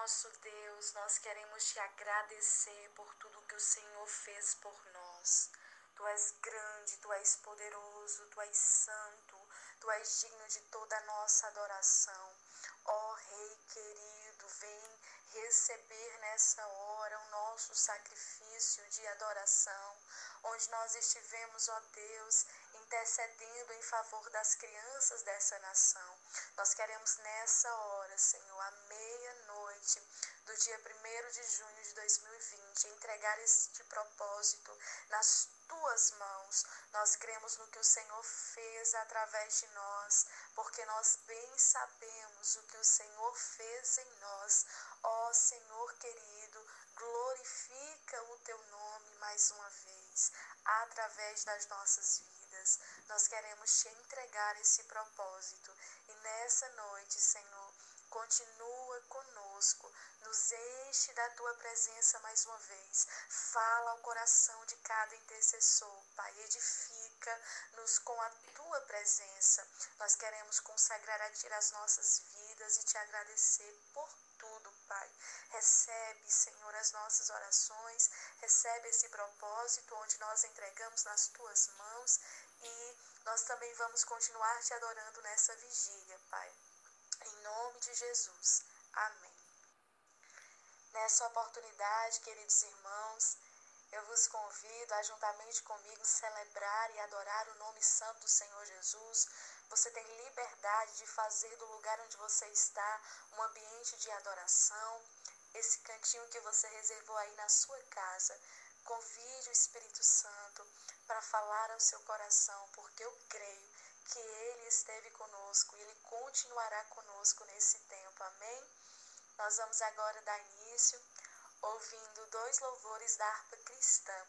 nosso Deus, nós queremos te agradecer por tudo que o Senhor fez por nós. Tu és grande, tu és poderoso, tu és santo, tu és digno de toda a nossa adoração. Ó Rei querido, vem receber nessa hora o nosso sacrifício de adoração, onde nós estivemos, ó Deus, intercedendo em favor das crianças dessa nação. Nós queremos nessa hora, Senhor, à meia-noite do dia 1 de junho de 2020, entregar este propósito nas tuas mãos. Nós cremos no que o Senhor fez através de nós, porque nós bem sabemos o que o Senhor fez em nós. Ó Senhor querido, glorifica o teu nome mais uma vez, através das nossas vidas. Nós queremos te entregar esse propósito e nessa noite, Senhor, Continua conosco, nos enche da tua presença mais uma vez. Fala ao coração de cada intercessor, Pai. Edifica-nos com a tua presença. Nós queremos consagrar a ti as nossas vidas e te agradecer por tudo, Pai. Recebe, Senhor, as nossas orações, recebe esse propósito onde nós entregamos nas tuas mãos e nós também vamos continuar te adorando nessa vigília, Pai. Em nome de Jesus. Amém. Nessa oportunidade, queridos irmãos, eu vos convido a juntamente comigo celebrar e adorar o nome santo do Senhor Jesus. Você tem liberdade de fazer do lugar onde você está um ambiente de adoração. Esse cantinho que você reservou aí na sua casa. Convide o Espírito Santo para falar ao seu coração, porque eu creio que Ele esteve conosco e Ele continuará conosco nesse tempo. Amém? Nós vamos agora dar início ouvindo dois louvores da harpa cristã.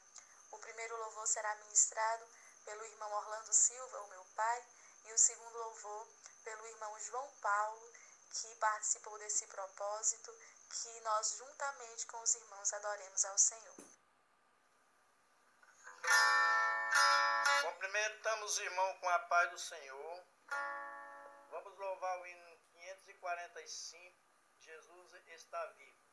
O primeiro louvor será ministrado pelo irmão Orlando Silva, o meu pai, e o segundo louvor pelo irmão João Paulo, que participou desse propósito, que nós juntamente com os irmãos adoremos ao Senhor. Cumprimentamos o irmão com a paz do Senhor. Vamos louvar o hino 545. Jesus está vivo.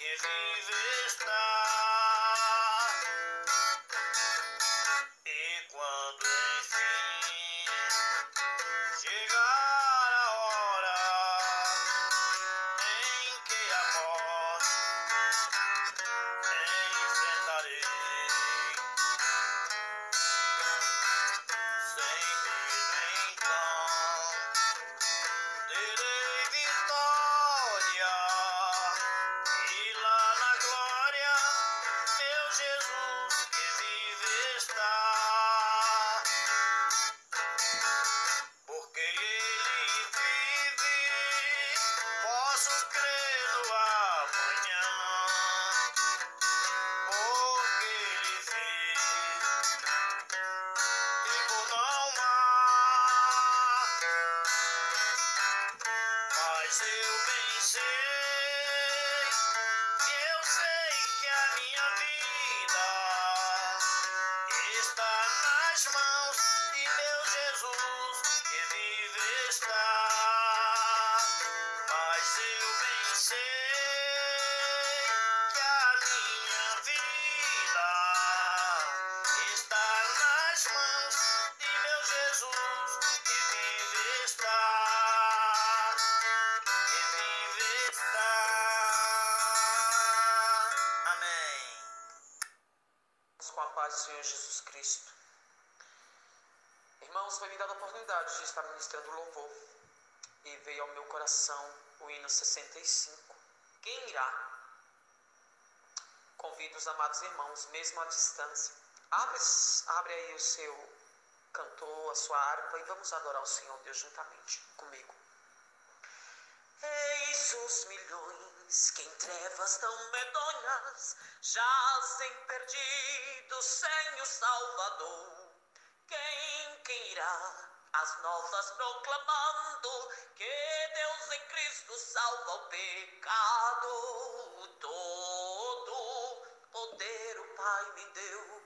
Jesus que vive está. Cristo. Irmãos, foi me dada a oportunidade de estar ministrando louvor e veio ao meu coração o hino 65. Quem irá? Convido os amados irmãos, mesmo à distância. Abre, abre aí o seu cantor, a sua harpa e vamos adorar o Senhor Deus juntamente comigo. Eis os milhões que em trevas tão medonhas jazem perdidos sem o Salvador. Quem, quem irá as novas proclamando que Deus em Cristo salva o pecado todo. Poder o Pai me deu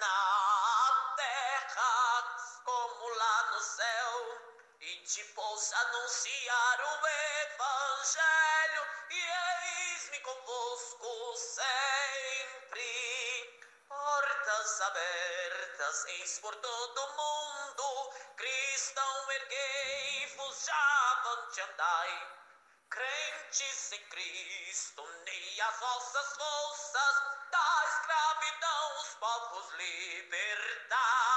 na terra como lá no céu e te pôs anunciar o Evangelho, convosco sempre. Portas abertas, eis por todo mundo, cristão, erguei-vos, já avante andai. Crentes em Cristo, unei as vossas forças, da escravidão os povos libertai.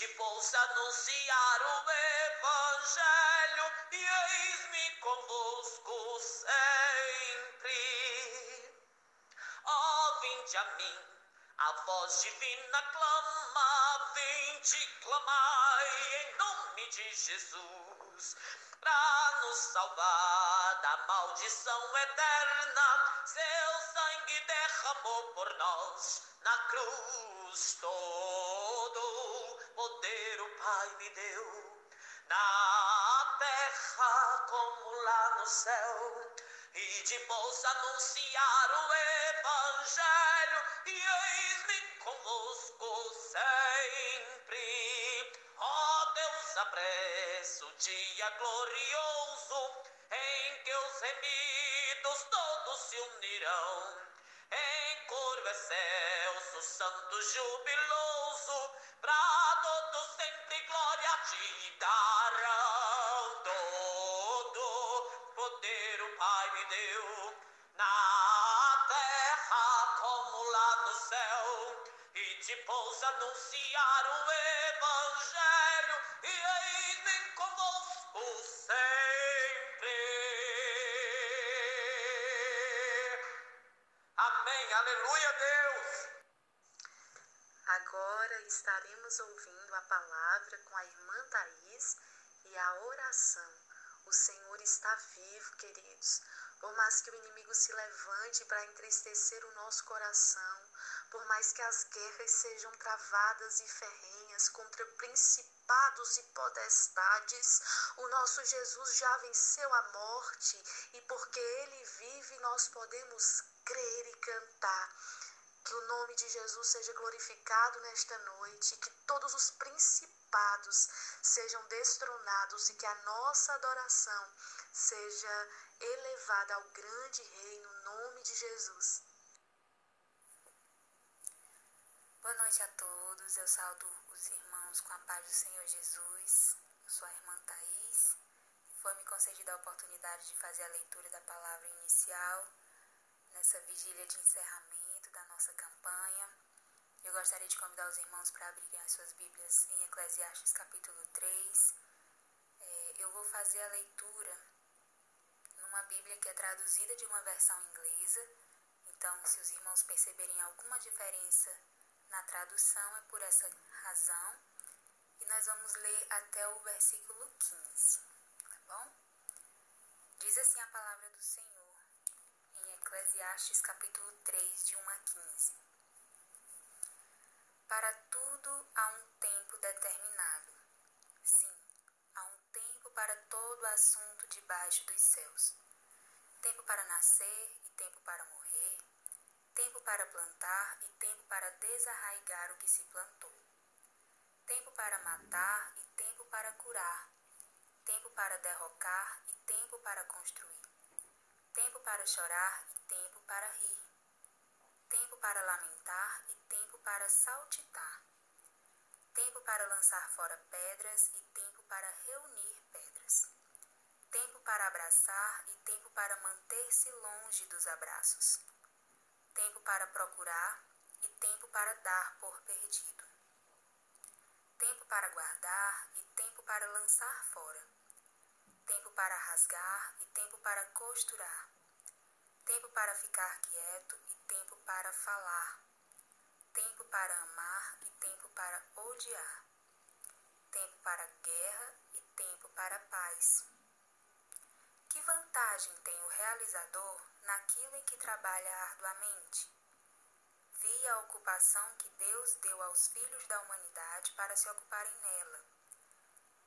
E te pôs anunciar o Evangelho, e eis-me convosco sempre. Ó, oh, vinde a mim, a voz divina clama, vinde clamai em nome de Jesus para nos salvar da maldição eterna. Seu sangue derramou por nós na cruz. Todo poder o Pai me deu, na terra como lá no céu. E de bolsa anunciar o Evangelho, e eis-me convosco sempre. Ó oh, Deus, apressa o dia glorioso em que os remidos todos se unirão. Em coro excelso, santo jubiloso, anunciar o Evangelho, e eis-me convosco sempre. Amém, aleluia, Deus. Agora estaremos ouvindo a palavra com a irmã Thaís e a oração. O Senhor está vivo, queridos. Por mais que o inimigo se levante para entristecer o nosso coração, por mais que as guerras sejam travadas e ferrenhas contra principados e potestades, o nosso Jesus já venceu a morte e porque ele vive, nós podemos crer e cantar. Que o nome de Jesus seja glorificado nesta noite, que todos os principados sejam destronados e que a nossa adoração seja elevada ao grande Rei no nome de Jesus. Boa noite a todos, eu saldo os irmãos com a paz do Senhor Jesus. Eu sou a irmã Thaís. Foi-me concedida a oportunidade de fazer a leitura da palavra inicial nessa vigília de encerramento da nossa campanha. Eu gostaria de convidar os irmãos para abrirem as suas Bíblias em Eclesiastes capítulo 3. É, eu vou fazer a leitura numa Bíblia que é traduzida de uma versão inglesa. Então, se os irmãos perceberem alguma diferença na tradução, é por essa razão. E nós vamos ler até o versículo 15, tá bom? Diz assim a palavra do Senhor em Eclesiastes capítulo 3, de 1 a 15. Para tudo há um tempo determinado. Sim, há um tempo para todo assunto debaixo dos céus. Tempo para nascer e tempo para morrer. Tempo para plantar e tempo para desarraigar o que se plantou. Tempo para matar e tempo para curar. Tempo para derrocar e tempo para construir tempo para chorar e tempo para rir, tempo para lamentar e tempo para saltitar, tempo para lançar fora pedras e tempo para reunir pedras, abraçar e tempo para manter-se longe dos abraços. Tempo para procurar e tempo para dar por perdido. Tempo para guardar e tempo para lançar fora. Tempo para rasgar e tempo para costurar. Tempo para ficar quieto e tempo para falar. Tempo para amar e tempo para odiar. Tempo para guerra e tempo para paz. Que vantagem tem o realizador naquilo em que trabalha arduamente? Vi a ocupação que Deus deu aos filhos da humanidade para se ocuparem nela.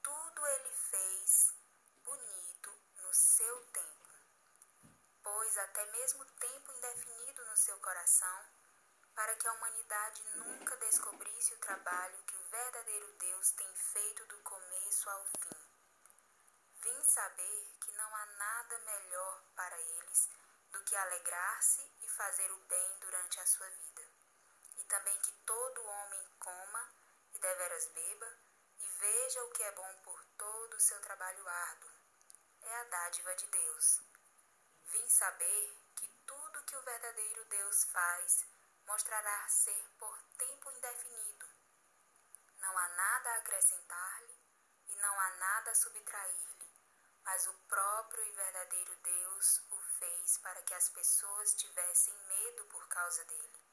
Tudo ele fez bonito no seu tempo, pôs até mesmo tempo indefinido no seu coração para que a humanidade nunca descobrisse o trabalho que o verdadeiro Deus tem feito do começo ao fim. Vim saber não há nada melhor para eles do que alegrar-se e fazer o bem durante a sua vida. E também que todo homem coma e deveras beba e veja o que é bom por todo o seu trabalho árduo. É a dádiva de Deus. Vim saber que tudo que o verdadeiro Deus faz mostrará ser por tempo indefinido. Não há nada a acrescentar-lhe e não há nada a subtrair-lhe, mas o próprio e verdadeiro Deus o fez para que as pessoas tivessem medo por causa dele.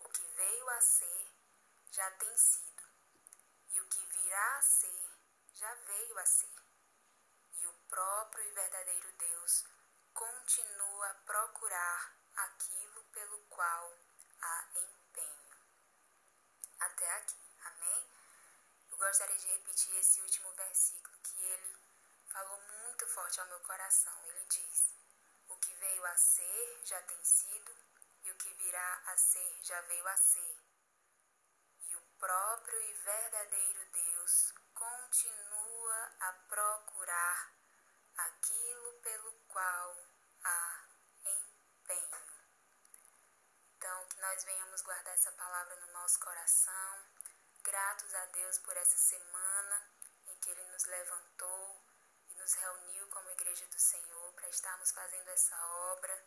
O que veio a ser já tem sido, e o que virá a ser já veio a ser. E o próprio e verdadeiro Deus continua a procurar aquilo pelo qual a empenho. Até aqui, amém? Eu gostaria de repetir esse último versículo que ele falou muito forte ao meu coração. Ele diz: O que veio a ser já tem sido, e o que virá a ser já veio a ser. E o próprio e verdadeiro Deus continua a procurar aquilo pelo qual há empenho. Então, que nós venhamos guardar essa palavra no nosso coração, gratos a Deus por essa semana em que Ele nos levantou nos reuniu como Igreja do Senhor para estarmos fazendo essa obra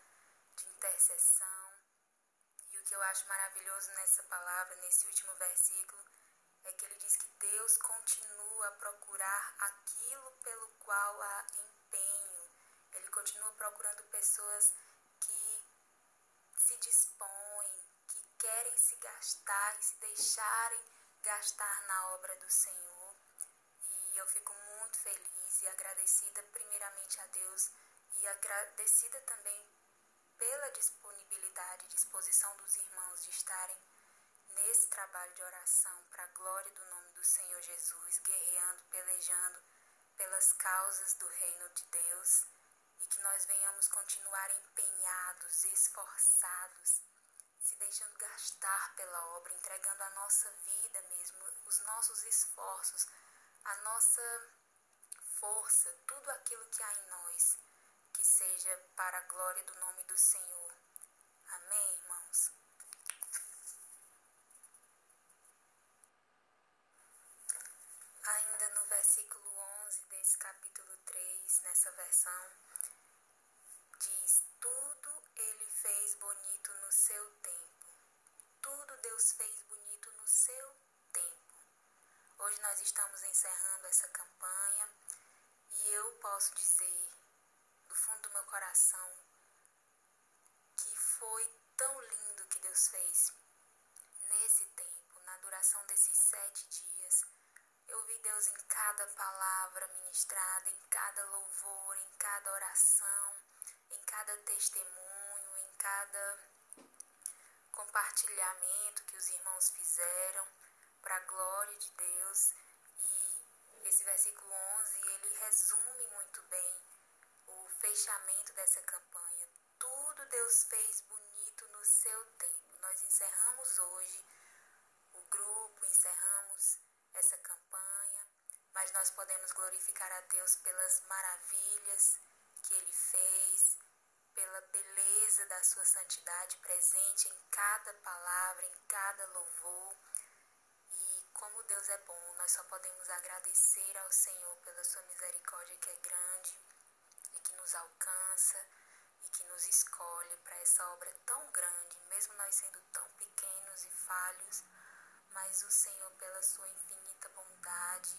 de intercessão. E o que eu acho maravilhoso nessa palavra, nesse último versículo, é que ele diz que Deus continua a procurar aquilo pelo qual há empenho. Ele continua procurando pessoas se dispõem, que querem se gastar e se deixarem gastar na obra do Senhor. E eu fico muito feliz e agradecida primeiramente a Deus e agradecida também pela disponibilidade e disposição dos irmãos de estarem nesse trabalho de oração para a glória do nome do Senhor Jesus, guerreando, pelejando pelas causas do reino de Deus e que nós venhamos continuar empenhados, esforçados, se deixando gastar pela obra, entregando a nossa vida mesmo, os nossos esforços, a nossa força, tudo aquilo que há em nós, que seja para a glória do nome do Senhor. Amém, ministrada, em cada louvor, em cada oração em cada testemunho, em cada compartilhamento que os irmãos fizeram para a glória de Deus. E esse versículo 11, ele resume muito bem o fechamento dessa campanha. Tudo Deus fez bonito no seu tempo. Nós encerramos hoje o grupo, encerramos essa campanha, mas nós podemos glorificar a Deus pelas maravilhas que Ele fez, pela beleza da Sua santidade presente em cada palavra, em cada louvor. E como Deus é bom, nós só podemos agradecer ao Senhor pela Sua misericórdia que é grande e que nos alcança e que nos escolhe para essa obra tão grande, mesmo nós sendo tão pequenos e falhos. Mas o Senhor, pela sua infinita bondade,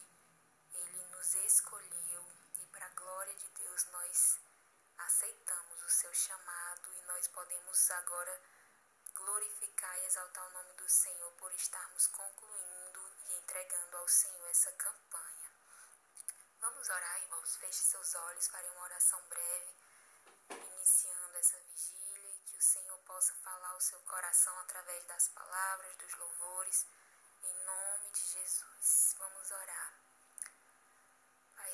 nos escolheu e para a glória de Deus nós aceitamos o seu chamado e nós podemos agora glorificar e exaltar o nome do Senhor por estarmos concluindo e entregando ao Senhor essa campanha. Vamos orar, irmãos. Feche seus olhos para uma oração breve, iniciando essa vigília e que o Senhor possa falar ao seu coração através das palavras, dos louvores, em nome de Jesus. Vamos orar.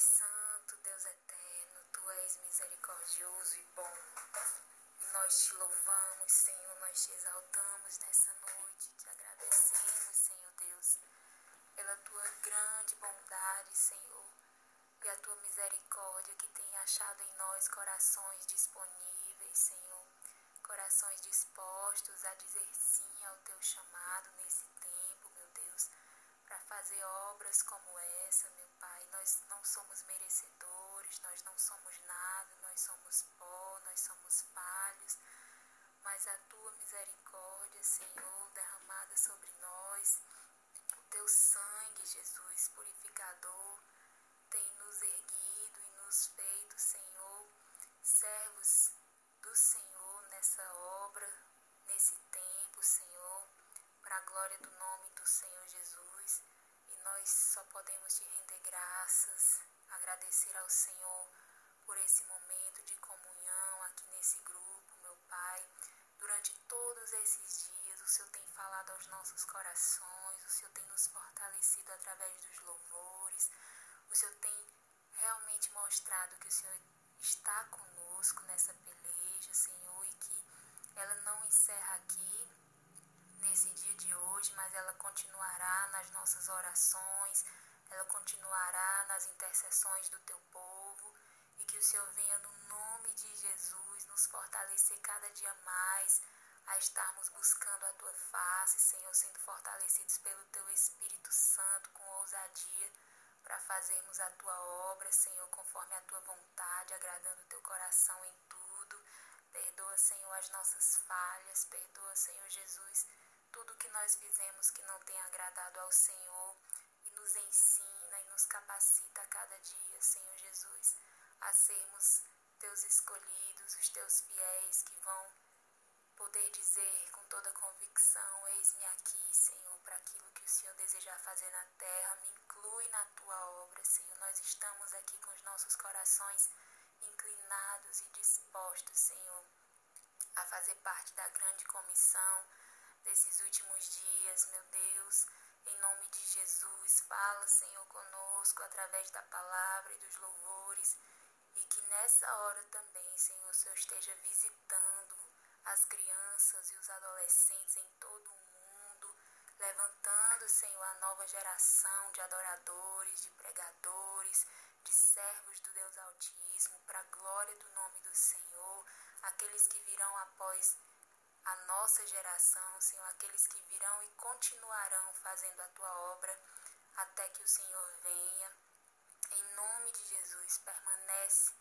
Santo, Deus eterno, Tu és misericordioso e bom. E nós te louvamos, Senhor, nós te exaltamos nessa noite, te agradecemos, Senhor Deus, pela Tua grande bondade, Senhor e a tua misericórdia que tem achado em nós corações disponíveis, Senhor, corações dispostos a dizer sim ao teu chamado nesse tempo, meu Deus, para fazer obras como essa, meu Pai. Nós não somos merecedores, nós não somos nada, nós somos pó, nós somos falhos, mas a tua misericórdia, Senhor, derramada sobre nós, o teu sangue, Jesus, purificador tem nos erguido e nos feito, Senhor, servos do Senhor nessa obra, nesse tempo, Senhor, para a glória do nome do Senhor Jesus. Nós só podemos te render graças, agradecer ao Senhor por esse momento de comunhão aqui nesse grupo, meu Pai. Durante todos esses dias, o Senhor tem falado aos nossos corações, o Senhor tem nos fortalecido através dos louvores o Senhor tem realmente mostrado que o Senhor está conosco nessa peleja, Senhor, e que ela não encerra aqui nesse dia de hoje, mas ela continuará nas nossas orações, ela continuará nas intercessões do teu povo e que o Senhor venha no nome de Jesus nos fortalecer cada dia mais a estarmos buscando a tua face, Senhor, sendo fortalecidos pelo teu Espírito Santo com ousadia para fazermos a tua obra, Senhor, conforme a tua vontade, agradando o teu coração em tudo. Perdoa, Senhor, as nossas falhas, perdoa, Senhor Jesus, tudo que nós fizemos que não tenha agradado ao Senhor e nos ensina e nos capacita a cada dia, Senhor Jesus, a sermos teus escolhidos, os teus fiéis que vão poder dizer com toda convicção: Eis-me aqui, Senhor, para aquilo que o Senhor desejar fazer na terra, me inclui na tua obra, Senhor. Nós estamos aqui com os nossos corações inclinados e dispostos, Senhor, a fazer parte da grande comissão desses últimos dias, meu Deus. Em nome de Jesus, fala, Senhor, conosco através da palavra e dos louvores. E que nessa hora também, Senhor, o Senhor esteja visitando as crianças e os adolescentes em todo o mundo, levantando, Senhor, a nova geração de adoradores, de pregadores, de servos do Deus Altíssimo, para a glória do nome do Senhor, aqueles que virão após a nossa geração, Senhor, aqueles que virão e continuarão fazendo a tua obra até que o Senhor venha. Em nome de Jesus, permanece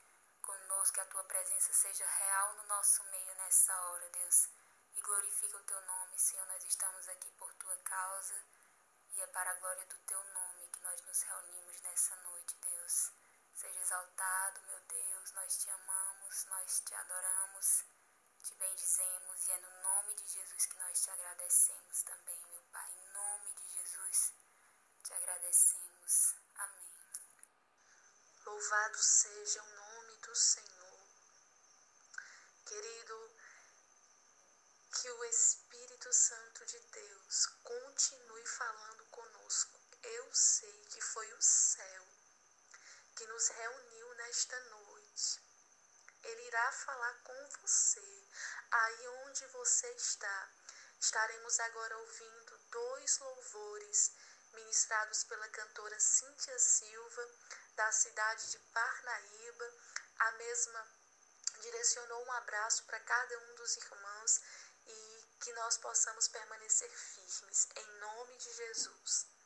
conosco, que a tua presença seja real no nosso meio nessa hora, Deus. E glorifica o teu nome, Senhor. Nós estamos aqui por tua causa e é para a glória do teu nome que nós nos reunimos nessa noite, Deus. Seja exaltado, meu Deus. Nós te amamos, nós te adoramos, te bendizemos e é no nome de Jesus que nós te agradecemos também, meu Pai. Em nome de Jesus te agradecemos. Amém. Louvado seja o nome do Senhor. Querido, que o Espírito Santo de Deus continue falando conosco. Eu sei que foi o céu que nos reuniu nesta noite. Ele irá falar com você, aí onde você está. Estaremos agora ouvindo dois louvores ministrados pela cantora Cíntia Silva, da cidade de Parnaíba. A mesma direcionou um abraço para cada um dos irmãos e que nós possamos permanecer firmes, em nome de Jesus.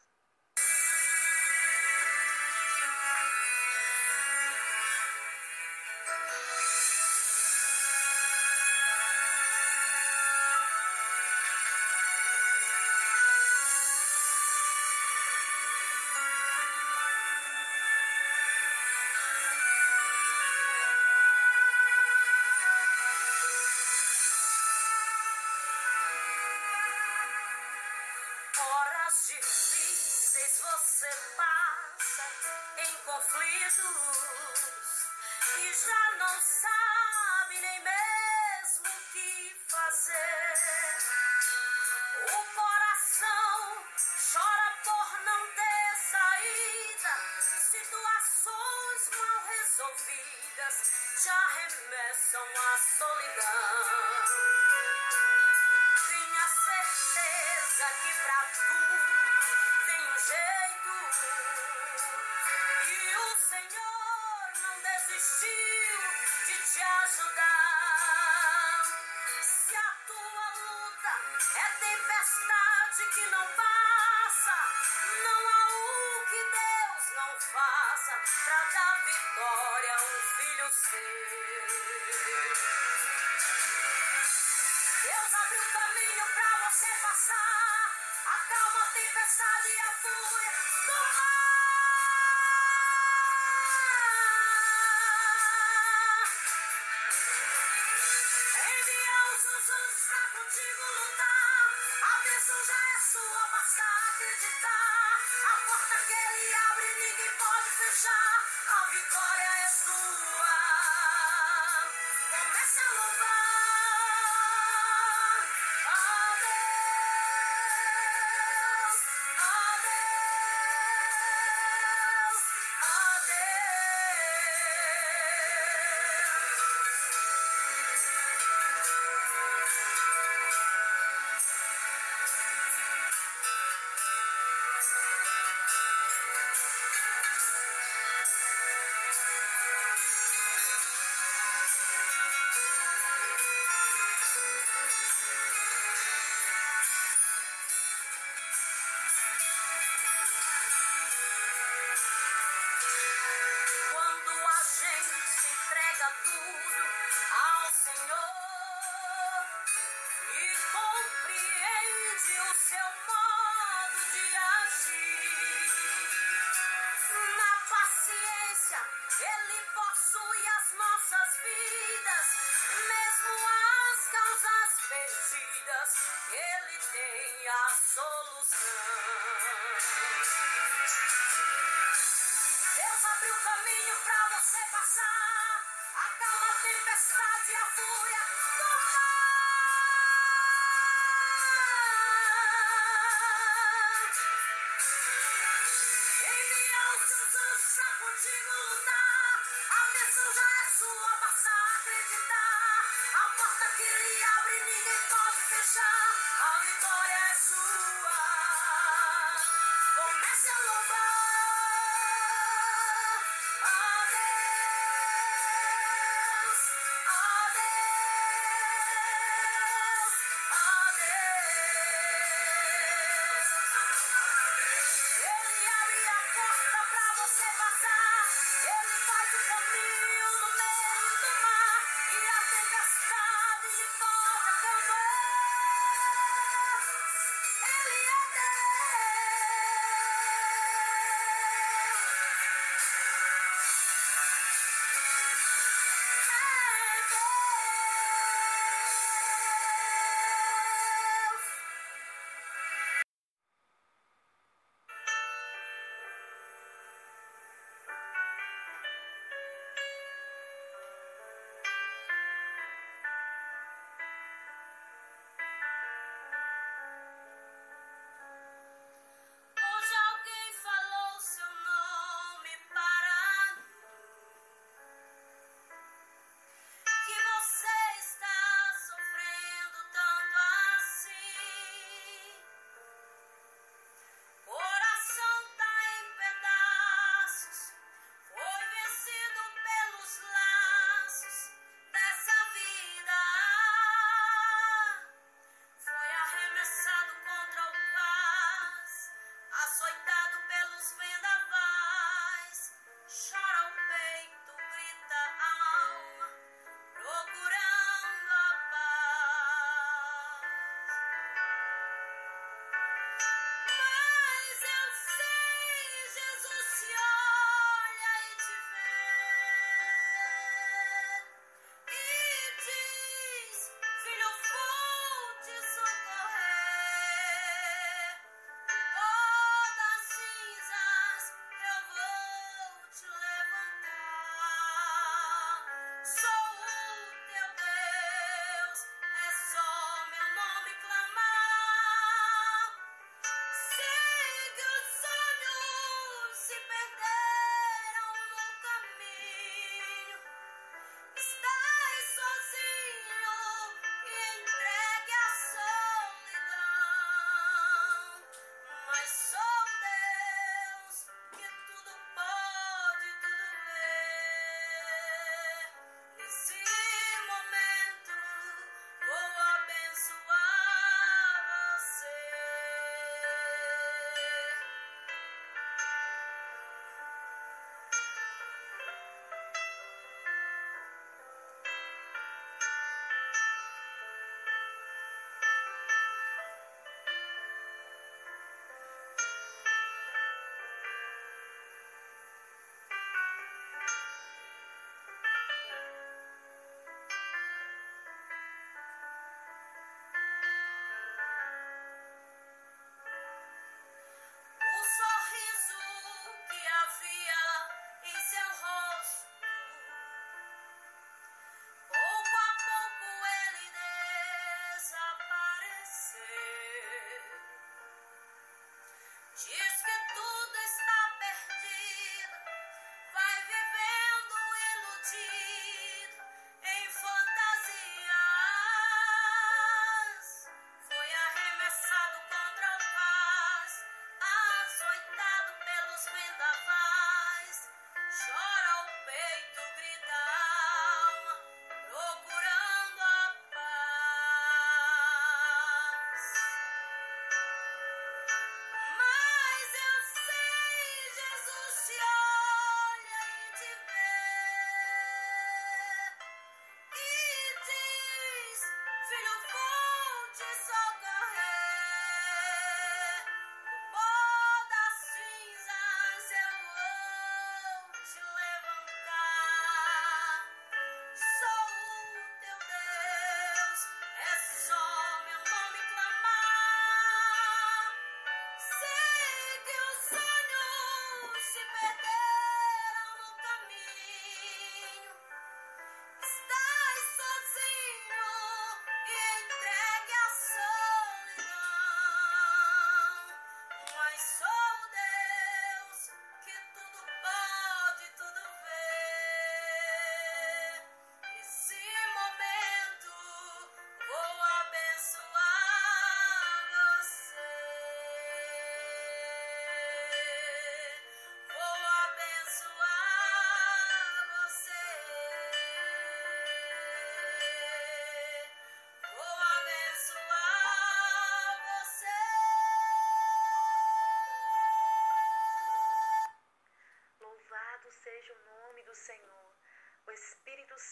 see.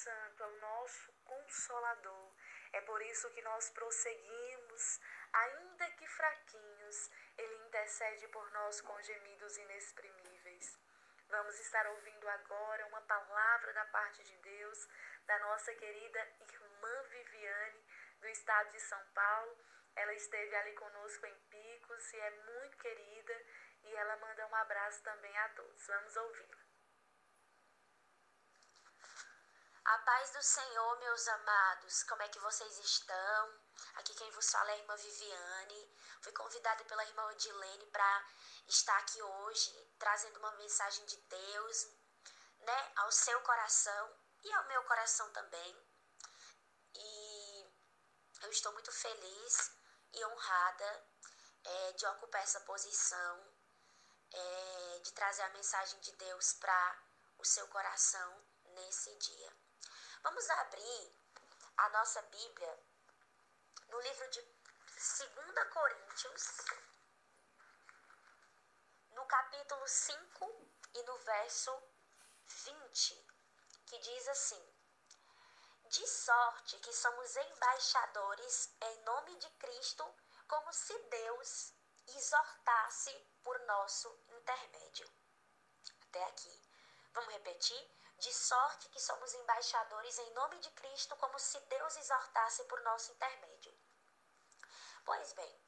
Santo é o nosso consolador. É por isso que nós prosseguimos, ainda que fraquinhos, ele intercede por nós com gemidos inexprimíveis. Vamos estar ouvindo agora uma palavra da parte de Deus, da nossa querida irmã Viviane, do estado de São Paulo. Ela esteve ali conosco em Picos e é muito querida e ela manda um abraço também a todos. Vamos ouvi-la. A paz do Senhor, meus amados, como é que vocês estão? Aqui quem vos fala é a irmã Viviane. Fui convidada pela irmã Odilene para estar aqui hoje, trazendo uma mensagem de Deus, né, ao seu coração e ao meu coração também. E eu estou muito feliz e honrada é, de ocupar essa posição, é, de trazer a mensagem de Deus para o seu coração nesse dia. Vamos abrir a nossa Bíblia no livro de 2 Coríntios, no capítulo 5 e no verso 20, que diz assim: De sorte que somos embaixadores em nome de Cristo, como se Deus exortasse por nosso intermédio. Até aqui. Vamos repetir? De sorte que somos embaixadores em nome de Cristo, como se Deus exortasse por nosso intermédio. Pois bem,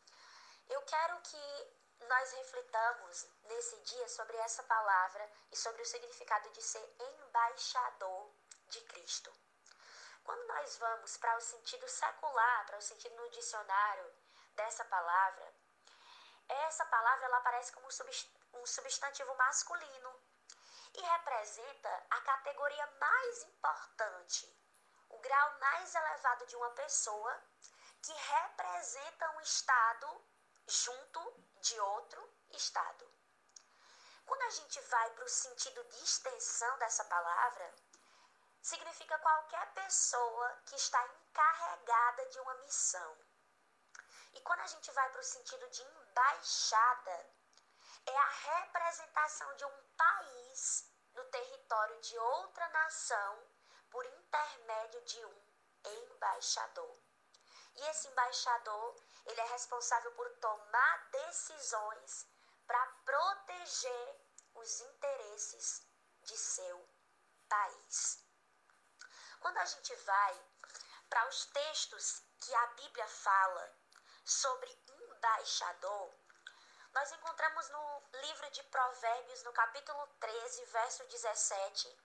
eu quero que nós reflitamos nesse dia sobre essa palavra e sobre o significado de ser embaixador de Cristo. Quando nós vamos para o sentido secular, para o sentido no dicionário dessa palavra, essa palavra ela aparece como um substantivo masculino e representa a categoria mais importante, o grau mais elevado de uma pessoa que representa um estado junto de outro estado. Quando a gente vai para o sentido de extensão dessa palavra, significa qualquer pessoa que está encarregada de uma missão. E quando a gente vai para o sentido de embaixada, é a representação de um país no território de outra nação por intermédio de um embaixador. E esse embaixador, ele é responsável por tomar decisões para proteger os interesses de seu país. Quando a gente vai para os textos que a Bíblia fala sobre embaixador, nós encontramos no livro de Provérbios, no capítulo 13, verso 17,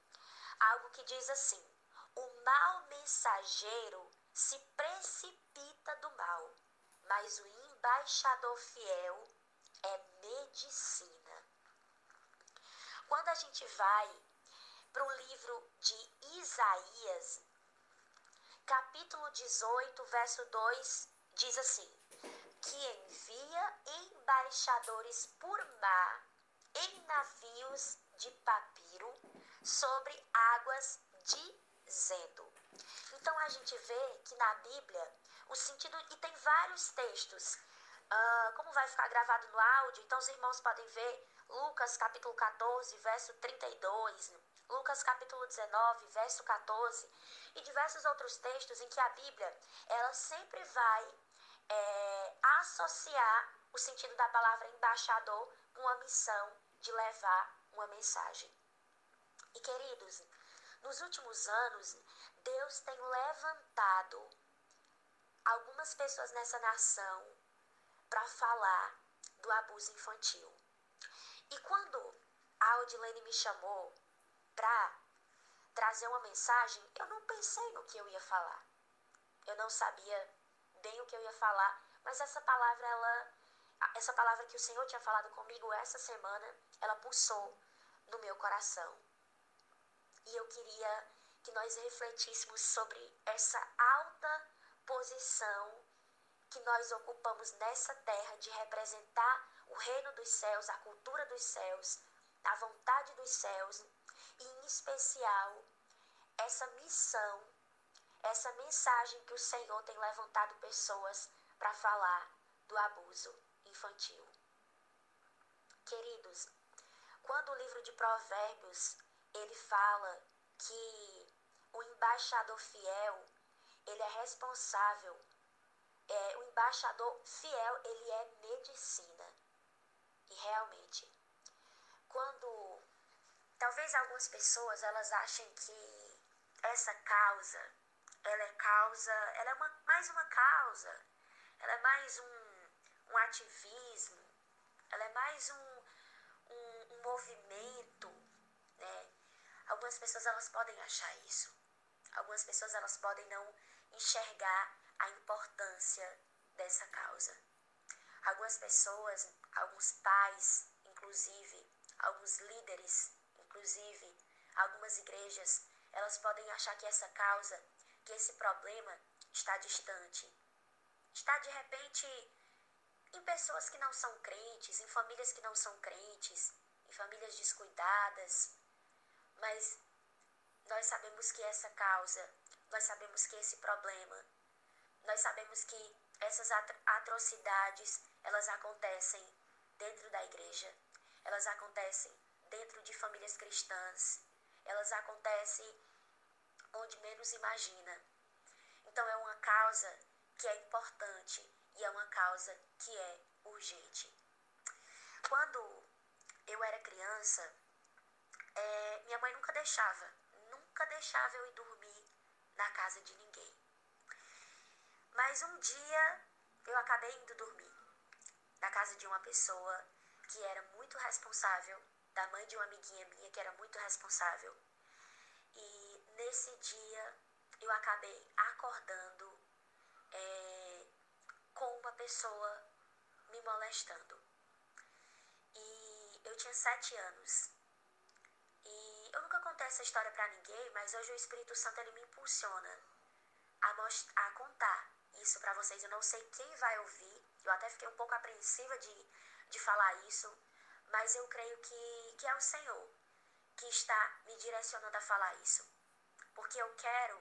algo que diz assim: O mau mensageiro se precipita do mal, mas o embaixador fiel é medicina. Quando a gente vai para o livro de Isaías, capítulo 18, verso 2, diz assim: que envia embaixadores por mar em navios de papiro sobre águas dizendo. Então a gente vê que na Bíblia o sentido, e tem vários textos, uh, como vai ficar gravado no áudio, então os irmãos podem ver Lucas capítulo 14, verso 32, Lucas capítulo 19, verso 14 e diversos outros textos em que a Bíblia ela sempre vai é, associar o sentido da palavra embaixador com a missão de levar uma mensagem. E queridos, nos últimos anos, Deus tem levantado algumas pessoas nessa nação para falar do abuso infantil. E quando a Audilene me chamou para trazer uma mensagem, eu não pensei no que eu ia falar. Eu não sabia bem o que eu ia falar, mas essa palavra, ela, essa palavra que o Senhor tinha falado comigo essa semana, ela pulsou no meu coração. E eu queria que nós refletíssemos sobre essa alta posição que nós ocupamos nessa terra de representar o reino dos céus, a cultura dos céus, a vontade dos céus e, em especial, essa missão essa mensagem que o Senhor tem levantado pessoas para falar do abuso infantil. Queridos, quando o livro de Provérbios ele fala que o embaixador fiel, ele é responsável. É, o embaixador fiel, ele é medicina. E realmente, quando talvez algumas pessoas elas achem que essa causa, ela é causa, ela é uma, mais uma causa, ela é mais um, um ativismo, ela é mais um, um, um movimento, né? Algumas pessoas elas podem achar isso. Algumas pessoas elas podem não enxergar a importância dessa causa. Algumas pessoas, alguns pais, inclusive, alguns líderes, inclusive, algumas igrejas, elas podem achar que essa causa, que esse problema está distante. Está de repente em pessoas que não são crentes, em famílias que não são crentes, em famílias descuidadas. Mas nós sabemos que essa causa, nós sabemos que esse problema, nós sabemos que essas atrocidades, elas acontecem dentro da igreja, elas acontecem dentro de famílias cristãs, elas acontecem onde menos imagina. Então é uma causa que é importante e é uma causa que é urgente. Quando eu era criança, é, minha mãe nunca deixava, nunca deixava eu ir dormir na casa de ninguém. Mas um dia eu acabei indo dormir na casa de uma pessoa que era muito responsável, da mãe de uma amiguinha minha que era muito responsável. Nesse dia eu acabei acordando é, com uma pessoa me molestando. E eu tinha sete anos. E eu nunca contei essa história para ninguém, mas hoje o Espírito Santo ele me impulsiona a, a contar isso para vocês. Eu não sei quem vai ouvir. Eu até fiquei um pouco apreensiva de, de falar isso, mas eu creio que, que é o Senhor que está me direcionando a falar isso. Porque eu quero,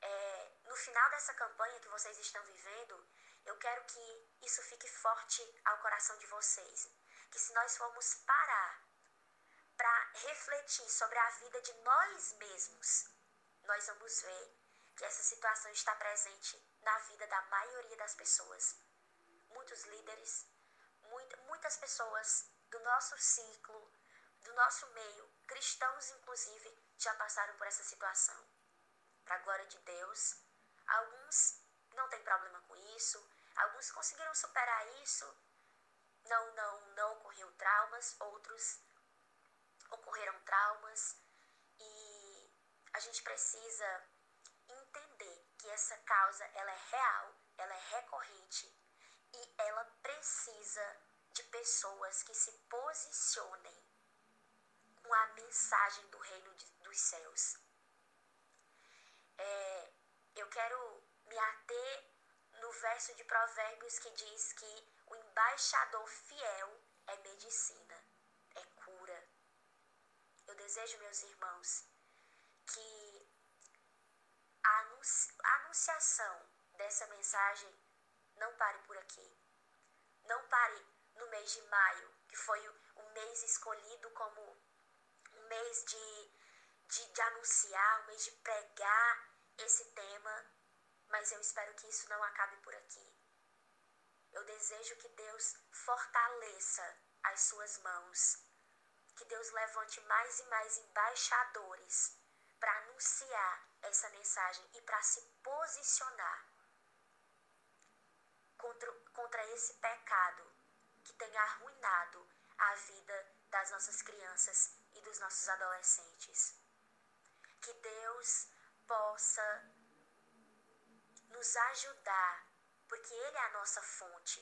é, no final dessa campanha que vocês estão vivendo, eu quero que isso fique forte ao coração de vocês. Que se nós formos parar para refletir sobre a vida de nós mesmos, nós vamos ver que essa situação está presente na vida da maioria das pessoas. Muitos líderes, muitas pessoas do nosso ciclo, do nosso meio, cristãos inclusive, já passaram por essa situação. Para a glória de Deus, alguns não têm problema com isso, alguns conseguiram superar isso, não, não, não ocorreu traumas, outros ocorreram traumas. E a gente precisa entender que essa causa ela é real, ela é recorrente. E ela precisa de pessoas que se posicionem com a mensagem do reino de, dos céus. É, eu quero me ater no verso de Provérbios que diz que o embaixador fiel é medicina, é cura. Eu desejo, meus irmãos, que a anunciação dessa mensagem não pare por aqui. Não pare no mês de maio, que foi o mês escolhido como um mês de, de, de anunciar, um mês de pregar esse tema, mas eu espero que isso não acabe por aqui. Eu desejo que Deus fortaleça as suas mãos, que Deus levante mais e mais embaixadores para anunciar essa mensagem e para se posicionar contra, contra esse pecado que tem arruinado a vida das nossas crianças e dos nossos adolescentes. Que Deus possa nos ajudar, porque Ele é a nossa fonte.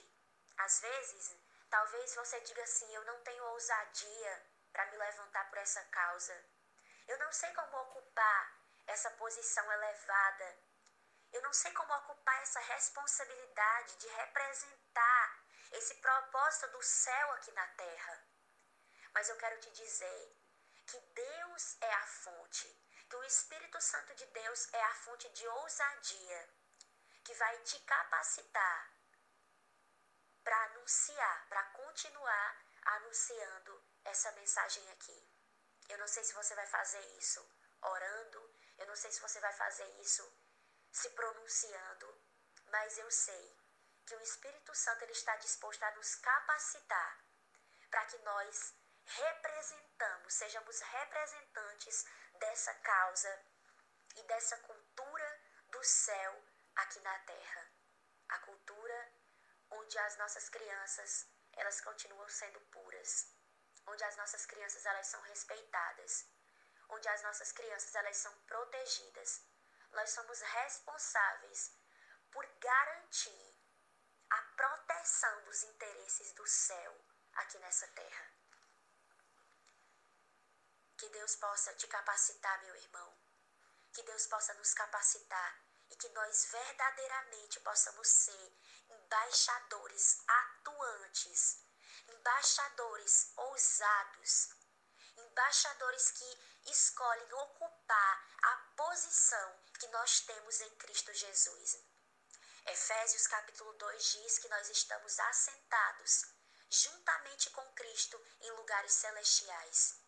Às vezes, talvez você diga assim: eu não tenho ousadia para me levantar por essa causa. Eu não sei como ocupar essa posição elevada. Eu não sei como ocupar essa responsabilidade de representar esse propósito do céu aqui na terra. Mas eu quero te dizer que Deus é a fonte, que o Espírito Santo de Deus é a fonte de ousadia que vai te capacitar para anunciar, para continuar anunciando essa mensagem aqui. Eu não sei se você vai fazer isso orando, Eu não sei se você vai fazer isso se pronunciando, mas eu sei que o Espírito Santo ele está disposto a nos capacitar para que nós representamos, sejamos representantes dessa causa e dessa cultura do céu aqui na terra. A cultura onde as nossas crianças, elas continuam sendo puras, onde as nossas crianças elas são respeitadas, onde as nossas crianças elas são protegidas. Nós somos responsáveis por garantir a proteção dos interesses do céu aqui nessa terra. Que Deus possa te capacitar, meu irmão. Que Deus possa nos capacitar e que nós verdadeiramente possamos ser embaixadores atuantes, embaixadores ousados, embaixadores que escolhem ocupar a posição que nós temos em Cristo Jesus. Efésios capítulo 2 diz que nós estamos assentados juntamente com Cristo em lugares celestiais.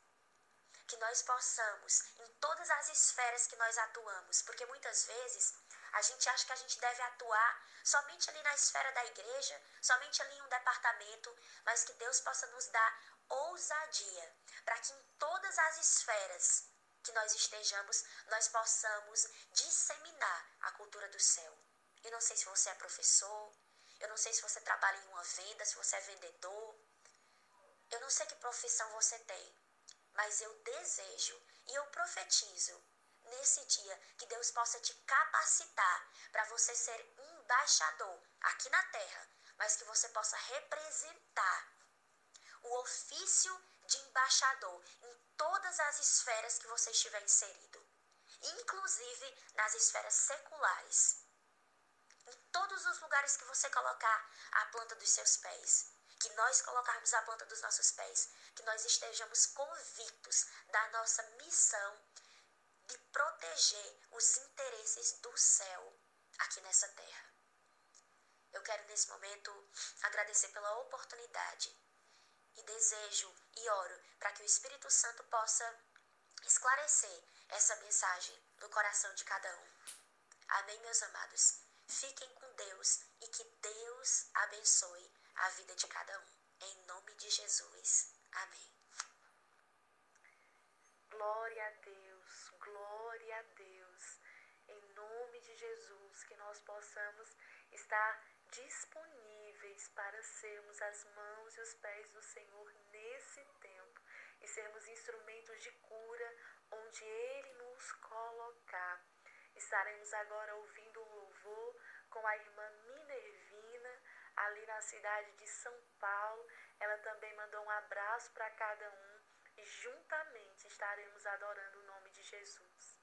Que nós possamos, em todas as esferas que nós atuamos, porque muitas vezes a gente acha que a gente deve atuar somente ali na esfera da igreja, somente ali em um departamento, mas que Deus possa nos dar ousadia para que em todas as esferas que nós estejamos, nós possamos disseminar a cultura do céu. Eu não sei se você é professor, eu não sei se você trabalha em uma venda, se você é vendedor. Eu não sei que profissão você tem, mas eu desejo e eu profetizo nesse dia que Deus possa te capacitar para você ser embaixador aqui na terra, mas que você possa representar o ofício de embaixador em todas as esferas que você estiver inserido, inclusive nas esferas seculares. Em todos os lugares que você colocar a planta dos seus pés, que nós colocarmos a planta dos nossos pés, que nós estejamos convictos da nossa missão de proteger os interesses do céu aqui nessa terra. Eu quero nesse momento agradecer pela oportunidade e desejo e oro para que o Espírito Santo possa esclarecer essa mensagem no coração de cada um. Amém, meus amados. Fiquem com Deus e que Deus abençoe a vida de cada um. Em nome de Jesus. Amém. Glória a Deus, glória a Deus. Em nome de Jesus, que nós possamos estar disponíveis para sermos as mãos e os pés do Senhor nesse tempo e sermos instrumentos de cura onde Ele nos colocar. Estaremos agora ouvindo um louvor com a irmã Minervina, ali na cidade de São Paulo. Ela também mandou um abraço para cada um e juntamente estaremos adorando o nome de Jesus.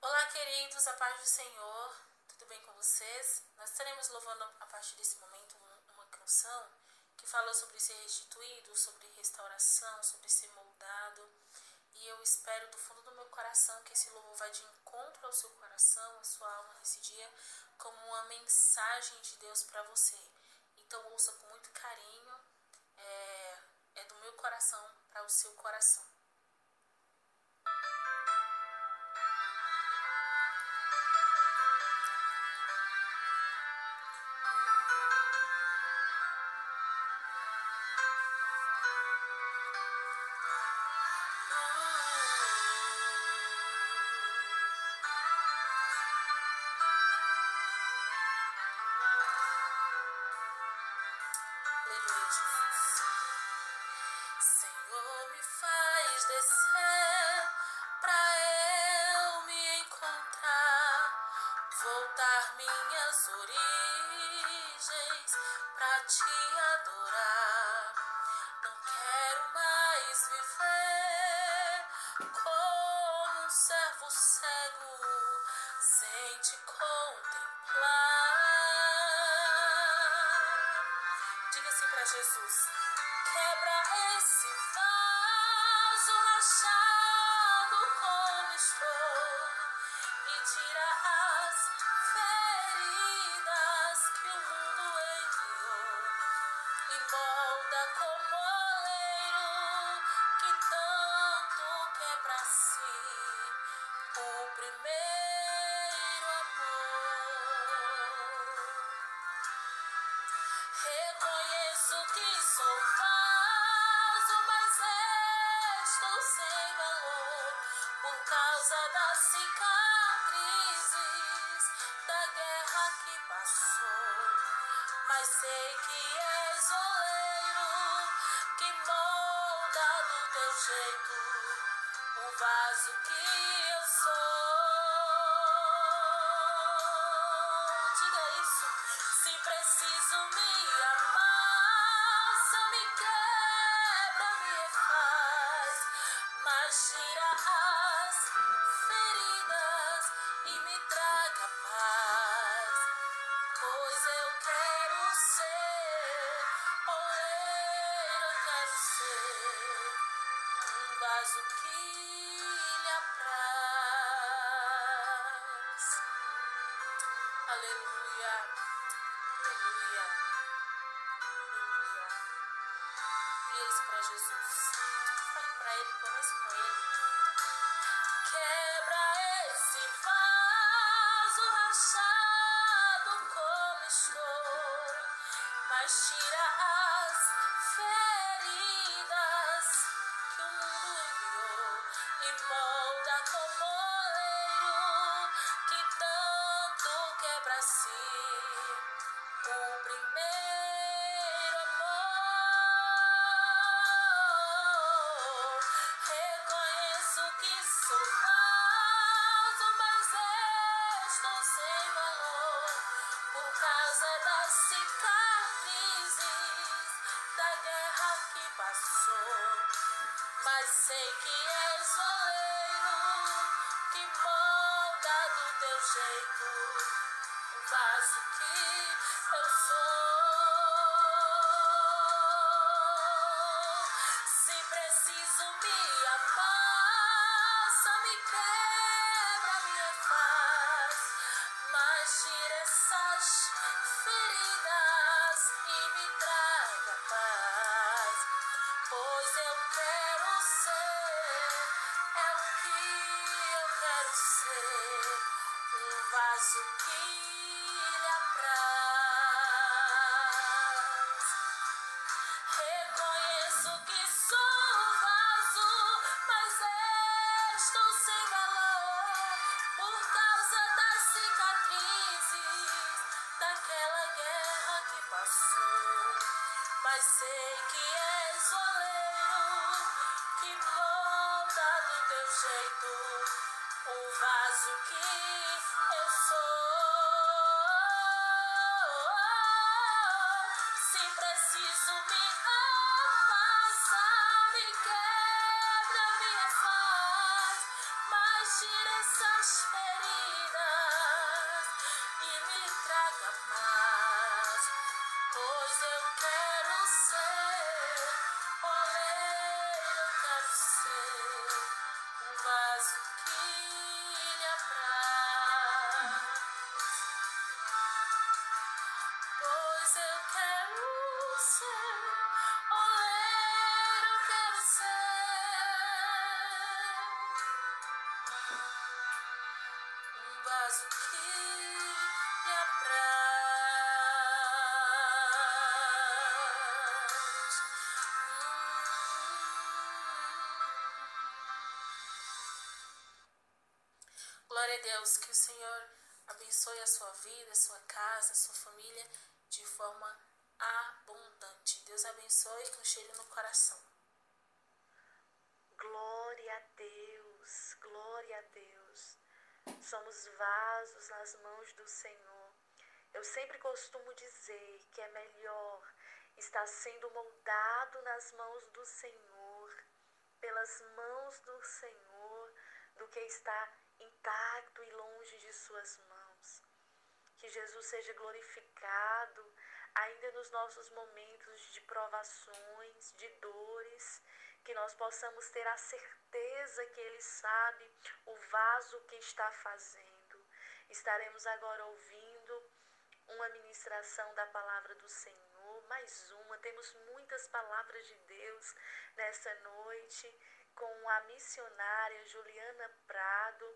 Olá, queridos, a paz do Senhor. Tudo bem com vocês? Nós estaremos louvando a partir desse momento uma canção que fala sobre ser restituído, sobre restauração, sobre ser moldado. E eu espero do fundo do meu coração que esse louvor vá de encontro ao seu coração, à sua alma nesse dia, como uma mensagem de Deus para você. Então ouça com muito carinho, é, é do meu coração para o seu coração. say Deus, que o Senhor abençoe a sua vida, a sua casa, a sua família de forma abundante. Deus abençoe com cheiro no coração. Glória a Deus, glória a Deus. Somos vasos nas mãos do Senhor. Eu sempre costumo dizer que é melhor estar sendo moldado nas mãos do Senhor, pelas mãos do Senhor, do que estar Jesus seja glorificado, ainda nos nossos momentos de provações, de dores, que nós possamos ter a certeza que Ele sabe o vaso que está fazendo. Estaremos agora ouvindo uma ministração da palavra do Senhor, mais uma. Temos muitas palavras de Deus nessa noite com a missionária Juliana Prado,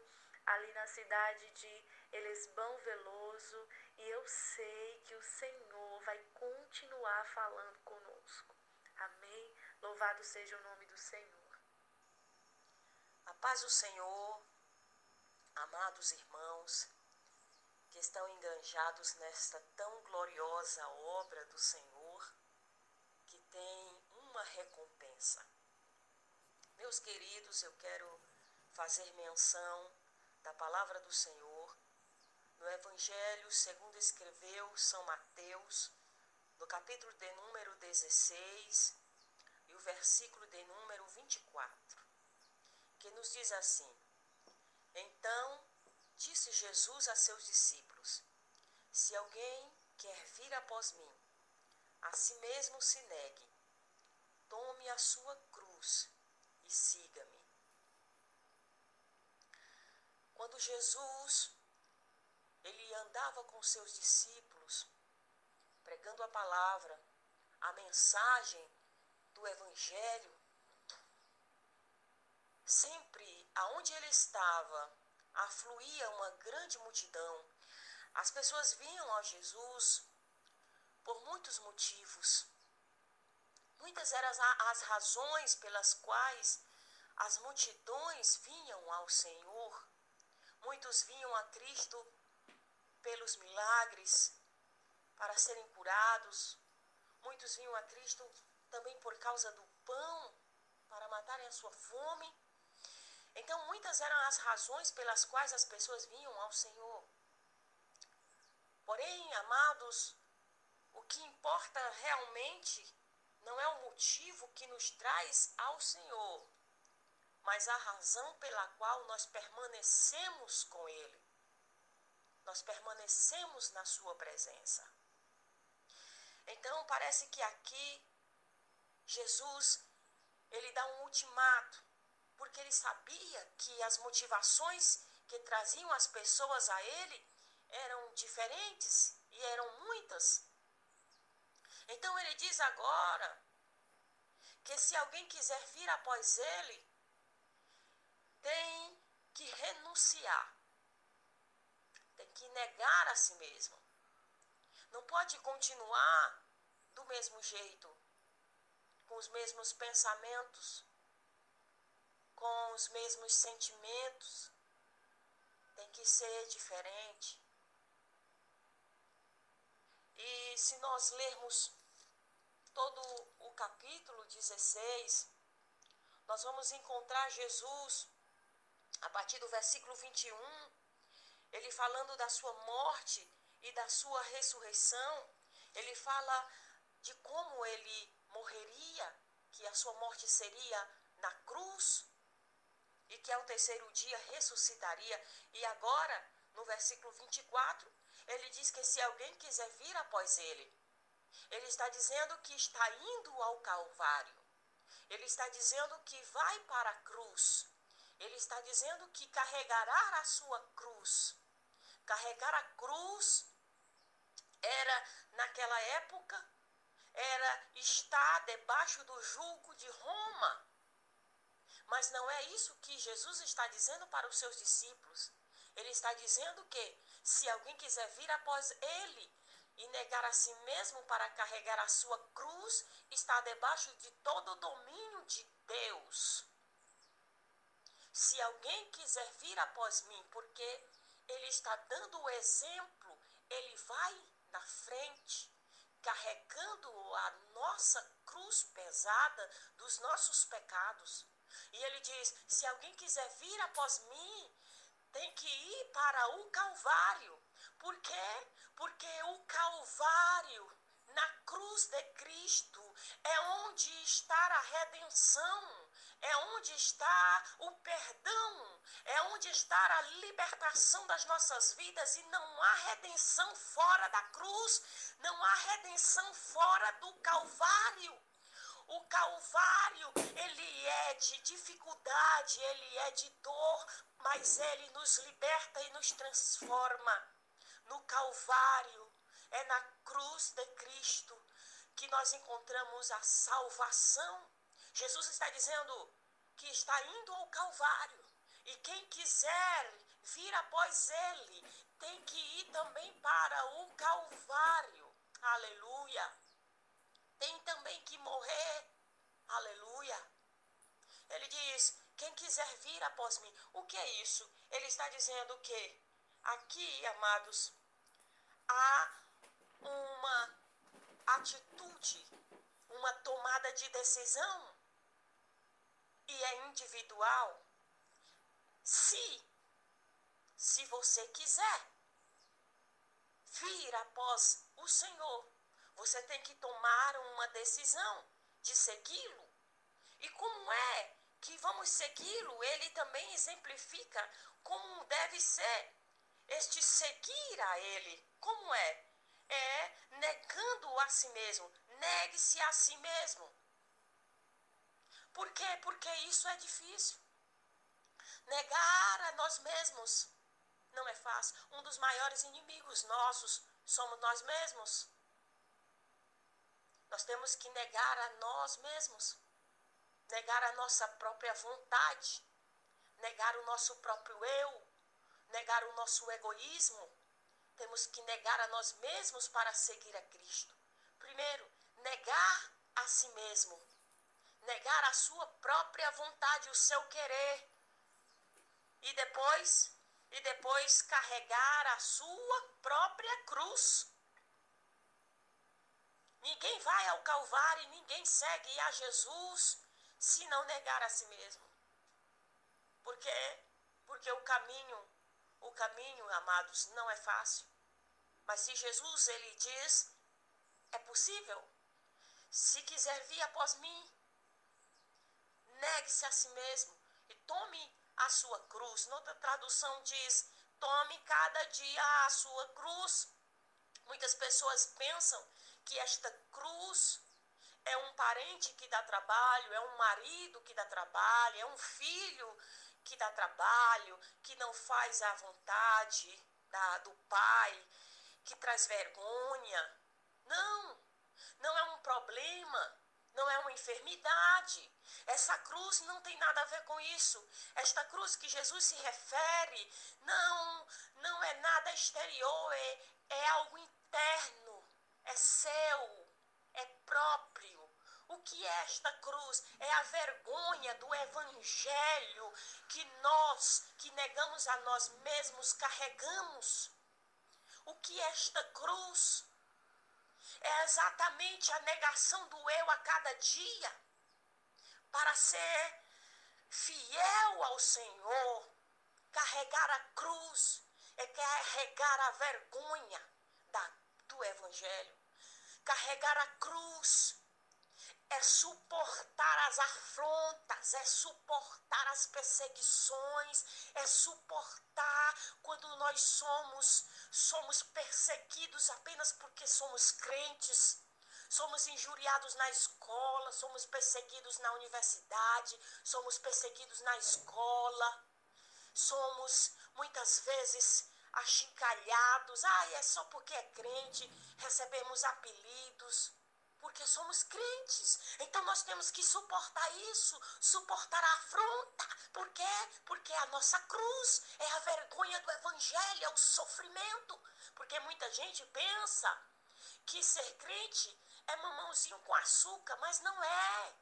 ali na cidade de Elesbão Veloso e eu sei que o Senhor vai continuar falando conosco. Amém? Louvado seja o nome do Senhor. A paz do Senhor, amados irmãos, que estão enganjados nesta tão gloriosa obra do Senhor, que tem uma recompensa. Meus queridos, eu quero fazer menção da palavra do Senhor no Evangelho segundo escreveu São Mateus, no capítulo de número 16 e o versículo de número 24, que nos diz assim: Então disse Jesus a seus discípulos: Se alguém quer vir após mim, a si mesmo se negue, tome a sua cruz e siga-me. Quando Jesus ele andava com seus discípulos, pregando a palavra, a mensagem do evangelho, sempre aonde ele estava, afluía uma grande multidão. As pessoas vinham a Jesus por muitos motivos. Muitas eram as razões pelas quais as multidões vinham ao Senhor. Muitos vinham a Cristo pelos milagres, para serem curados. Muitos vinham a Cristo também por causa do pão, para matarem a sua fome. Então, muitas eram as razões pelas quais as pessoas vinham ao Senhor. Porém, amados, o que importa realmente não é o motivo que nos traz ao Senhor, mas a razão pela qual nós permanecemos com Ele. Nós permanecemos na Sua presença. Então, parece que aqui Jesus ele dá um ultimato, porque ele sabia que as motivações que traziam as pessoas a ele eram diferentes e eram muitas. Então ele diz agora que se alguém quiser vir após ele, tem que renunciar, tem que negar a si mesmo. Não pode continuar do mesmo jeito, com os mesmos pensamentos, com os mesmos sentimentos. Tem que ser diferente. E se nós lermos todo o capítulo 16, nós vamos encontrar Jesus a partir do versículo 21, ele falando da sua morte e da sua ressurreição. Ele fala de como ele morreria, que a sua morte seria na cruz e que ao terceiro dia ressuscitaria. E agora, no versículo 24, ele diz que se alguém quiser vir após ele, ele está dizendo que está indo ao Calvário. Ele está dizendo que vai para a cruz. Ele está dizendo que carregará a sua cruz. Carregar a cruz era, naquela época, era estar debaixo do julgo de Roma. Mas não é isso que Jesus está dizendo para os seus discípulos. Ele está dizendo que se alguém quiser vir após ele e negar a si mesmo para carregar a sua cruz, está debaixo de todo o domínio de Deus. Se alguém quiser vir após mim, porque ele está dando o exemplo, ele vai na frente, carregando a nossa cruz pesada dos nossos pecados. E ele diz: se alguém quiser vir após mim, tem que ir para o Calvário. Por quê? Porque o Calvário, na cruz de Cristo, é onde está a redenção, é onde está o perdão, é onde está a libertação das nossas vidas e não há redenção fora da cruz, não há redenção fora do Calvário. O Calvário, ele é de dificuldade, ele é de dor, mas ele nos liberta e nos transforma. No Calvário, é na cruz de Cristo que nós encontramos a salvação. Jesus está dizendo que está indo ao Calvário. E quem quiser vir após ele, tem que ir também para o Calvário. Aleluia. Tem também que morrer. Aleluia. Ele diz: quem quiser vir após mim. O que é isso? Ele está dizendo que aqui, amados, há uma atitude, uma tomada de decisão e é individual. Se, se você quiser vir após o Senhor, você tem que tomar uma decisão de segui-lo. E como é que vamos segui-lo? Ele também exemplifica como deve ser este seguir a ele. Como é? É negando a si mesmo. Negue-se a si mesmo. Por quê? Porque isso é difícil. Negar a nós mesmos não é fácil. Um dos maiores inimigos nossos somos nós mesmos. Nós temos que negar a nós mesmos, negar a nossa própria vontade, negar o nosso próprio eu, negar o nosso egoísmo. Temos que negar a nós mesmos para seguir a Cristo. Primeiro, negar a si mesmo, negar a sua própria vontade, o seu querer. E depois, e depois carregar a sua própria cruz. Ninguém vai ao Calvário ninguém segue a Jesus se não negar a si mesmo. Por quê? Porque o caminho, o caminho, amados, não é fácil. Mas se Jesus ele diz, é possível. Se quiser vir após mim, negue-se a si mesmo e tome a sua cruz. Noutra tradução diz: tome cada dia a sua cruz. Muitas pessoas pensam que esta cruz é um parente que dá trabalho, é um marido que dá trabalho, é um filho que dá trabalho, que não faz a vontade da, do pai, que traz vergonha. Não, não é um problema, não é uma enfermidade. Essa cruz não tem nada a ver com isso. Esta cruz que Jesus se refere não, não é nada exterior, é, é algo interno, é seu, é próprio. O que é esta cruz? É a vergonha do evangelho que nós, que negamos a nós mesmos, carregamos. O que é esta cruz? É exatamente a negação do eu a cada dia para ser fiel ao Senhor. Carregar a cruz é carregar a vergonha da, do Evangelho. Carregar a cruz é suportar as afrontas, é suportar as perseguições, é suportar quando nós somos somos perseguidos apenas porque somos crentes. Somos injuriados na escola, somos perseguidos na universidade, somos perseguidos na escola. Somos muitas vezes achincalhados. Ai, é só porque é crente, recebemos apelidos porque somos crentes. Então nós temos que suportar isso, suportar a afronta. Por quê? Porque a nossa cruz é a vergonha do evangelho, é o sofrimento. Porque muita gente pensa que ser crente é mamãozinho com açúcar, mas não é.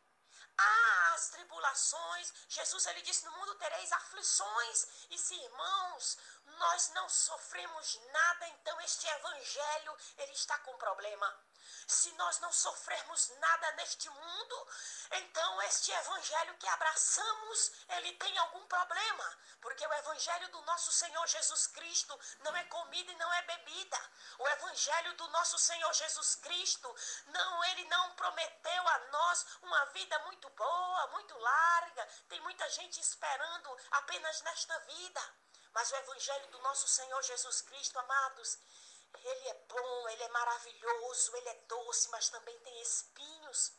Há as tribulações. Jesus ele disse: "No mundo tereis aflições". E se irmãos, nós não sofremos nada, então este evangelho ele está com problema. Se nós não sofrermos nada neste mundo, então este evangelho que abraçamos, ele tem algum problema, porque o evangelho do nosso Senhor Jesus Cristo não é comida e não é bebida. O evangelho do nosso Senhor Jesus Cristo, não, ele não prometeu a nós uma vida muito boa, muito larga. Tem muita gente esperando apenas nesta vida. Mas o evangelho do nosso Senhor Jesus Cristo, amados, ele é bom, ele é maravilhoso, ele é doce, mas também tem espinhos.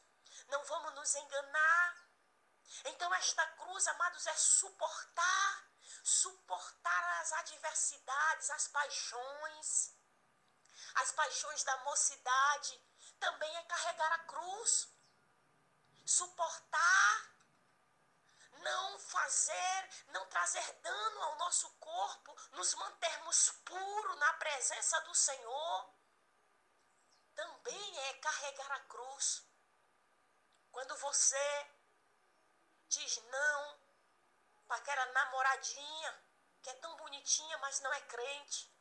Não vamos nos enganar. Então, esta cruz, amados, é suportar suportar as adversidades, as paixões, as paixões da mocidade. Também é carregar a cruz. Suportar não fazer, não trazer dano ao nosso corpo, nos mantermos puros na presença do Senhor, também é carregar a cruz. Quando você diz não para aquela namoradinha que é tão bonitinha, mas não é crente,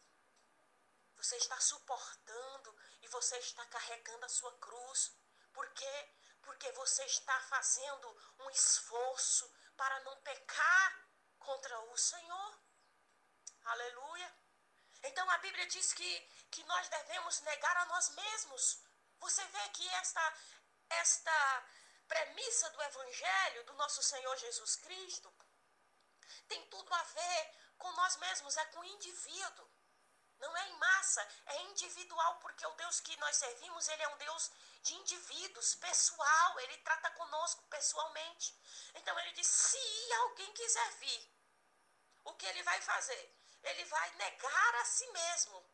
você está suportando e você está carregando a sua cruz. Por quê? Porque você está fazendo um esforço para não pecar contra o Senhor. Aleluia. Então a Bíblia diz que, que nós devemos negar a nós mesmos. Você vê que esta, esta premissa do Evangelho do nosso Senhor Jesus Cristo tem tudo a ver com nós mesmos, é com o indivíduo. Não é em massa, é individual, porque o Deus que nós servimos, ele é um Deus de indivíduos, pessoal, ele trata conosco pessoalmente. Então ele diz: se alguém quiser vir, o que ele vai fazer? Ele vai negar a si mesmo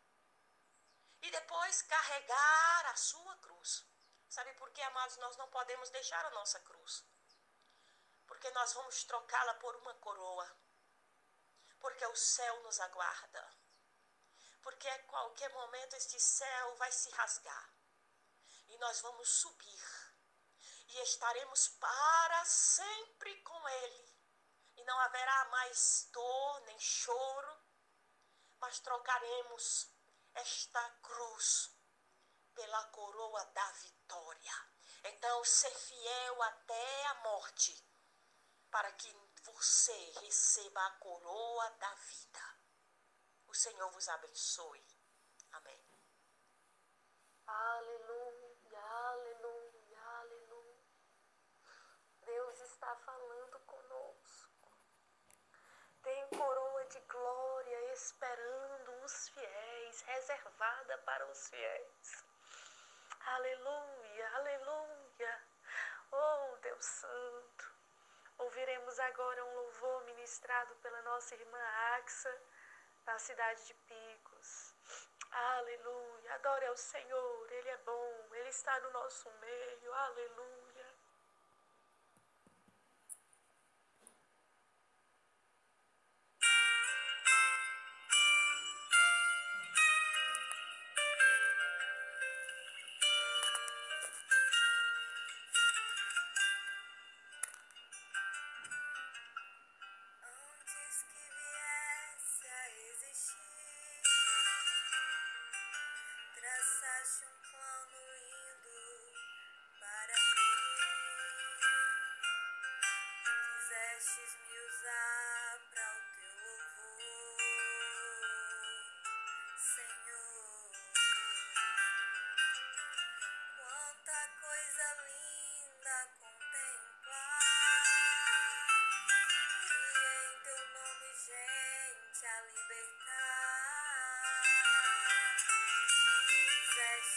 e depois carregar a sua cruz. Sabe por que, amados, nós não podemos deixar a nossa cruz? Porque nós vamos trocá-la por uma coroa. Porque o céu nos aguarda porque a qualquer momento este céu vai se rasgar e nós vamos subir e estaremos para sempre com Ele. E não haverá mais dor nem choro, mas trocaremos esta cruz pela coroa da vitória. Então, ser fiel até a morte, para que você receba a coroa da vida. O Senhor vos abençoe. Amém. Aleluia, aleluia, aleluia. Deus está falando conosco. Tem coroa de glória esperando os fiéis, reservada para os fiéis. Aleluia, aleluia. Oh, Deus Santo. Ouviremos agora um louvor ministrado pela nossa irmã Axa na cidade de Picos. Aleluia. Adore ao Senhor. Ele é bom. Ele está no nosso meio. Aleluia.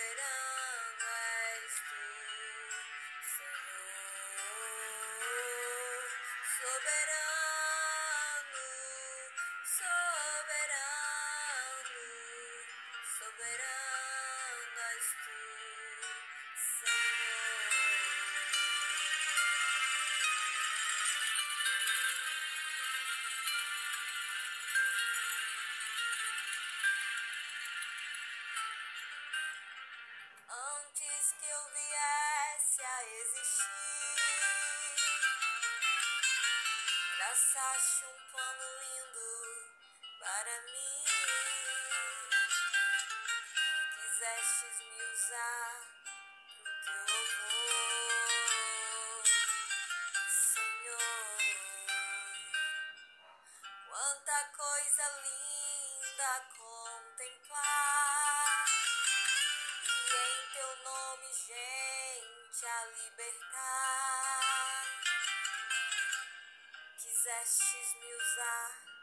verano. Traçaste um plano lindo para mim. Quisestes me usar pro teu louvor, Senhor. Quanta coisa linda contemplar, Quisestes me usar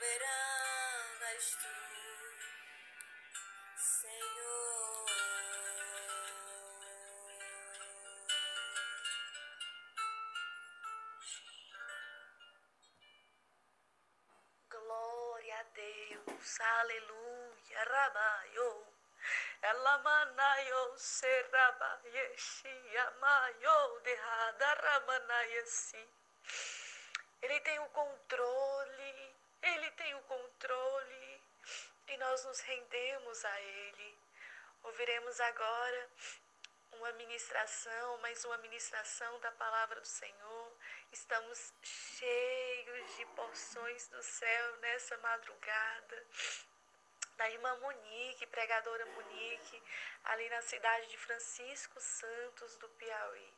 soberano és tu, Senhor. Glória a Deus, aleluia, rabaio. Ela manaio serabayeshi, amaio derrada ramanayesi. Ele tem o controle, ele tem o controle e nós nos rendemos a ele. Ouviremos agora uma ministração, mais uma ministração da palavra do Senhor. Estamos cheios de porções do céu nessa madrugada. Da irmã Monique, pregadora Monique, ali na cidade de Francisco Santos do Piauí.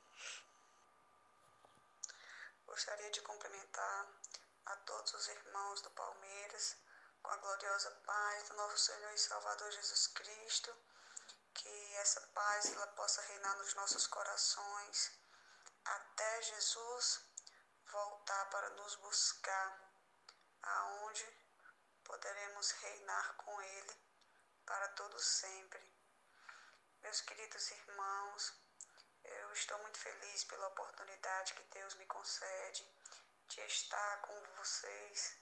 Gostaria de cumprimentar a todos os irmãos do Palmeiras com a gloriosa paz do nosso Senhor e Salvador Jesus Cristo. Que essa paz ela possa reinar nos nossos corações até Jesus voltar para nos buscar, aonde poderemos reinar com Ele para todo sempre. Meus queridos irmãos, eu estou muito feliz pela oportunidade que Deus me concede de estar com vocês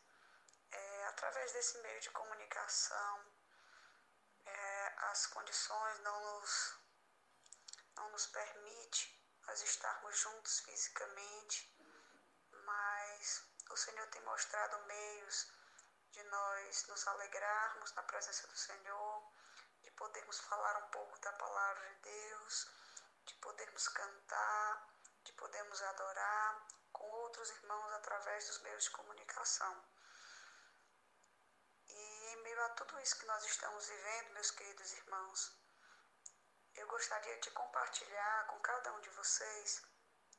através desse meio de comunicação. É, as condições não nos, não nos permite nós estarmos juntos fisicamente, mas o Senhor tem mostrado meios de nós nos alegrarmos na presença do Senhor, de podermos falar um pouco da palavra de Deus, de podermos cantar, de podermos adorar com outros irmãos através dos meios de comunicação. A tudo isso que nós estamos vivendo, meus queridos irmãos, eu gostaria de compartilhar com cada um de vocês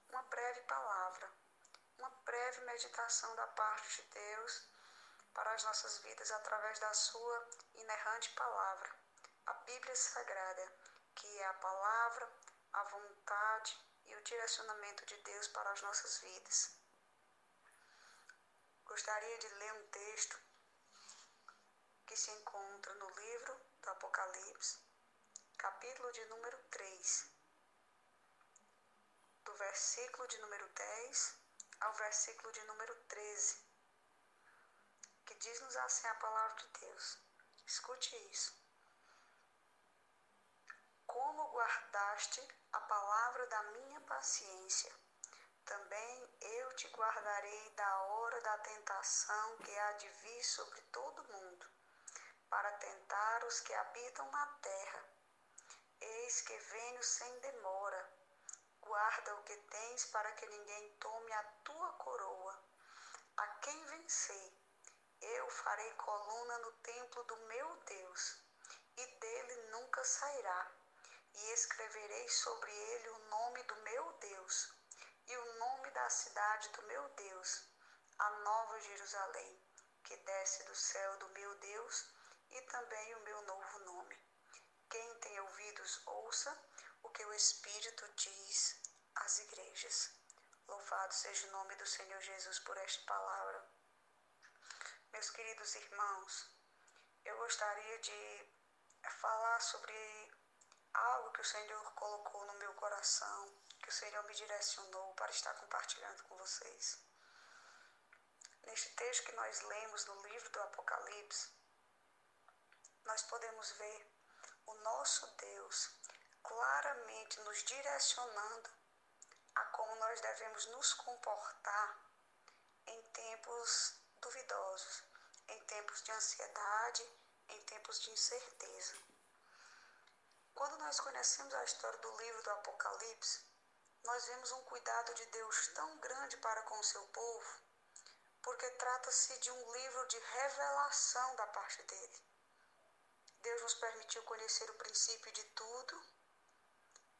uma breve palavra, uma breve meditação da parte de Deus para as nossas vidas através da sua inerrante palavra, a Bíblia Sagrada, que é a palavra, a vontade e o direcionamento de Deus para as nossas vidas. Gostaria de ler um texto que se encontra no livro do Apocalipse, capítulo de número 3, do versículo de número 10 ao versículo de número 13, que diz-nos assim a palavra de Deus. Escute isso. Como guardaste a palavra da minha paciência, também eu te guardarei da hora da tentação que há de vir sobre todo mundo, para tentar os que habitam na terra. Eis que venho sem demora. guarda o que tens para que ninguém tome a tua coroa. A quem vencer, eu farei coluna no templo do meu Deus, e dele nunca sairá. E escreverei sobre ele o nome do meu Deus, e o nome da cidade do meu Deus, a nova Jerusalém, que desce do céu do meu Deus, e também o meu novo nome. Quem tem ouvidos, ouça o que o Espírito diz às igrejas. Louvado seja o nome do Senhor Jesus por esta palavra. Meus queridos irmãos, eu gostaria de falar sobre algo que o Senhor colocou no meu coração, que o Senhor me direcionou para estar compartilhando com vocês. Neste texto que nós lemos no livro do Apocalipse, nós podemos ver o nosso Deus claramente nos direcionando a como nós devemos nos comportar em tempos duvidosos, em tempos de ansiedade, em tempos de incerteza. Quando nós conhecemos a história do livro do Apocalipse, nós vemos um cuidado de Deus tão grande para com o seu povo, porque trata-se de um livro de revelação da parte dele. Deus nos permitiu conhecer o princípio de tudo.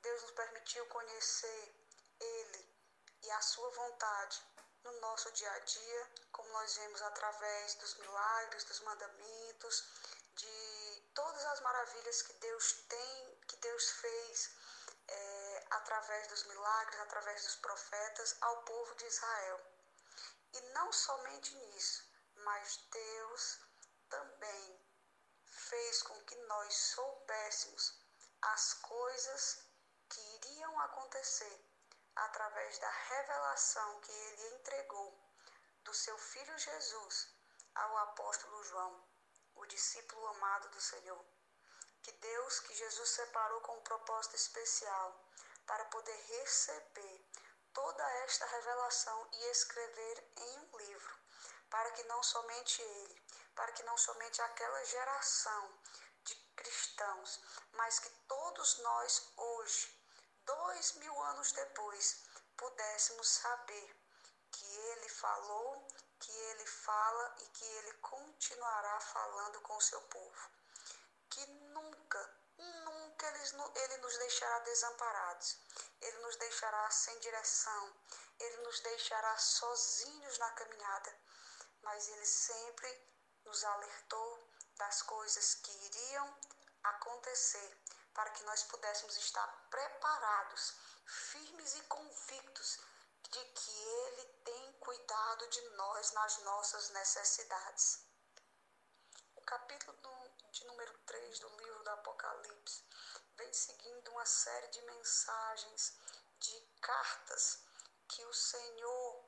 Deus nos permitiu conhecer Ele e a Sua vontade no nosso dia a dia, como nós vemos através dos milagres, dos mandamentos, de todas as maravilhas que Deus tem, que Deus fez é, através dos milagres, através dos profetas ao povo de Israel. E não somente nisso, mas Deus também fez com que nós soubéssemos as coisas que iriam acontecer através da revelação que ele entregou do seu filho Jesus ao apóstolo João, o discípulo amado do Senhor. Que Deus, que Jesus separou com um propósito especial para poder receber toda esta revelação e escrever em um livro, para que não somente ele, para que não somente aquela geração de cristãos, mas que todos nós hoje, dois mil anos depois, pudéssemos saber que Ele falou, que Ele fala e que Ele continuará falando com o seu povo. Que nunca, nunca ele, nos deixará desamparados, Ele nos deixará sem direção, Ele nos deixará sozinhos na caminhada, mas Ele sempre nos alertou das coisas que iriam acontecer para que nós pudéssemos estar preparados, firmes e convictos de que Ele tem cuidado de nós nas nossas necessidades. O capítulo de número 3 do livro do Apocalipse vem seguindo uma série de mensagens, de cartas que o Senhor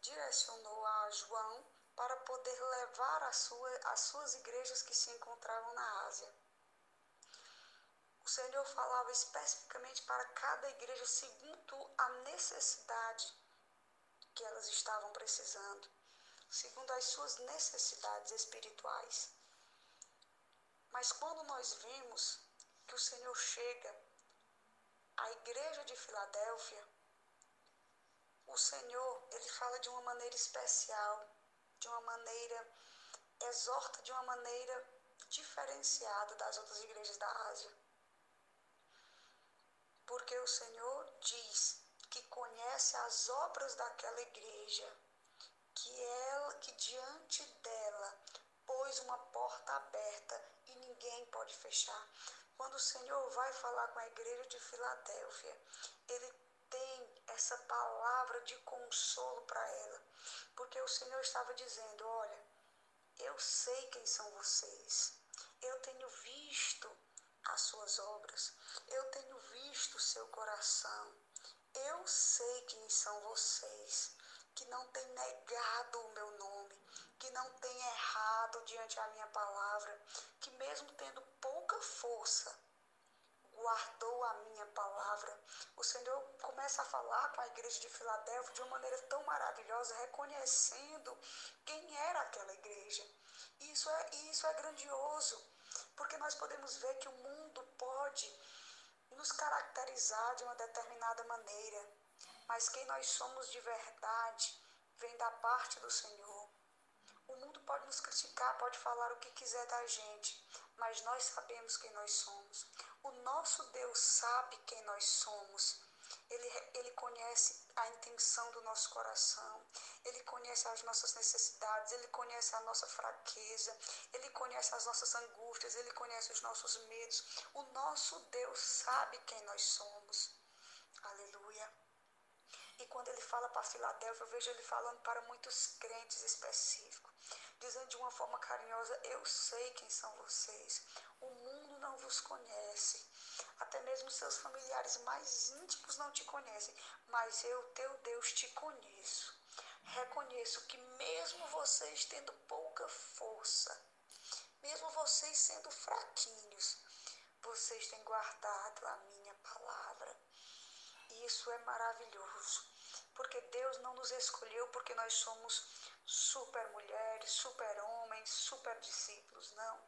direcionou a João para poder levar as sua, as suas igrejas que se encontravam na Ásia. O Senhor falava especificamente para cada igreja segundo a necessidade que elas estavam precisando, segundo as suas necessidades espirituais. Mas quando nós vimos que o Senhor chega à igreja de Filadélfia, o Senhor, ele fala de uma maneira especial de uma maneira, exorta de uma maneira diferenciada das outras igrejas da Ásia. Porque o Senhor diz que conhece as obras daquela igreja, que ela, que diante dela pôs uma porta aberta e ninguém pode fechar. Quando o Senhor vai falar com a igreja de Filadélfia, ele essa palavra de consolo para ela. Porque o Senhor estava dizendo: Olha, eu sei quem são vocês, eu tenho visto as suas obras, eu tenho visto o seu coração, eu sei quem são vocês, que não têm negado o meu nome, que não têm errado diante da minha palavra, que mesmo tendo pouca força, guardou a minha palavra. O Senhor começa a falar com a igreja de Filadélfia de uma maneira tão maravilhosa, reconhecendo quem era aquela igreja. E isso é, isso é grandioso, porque nós podemos ver que o mundo pode nos caracterizar de uma determinada maneira, mas quem nós somos de verdade vem da parte do Senhor. Pode nos criticar, pode falar o que quiser da gente, mas nós sabemos quem nós somos. O nosso Deus sabe quem nós somos. Ele, ele conhece a intenção do nosso coração, Ele conhece as nossas necessidades, Ele conhece a nossa fraqueza, Ele conhece as nossas angústias, Ele conhece os nossos medos. O nosso Deus sabe quem nós somos. Aleluia. Quando ele fala para Filadélfia, eu vejo ele falando para muitos crentes específicos, dizendo de uma forma carinhosa: Eu sei quem são vocês. O mundo não vos conhece. Até mesmo seus familiares mais íntimos não te conhecem, mas eu, teu Deus, te conheço. Reconheço que mesmo vocês tendo pouca força, mesmo vocês sendo fraquinhos, vocês têm guardado a minha palavra. Isso é maravilhoso, porque Deus não nos escolheu porque nós somos super mulheres, super homens, super discípulos, não.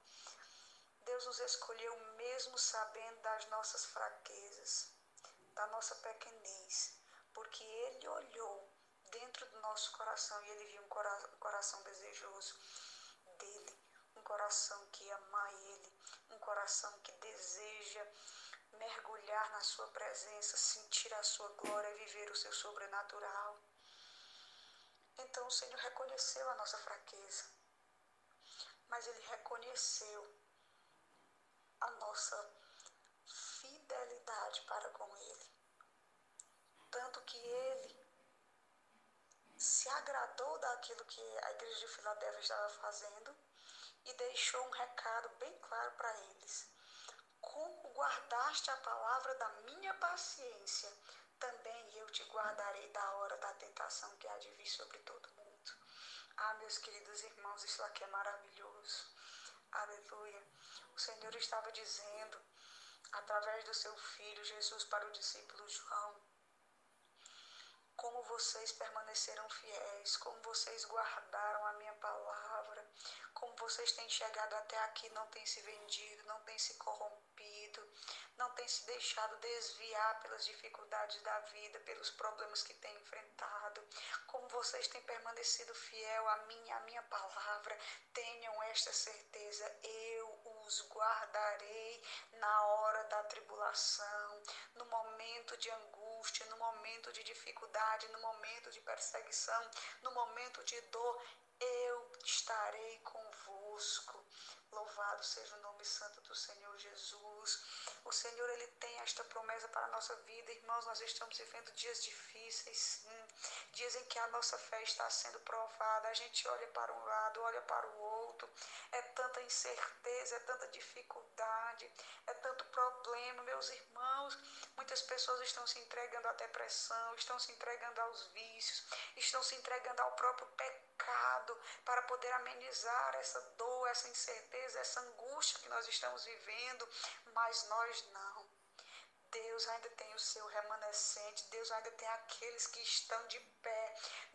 Deus nos escolheu mesmo sabendo das nossas fraquezas, da nossa pequenez, porque Ele olhou dentro do nosso coração e Ele viu um coração desejoso dele, um coração que ama Ele, um coração que deseja mergulhar na Sua presença, sentir a Sua glória e viver o seu sobrenatural. Então o Senhor reconheceu a nossa fraqueza, mas Ele reconheceu a nossa fidelidade para com Ele. Tanto que Ele se agradou daquilo que a igreja de Filadélfia estava fazendo e deixou um recado bem claro para eles. Como guardaste a palavra da minha paciência, também eu te guardarei da hora da tentação que há de vir sobre todo mundo. Ah, meus queridos irmãos, isso aqui é maravilhoso. Aleluia. O Senhor estava dizendo, através do seu filho Jesus, para o discípulo João, como vocês permaneceram fiéis, como vocês guardaram a minha palavra, como vocês têm chegado até aqui, não têm se vendido, não têm se corrompido, não têm se deixado desviar pelas dificuldades da vida, pelos problemas que têm enfrentado, como vocês têm permanecido fiel a mim, a minha palavra, tenham esta certeza, eu os guardarei na hora da tribulação, no momento de angústia, no momento de dificuldade, no momento de perseguição, no momento de dor, eu estarei convosco. Louvado seja o nome santo do Senhor Jesus. O Senhor ele tem esta promessa para a nossa vida, irmãos. Nós estamos vivendo dias difíceis, sim. Dias em que a nossa fé está sendo provada. A gente olha para um lado, olha para o outro. É tanta incerteza, é tanta dificuldade, é tanto problema, meus irmãos. Muitas pessoas estão se entregando à depressão, estão se entregando aos vícios, estão se entregando ao próprio pecado para poder amenizar essa dor, essa incerteza, essa angústia que nós estamos vivendo, mas nós não. Deus ainda tem o seu remanescente, Deus ainda tem aqueles que estão de pé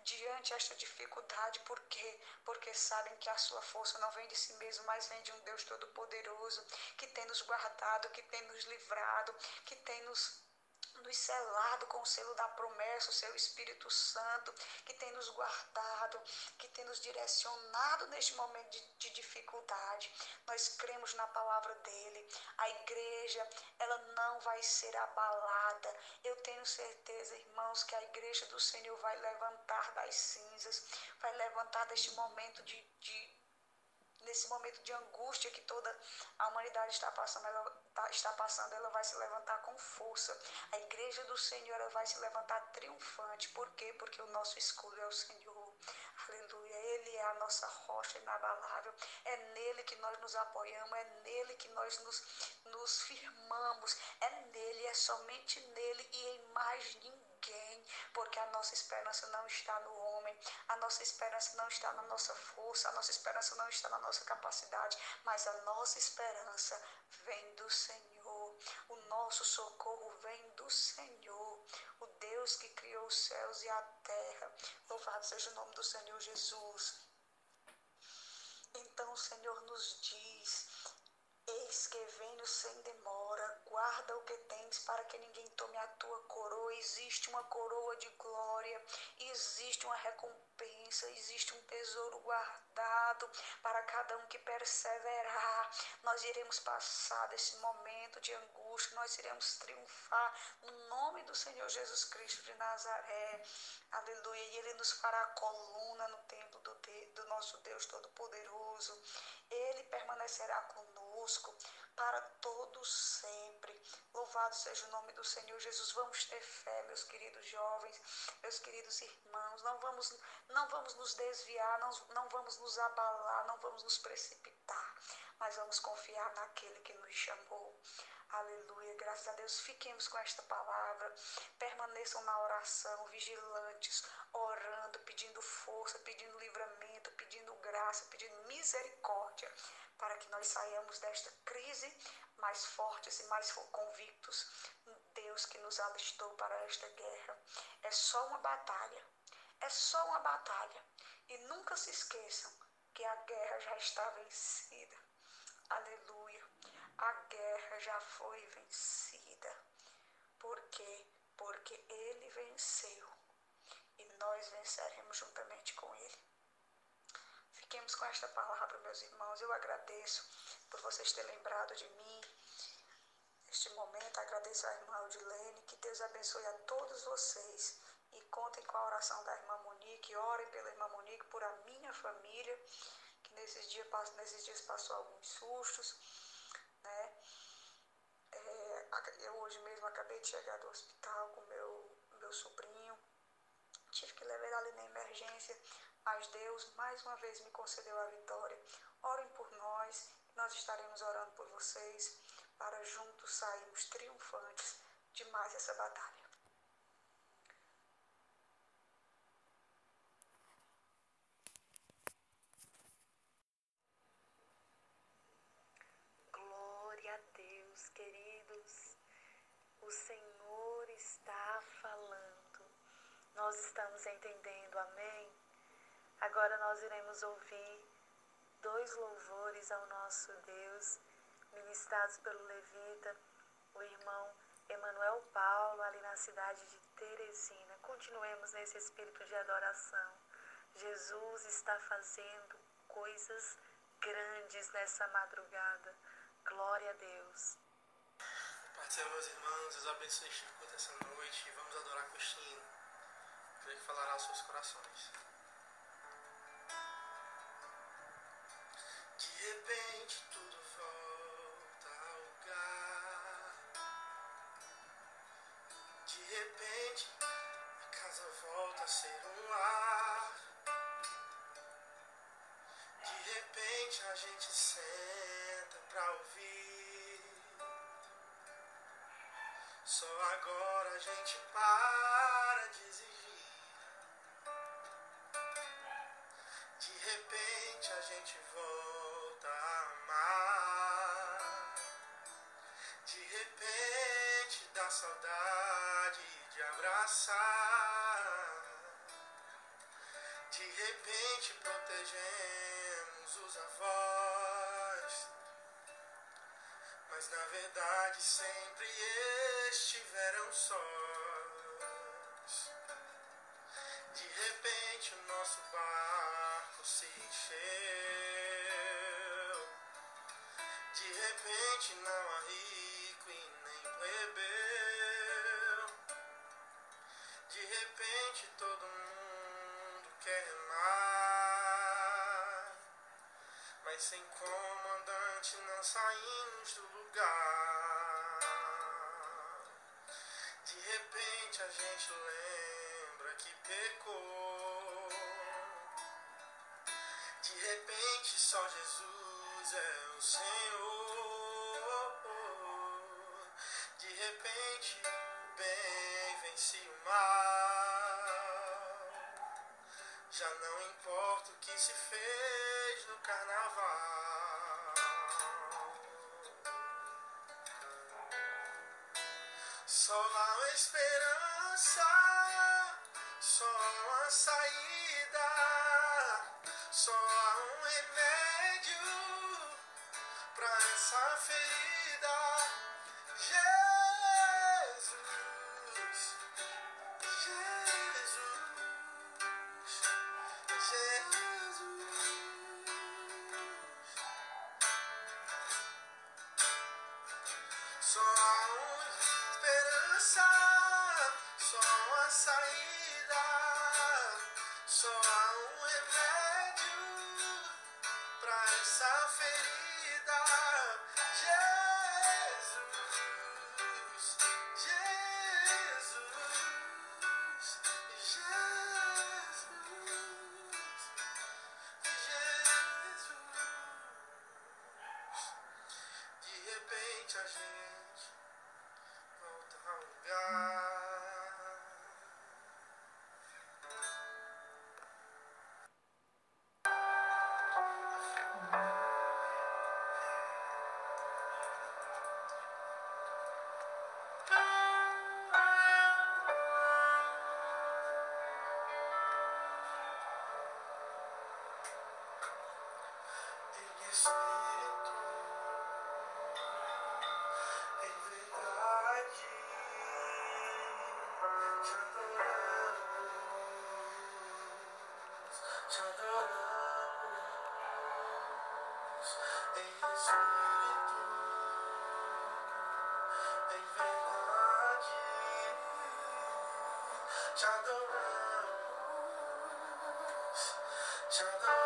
diante esta dificuldade, por quê? Porque sabem que a sua força não vem de si mesmo, mas vem de um Deus todo-poderoso, que tem nos guardado, que tem nos livrado, que tem nos nos selado com o selo da promessa, o seu Espírito Santo, que tem nos guardado, que tem nos direcionado neste momento de, de dificuldade. Nós cremos na palavra dele. A igreja, ela não vai ser abalada. Eu tenho certeza, irmãos, que a igreja do Senhor vai levantar das cinzas, vai levantar deste momento de, de nesse momento de angústia que toda a humanidade está passando, ela tá, está passando, ela vai se levantar com força. A igreja do Senhor ela vai se levantar triunfante. Por quê? Porque o nosso escudo é o Senhor. Aleluia. Ele é a nossa rocha inabalável. É nele que nós nos apoiamos, é nele que nós nos, nos firmamos. É nele, é somente nele e em mais ninguém porque a nossa esperança não está no a nossa esperança não está na nossa força, a nossa esperança não está na nossa capacidade, mas a nossa esperança vem do Senhor. O nosso socorro vem do Senhor, o Deus que criou os céus e a terra. Louvado seja o nome do Senhor Jesus. Então o Senhor nos diz: Eis que venho sem demora, guarda o que tens para que ninguém tome a tua coroa. Existe uma coroa de glória, existe uma recompensa, existe um tesouro guardado para cada um que perseverar. Nós iremos passar desse momento de angústia, nós iremos triunfar no nome do Senhor Jesus Cristo de Nazaré. Aleluia. E Ele nos fará coluna no templo do, de, do nosso Deus Todo-Poderoso. Ele permanecerá conosco para todos sempre. Louvado seja o nome do Senhor Jesus. Vamos ter fé, meus queridos jovens, meus queridos irmãos. Não vamos, não vamos nos desviar, não, não vamos nos abalar, não vamos nos precipitar, mas vamos confiar naquele que nos chamou. Aleluia, graças a Deus. Fiquemos com esta palavra. Permaneçam na oração, vigilantes, orando, pedindo força, pedindo livramento, graça, pedindo misericórdia para que nós saiamos desta crise mais fortes e mais convictos. Deus que nos alistou para esta guerra. É só uma batalha. É só uma batalha. E nunca se esqueçam que a guerra já está vencida. Aleluia. A guerra já foi vencida. Por quê? Porque ele venceu. E nós venceremos juntamente com ele. Fiquemos com esta palavra, meus irmãos. Eu agradeço por vocês terem lembrado de mim. Neste momento, agradeço à irmã Odilene. Que Deus abençoe a todos vocês. E contem com a oração da irmã Monique. Orem pela irmã Monique, por a minha família, que nesses dias, nesses dias passou alguns sustos. Né? É, eu hoje mesmo acabei de chegar do hospital com meu, meu sobrinho. Tive que levar ali na emergência mas Deus mais uma vez me concedeu a vitória. Orem por nós, nós estaremos orando por vocês, para juntos sairmos triunfantes de mais essa batalha. Glória a Deus, queridos. O Senhor está falando. Nós estamos entendendo, amém? Agora nós iremos ouvir dois louvores ao nosso Deus, ministrados pelo levita, o irmão Emanuel Paulo, ali na cidade de Teresina. Continuemos nesse espírito de adoração. Jesus está fazendo coisas grandes nessa madrugada. Glória a Deus. Céu, meus irmãos, Deus abençoe Chico dessa noite. Vamos adorar Cristina. Creio que falará aos seus corações. Repente tudo volta ao lugar. De repente a casa volta a ser um lar. De repente a gente senta pra ouvir. Só agora a gente para de exigir. De repente a gente volta saudade de abraçar. De repente protegemos os avós. Mas na verdade sempre estiveram sós. De repente o nosso barco se encheu. De repente não há plebeu. De repente todo mundo quer remar. Mas sem comandante não saímos do lugar. De repente a gente lembra que pecou. De repente só Jesus é o Senhor. Já não importa o que se fez no carnaval. Só há uma esperança, só uma saída, só há te adoramos, te adoramos.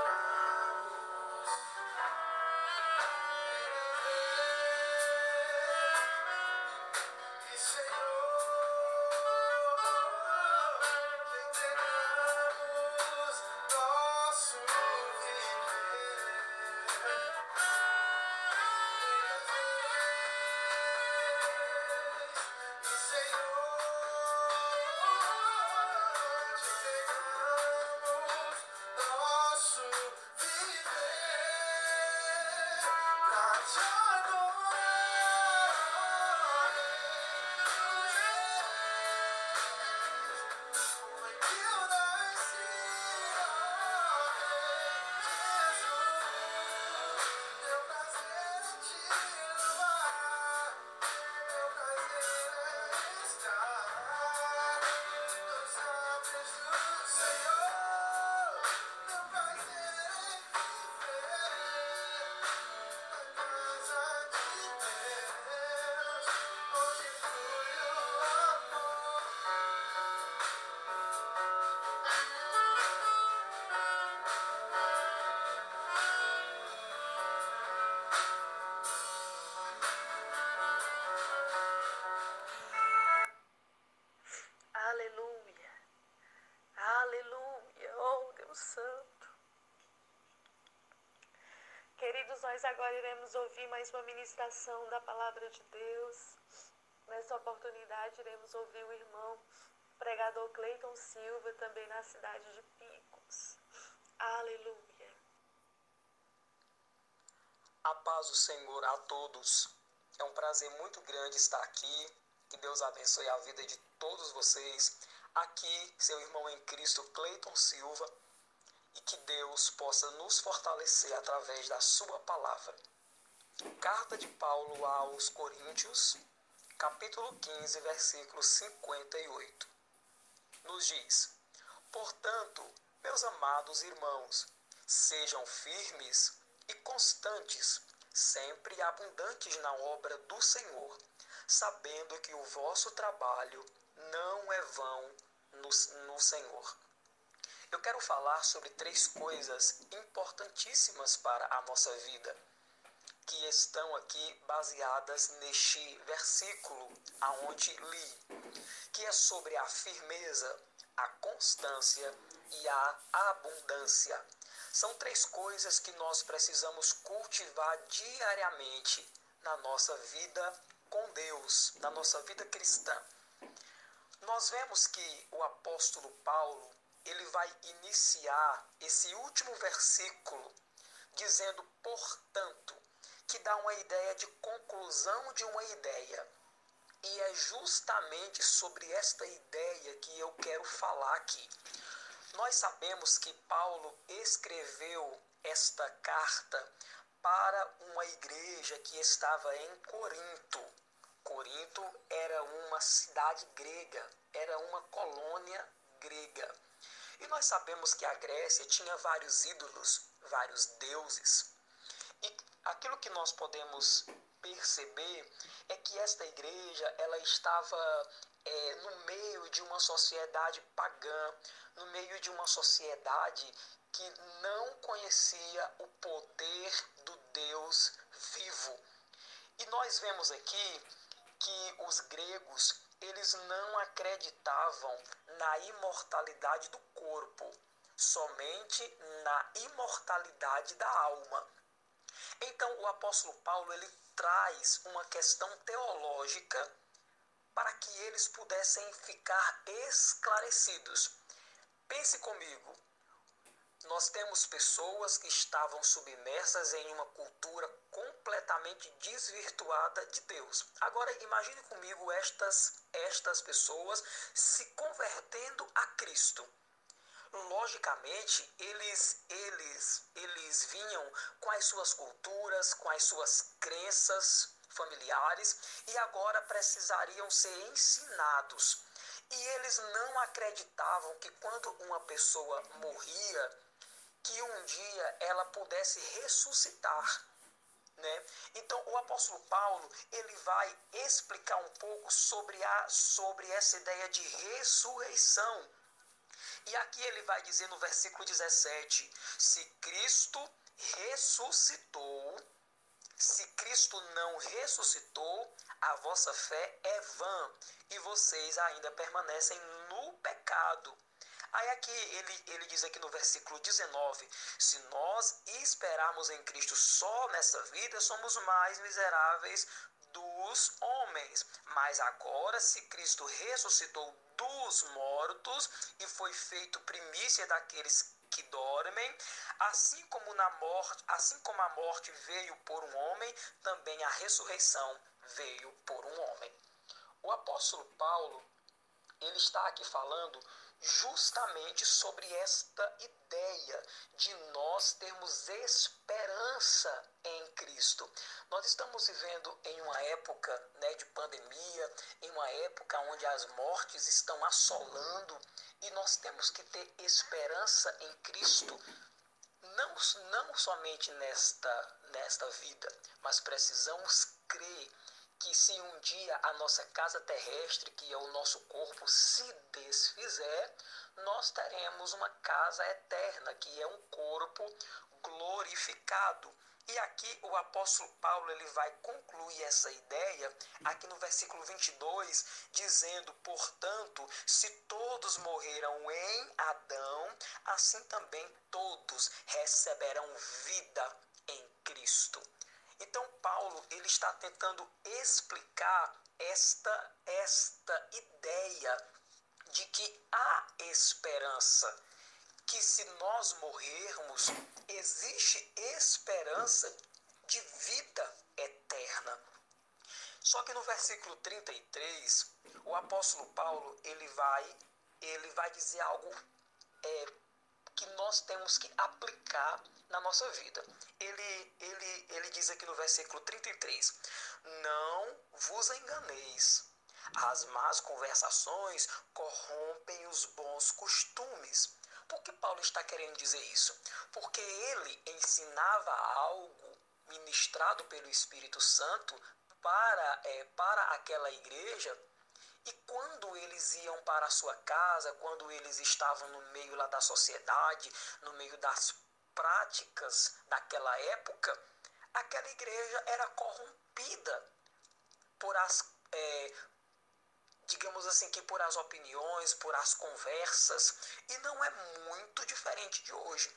Nós agora iremos ouvir mais uma ministração da palavra de Deus. Nessa oportunidade, iremos ouvir o irmão pregador Cleiton Silva, também na cidade de Picos. Aleluia. A paz do Senhor a todos. É um prazer muito grande estar aqui. Que Deus abençoe a vida de todos vocês. Aqui, seu irmão em Cristo, Cleiton Silva. Que Deus possa nos fortalecer através da sua palavra. Carta de Paulo aos Coríntios, capítulo 15, versículo 58. Nos diz: Portanto, meus amados irmãos, sejam firmes e constantes, sempre abundantes na obra do Senhor, sabendo que o vosso trabalho não é vão no, no Senhor. Eu quero falar sobre três coisas importantíssimas para a nossa vida, que estão aqui baseadas neste versículo aonde li, que é sobre a firmeza, a constância e a abundância. São três coisas que nós precisamos cultivar diariamente na nossa vida com Deus, na nossa vida cristã. Nós vemos que o apóstolo Paulo, ele vai iniciar esse último versículo dizendo, portanto, que dá uma ideia de conclusão de uma ideia. E é justamente sobre esta ideia que eu quero falar aqui. Nós sabemos que Paulo escreveu esta carta para uma igreja que estava em Corinto. Corinto era uma cidade grega, era uma colônia grega. E nós sabemos que a Grécia tinha vários ídolos, vários deuses. E aquilo que nós podemos perceber é que esta igreja ela estava é, no meio de uma sociedade pagã, no meio de uma sociedade que não conhecia o poder do Deus vivo. E nós vemos aqui que os gregos eles não acreditavam na imortalidade do corpo, somente na imortalidade da alma. Então o apóstolo Paulo ele traz uma questão teológica para que eles pudessem ficar esclarecidos. Pense comigo, nós temos pessoas que estavam submersas em uma cultura completamente desvirtuada de Deus. Agora imagine comigo estas estas pessoas se convertendo a Cristo. Logicamente, eles eles eles vinham com as suas culturas, com as suas crenças familiares e agora precisariam ser ensinados. E eles não acreditavam que quando uma pessoa morria, que um dia ela pudesse ressuscitar. Né? Então o apóstolo Paulo ele vai explicar um pouco sobre, a, sobre essa ideia de ressurreição. E aqui ele vai dizer no versículo 17: se Cristo ressuscitou, se Cristo não ressuscitou, a vossa fé é vã e vocês ainda permanecem no pecado. Aí aqui ele, ele diz aqui no versículo 19: se nós esperarmos em Cristo só nessa vida, somos mais miseráveis dos homens. Mas agora, se Cristo ressuscitou dos mortos e foi feito primícia daqueles que dormem, assim como na morte, assim como a morte veio por um homem, também a ressurreição veio por um homem. O apóstolo Paulo, ele está aqui falando justamente sobre esta ideia de nós termos esperança em Cristo. Nós estamos vivendo em uma época né, de pandemia, em uma época onde as mortes estão assolando e nós temos que ter esperança em Cristo. Não, não somente nesta, nesta vida, mas precisamos crer que se um dia a nossa casa terrestre, que é o nosso corpo, se desfizer, nós teremos uma casa eterna, que é um corpo glorificado. E aqui o apóstolo Paulo ele vai concluir essa ideia aqui no versículo 22, dizendo: "Portanto, se todos morreram em Adão, assim também todos receberão vida em Cristo." Então Paulo ele está tentando explicar esta esta ideia de que há esperança, que se nós morrermos, existe esperança de vida eterna. Só que no versículo 33, o apóstolo Paulo ele vai ele vai dizer algo é, que nós temos que aplicar na nossa vida. Ele, ele, ele diz aqui no versículo 33: Não vos enganeis. As más conversações corrompem os bons costumes. Por que Paulo está querendo dizer isso? Porque ele ensinava algo ministrado pelo Espírito Santo para, é, para aquela igreja e quando eles iam para a sua casa, quando eles estavam no meio lá da sociedade, no meio das práticas daquela época, aquela igreja era corrompida por as, é, digamos assim, que por as opiniões, por as conversas, e não é muito diferente de hoje.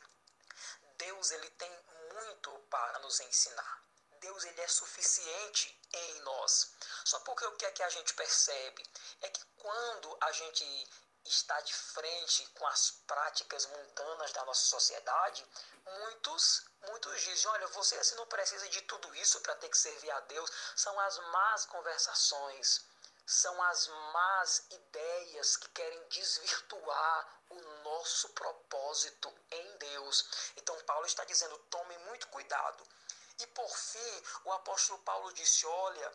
Deus ele tem muito para nos ensinar. Deus ele é suficiente em nós. Só porque o que é que a gente percebe é que quando a gente está de frente com as práticas mundanas da nossa sociedade, muitos muitos dizem, olha, você assim não precisa de tudo isso para ter que servir a Deus. São as más conversações, são as más ideias que querem desvirtuar o nosso propósito em Deus. Então Paulo está dizendo, tome muito cuidado. E por fim, o apóstolo Paulo disse, olha,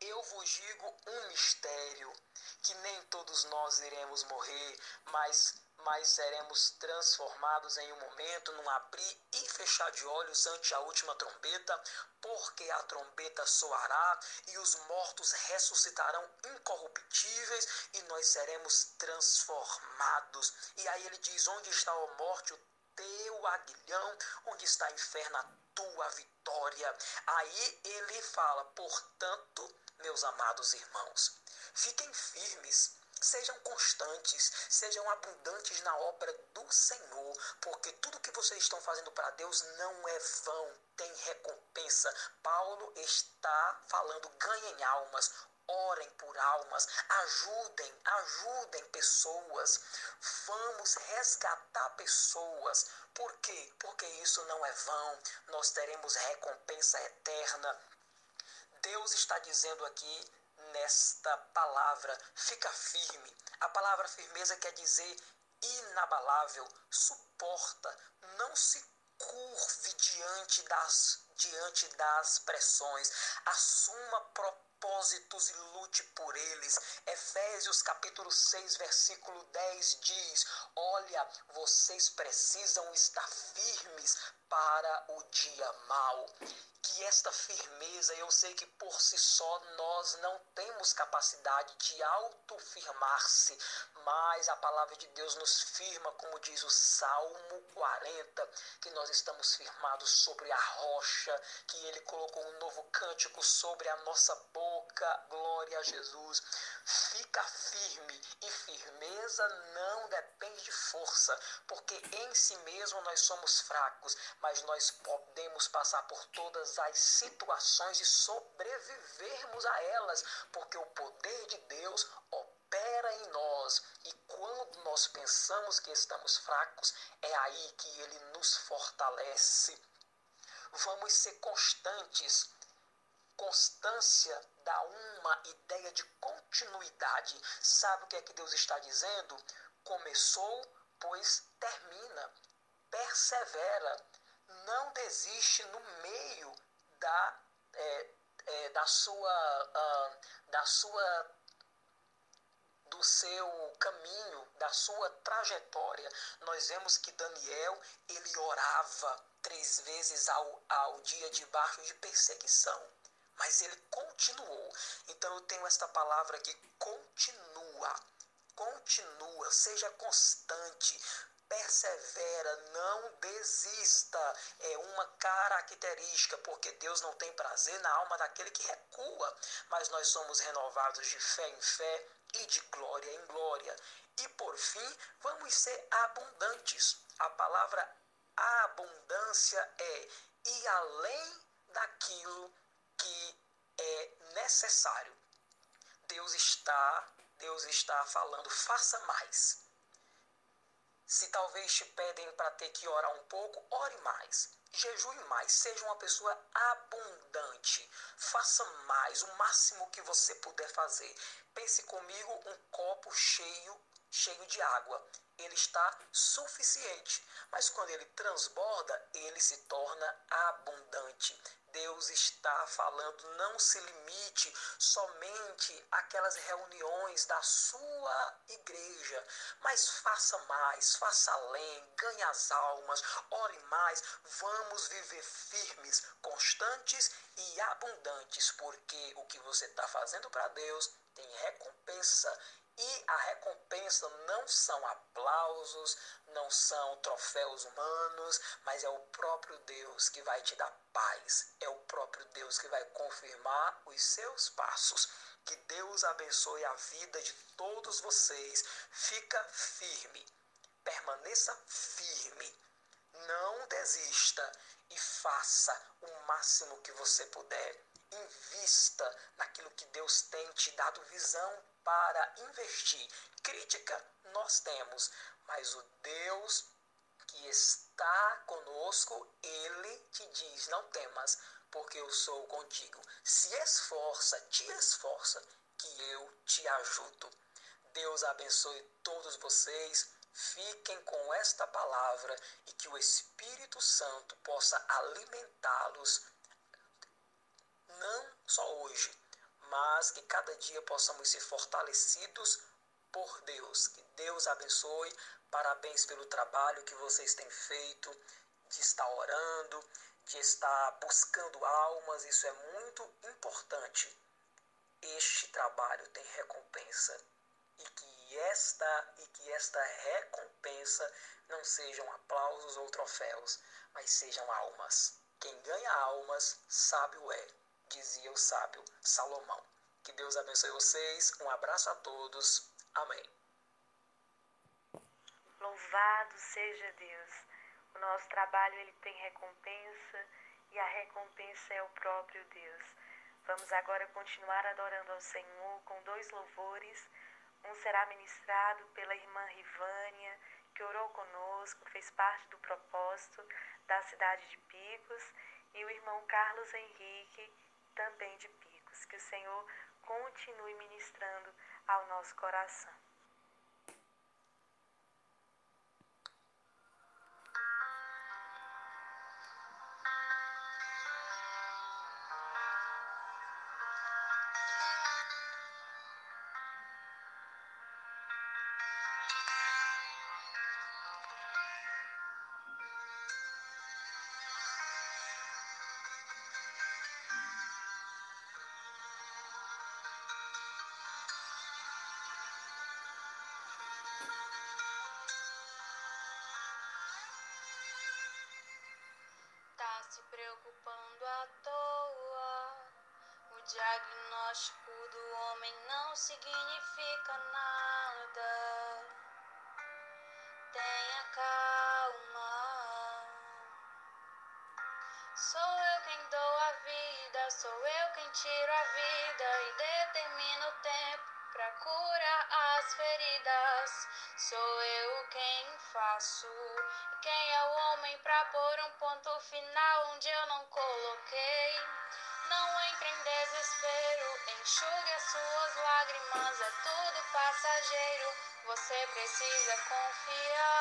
eu vos digo um mistério, que nem todos nós iremos morrer, mas, mas seremos transformados em um momento, num abrir e fechar de olhos ante a última trombeta, porque a trombeta soará e os mortos ressuscitarão incorruptíveis e nós seremos transformados. E aí ele diz: Onde está a morte, o teu aguilhão, onde está o inferno, a tua vitória. Aí ele fala: Portanto, meus amados irmãos, fiquem firmes Sejam constantes, sejam abundantes na obra do Senhor, porque tudo que vocês estão fazendo para Deus não é vão, tem recompensa. Paulo está falando: ganhem almas, orem por almas, ajudem, ajudem pessoas, vamos resgatar pessoas. Por quê? Porque isso não é vão, nós teremos recompensa eterna. Deus está dizendo aqui nesta palavra, fica firme. A palavra firmeza quer dizer inabalável, suporta, não se curve diante das, diante das pressões, assuma propósitos e lute por eles. Efésios capítulo 6, versículo 10 diz: Olha, vocês precisam estar firmes para o dia mau que esta firmeza, eu sei que por si só nós não temos capacidade de autofirmar-se, mas a palavra de Deus nos firma, como diz o Salmo 40, que nós estamos firmados sobre a rocha, que ele colocou um novo cântico sobre a nossa boca. Glória a Jesus. Fica firme e firmeza não depende de força, porque em si mesmo nós somos fracos, mas nós podemos passar por todas as situações e sobrevivermos a elas, porque o poder de Deus opera em nós e quando nós pensamos que estamos fracos, é aí que ele nos fortalece. Vamos ser constantes. Constância dá uma ideia de continuidade. Sabe o que é que Deus está dizendo? Começou, pois termina. Persevera. Não desiste no meio da, é, é, da sua, uh, da sua do seu caminho, da sua trajetória. Nós vemos que Daniel, ele orava três vezes ao, ao dia debaixo de perseguição, mas ele continuou. Então eu tenho esta palavra aqui, continua, continua, seja constante, persevera, não desista. É uma característica, porque Deus não tem prazer na alma daquele que recua, mas nós somos renovados de fé em fé e de glória em glória. E por fim, vamos ser abundantes. A palavra abundância é ir além daquilo que é necessário. Deus está, Deus está falando, faça mais. Se talvez te pedem para ter que orar um pouco, ore mais. Jejue mais, seja uma pessoa abundante. Faça mais, o máximo que você puder fazer. Pense comigo um copo cheio, cheio de água. Ele está suficiente, mas quando ele transborda, ele se torna abundante. Deus está falando, não se limite somente àquelas reuniões da sua igreja, mas faça mais, faça além, ganhe as almas, ore mais, vamos viver firmes, constantes e abundantes, porque o que você está fazendo para Deus tem recompensa e a recompensa não são aplausos, não são troféus humanos, mas é o próprio Deus que vai te dar paz. É o próprio Deus que vai confirmar os seus passos. Que Deus abençoe a vida de todos vocês. Fica firme. Permaneça firme. Não desista e faça o máximo que você puder. Invista naquilo que Deus tem te dado visão para investir. Crítica nós temos, mas o Deus que está conosco, ele te diz: não temas, porque eu sou contigo. Se esforça, te esforça, que eu te ajudo. Deus abençoe todos vocês. Fiquem com esta palavra e que o Espírito Santo possa alimentá-los, não só hoje, mas que cada dia possamos ser fortalecidos por Deus. Que Deus abençoe. Parabéns pelo trabalho que vocês têm feito, de estar orando, de estar buscando almas. Isso é muito importante. Este trabalho tem recompensa e que esta e que esta recompensa não sejam aplausos ou troféus, mas sejam almas. Quem ganha almas, sábio é, dizia o sábio Salomão. Que Deus abençoe vocês. Um abraço a todos. Amém. Louvado seja Deus. O nosso trabalho ele tem recompensa e a recompensa é o próprio Deus. Vamos agora continuar adorando ao Senhor com dois louvores. Um será ministrado pela irmã Rivânia, que orou conosco, fez parte do propósito da cidade de Picos, e o irmão Carlos Henrique, também de Picos. Que o Senhor continue ministrando ao nosso coração. Se preocupando à toa. O diagnóstico do homem não significa nada. Tenha calma. Sou eu quem dou a vida, sou eu quem tiro a vida e determino o tempo para curar as feridas. Sou eu quem faço pôr um ponto final onde eu não coloquei? Não entre em desespero, enxugue as suas lágrimas, é tudo passageiro. Você precisa confiar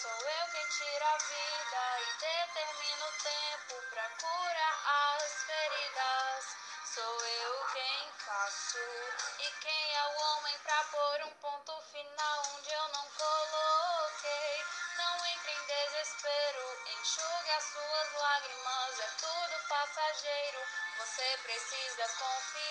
sou eu quem tira a vida e determino o tempo pra curar as feridas. Sou eu quem faço e quem é o homem pra pôr um ponto final onde eu não coloquei. Não entre em desespero, enxugue as suas lágrimas, é tudo passageiro. Você precisa confiar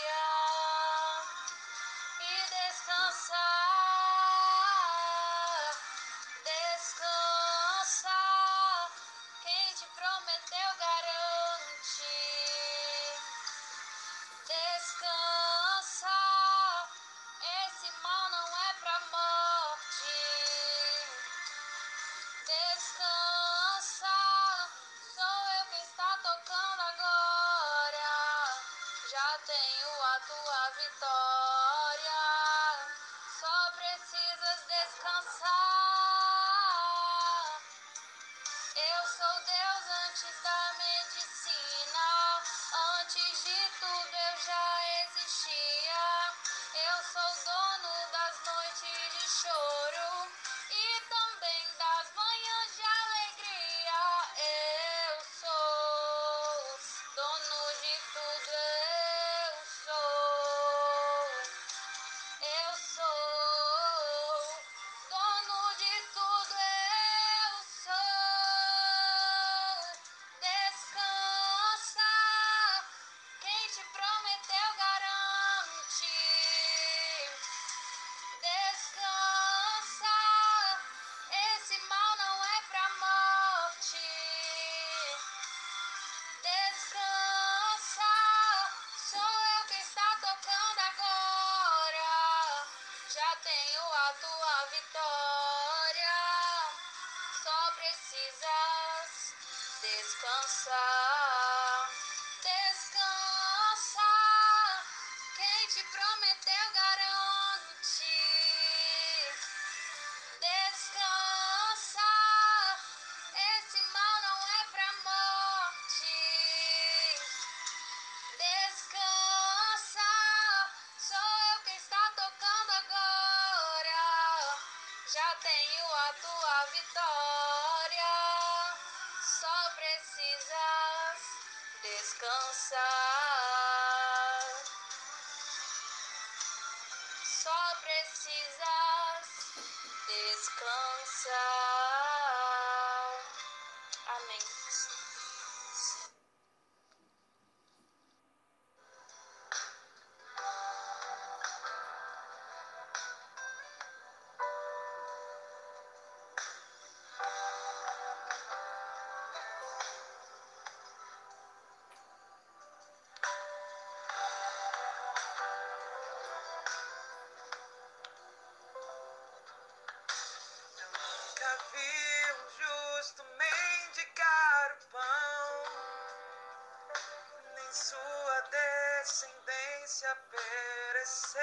descendência perecer.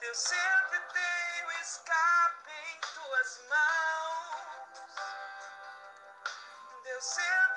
Eu sempre tenho escape em tuas mãos. Deus sempre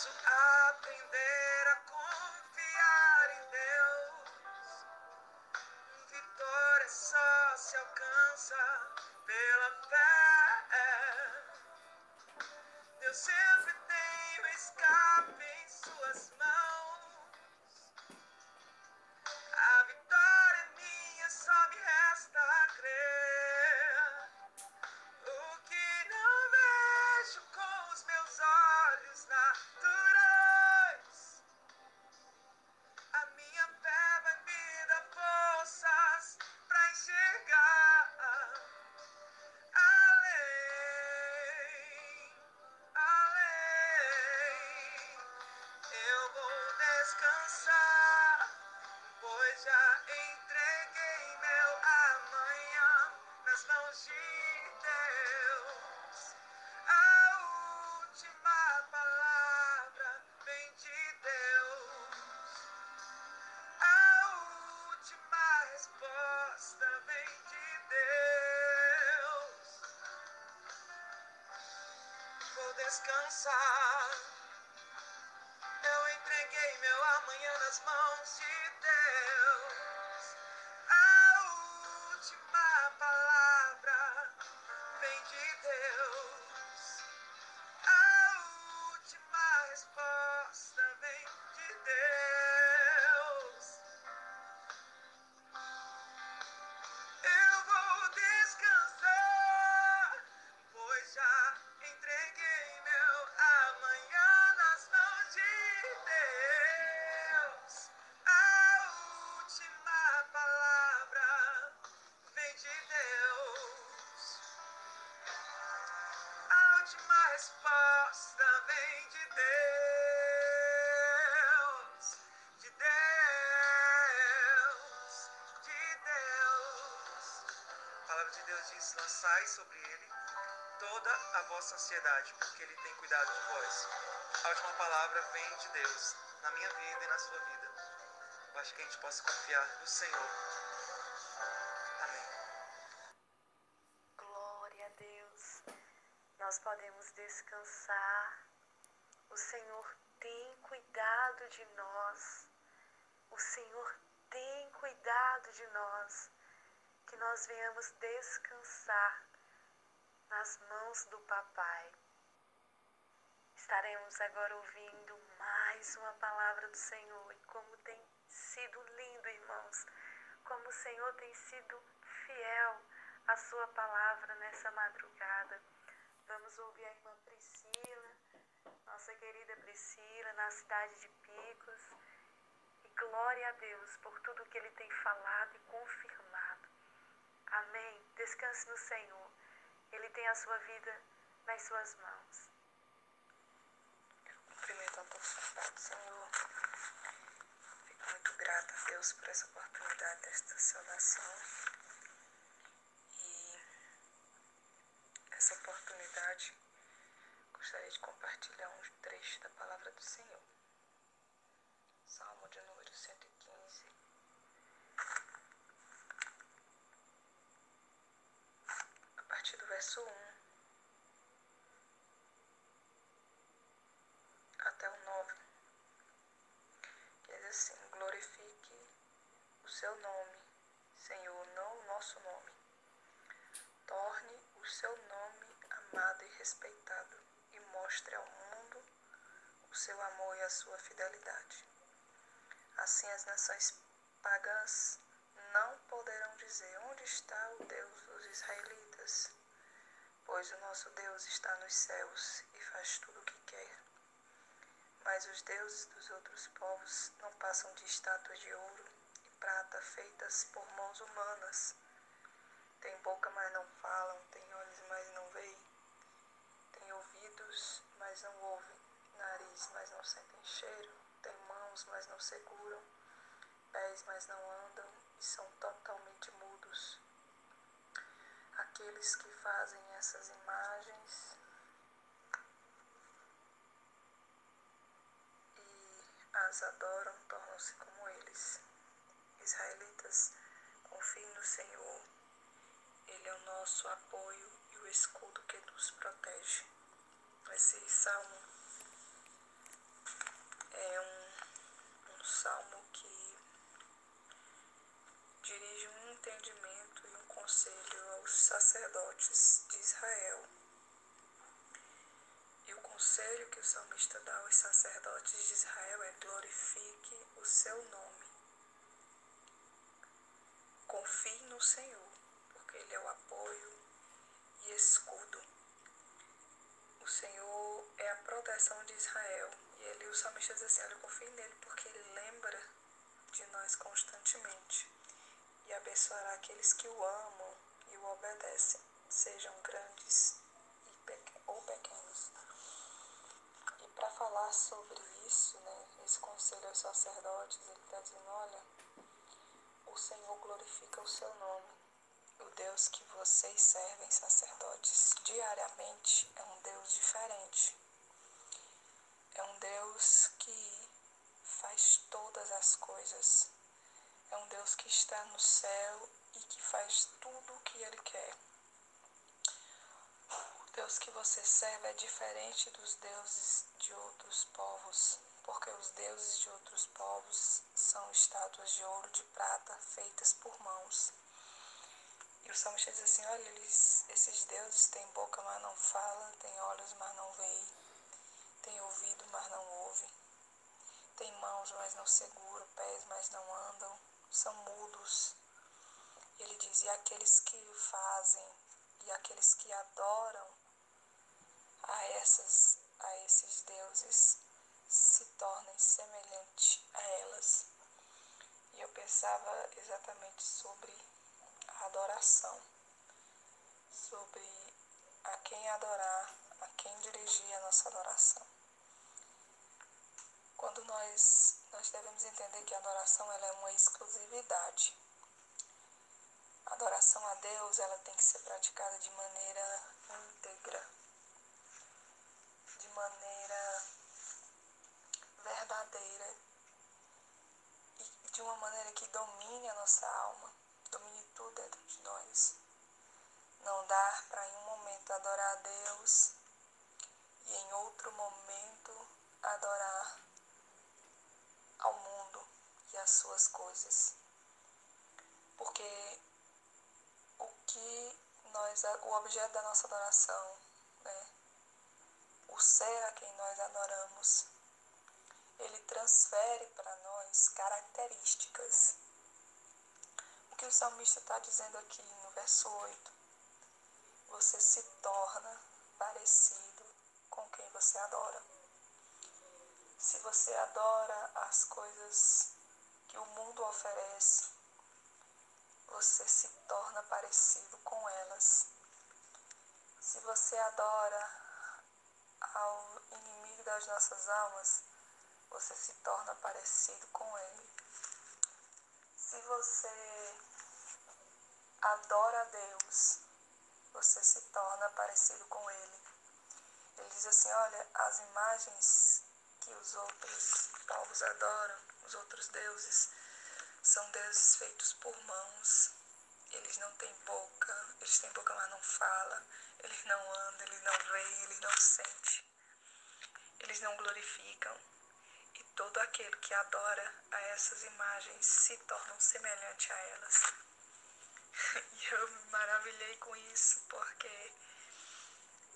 There's an up there. descansar. Eu entreguei meu amanhã nas mãos de Deus. Deus diz: lançai sobre ele toda a vossa ansiedade, porque ele tem cuidado de vós. A última palavra vem de Deus, na minha vida e na sua vida. Eu acho que a gente possa confiar no Senhor. Amém. Glória a Deus. Nós podemos descansar. O Senhor tem cuidado de nós. O Senhor tem cuidado de nós. Que nós venhamos descansar nas mãos do Papai. Estaremos agora ouvindo mais uma palavra do Senhor e como tem sido lindo, irmãos, como o Senhor tem sido fiel à sua palavra nessa madrugada. Vamos ouvir a irmã Priscila, nossa querida Priscila, na cidade de Picos. E glória a Deus por tudo que ele tem falado e confirmado. Amém. Descanse no Senhor. Ele tem a sua vida nas suas mãos. Cumprimento a todos Pai do Senhor. Fico muito grata a Deus por essa oportunidade desta salvação. E essa oportunidade gostaria de compartilhar um trecho da palavra do Senhor. Salmo de número 115. A partir do verso 1 até o 9. Que diz assim: Glorifique o seu nome, Senhor, não o nosso nome. Torne o seu nome amado e respeitado e mostre ao mundo o seu amor e a sua fidelidade. Assim as nações pagãs não poderão dizer onde está o Deus dos israelitas, pois o nosso Deus está nos céus e faz tudo o que quer. Mas os deuses dos outros povos não passam de estátuas de ouro e prata feitas por mãos humanas. Tem boca, mas não falam, tem olhos, mas não veem, tem ouvidos, mas não ouvem, nariz, mas não sentem cheiro, tem mãos, mas não seguram, pés, mas não andam e são totalmente mudos. Aqueles que fazem essas imagens e as adoram tornam-se como eles. Israelitas, confiem no Senhor. Ele é o nosso apoio e o escudo que nos protege. Esse salmo é um, um salmo que dirige um entendimento e um aos sacerdotes de Israel. E o conselho que o salmista dá aos sacerdotes de Israel é glorifique o seu nome. Confie no Senhor, porque Ele é o apoio e escudo. O Senhor é a proteção de Israel. E ele, o salmista diz assim, olha, confie nele, porque Ele lembra de nós constantemente e abençoará aqueles que o amam obedecem, sejam grandes ou pequenos. E para falar sobre isso, né, esse conselho aos sacerdotes, ele está dizendo, olha, o Senhor glorifica o seu nome. O Deus que vocês servem, sacerdotes, diariamente é um Deus diferente. É um Deus que faz todas as coisas. É um Deus que está no céu e que faz tudo o que Ele quer. O Deus que você serve é diferente dos deuses de outros povos, porque os deuses de outros povos são estátuas de ouro, de prata, feitas por mãos. E o salmista diz assim: olha, eles, esses deuses têm boca, mas não falam, têm olhos, mas não veem, têm ouvido, mas não ouvem, têm mãos, mas não seguram, pés, mas não andam, são mudos. Ele diz: e aqueles que fazem, e aqueles que adoram a, essas, a esses deuses se tornem semelhantes a elas. E eu pensava exatamente sobre a adoração, sobre a quem adorar, a quem dirigir a nossa adoração. Quando nós, nós devemos entender que a adoração ela é uma exclusividade. A adoração a Deus ela tem que ser praticada de maneira íntegra, de maneira verdadeira e de uma Ele que domine a nossa alma, domine tudo dentro de nós. Não dar para em um momento adorar a Deus e em outro momento adorar ao mundo e às suas coisas. Porque o que nós, o objeto da nossa adoração, né, o ser a quem nós adoramos, ele transfere para nós características. O que o salmista está dizendo aqui no verso 8: você se torna parecido com quem você adora. Se você adora as coisas que o mundo oferece, você se torna parecido com elas. Se você adora ao inimigo das nossas almas, você se torna parecido com ele. Se você adora a Deus, você se torna parecido com ele. Ele diz assim: olha, as imagens que os outros povos adoram, os outros deuses, são deuses feitos por mãos. Eles não têm boca, eles têm boca, mas não falam. Eles não andam, eles não veem, eles não sentem. Eles não glorificam. E todo aquele que adora a essas imagens se torna semelhante a elas. E eu me maravilhei com isso, porque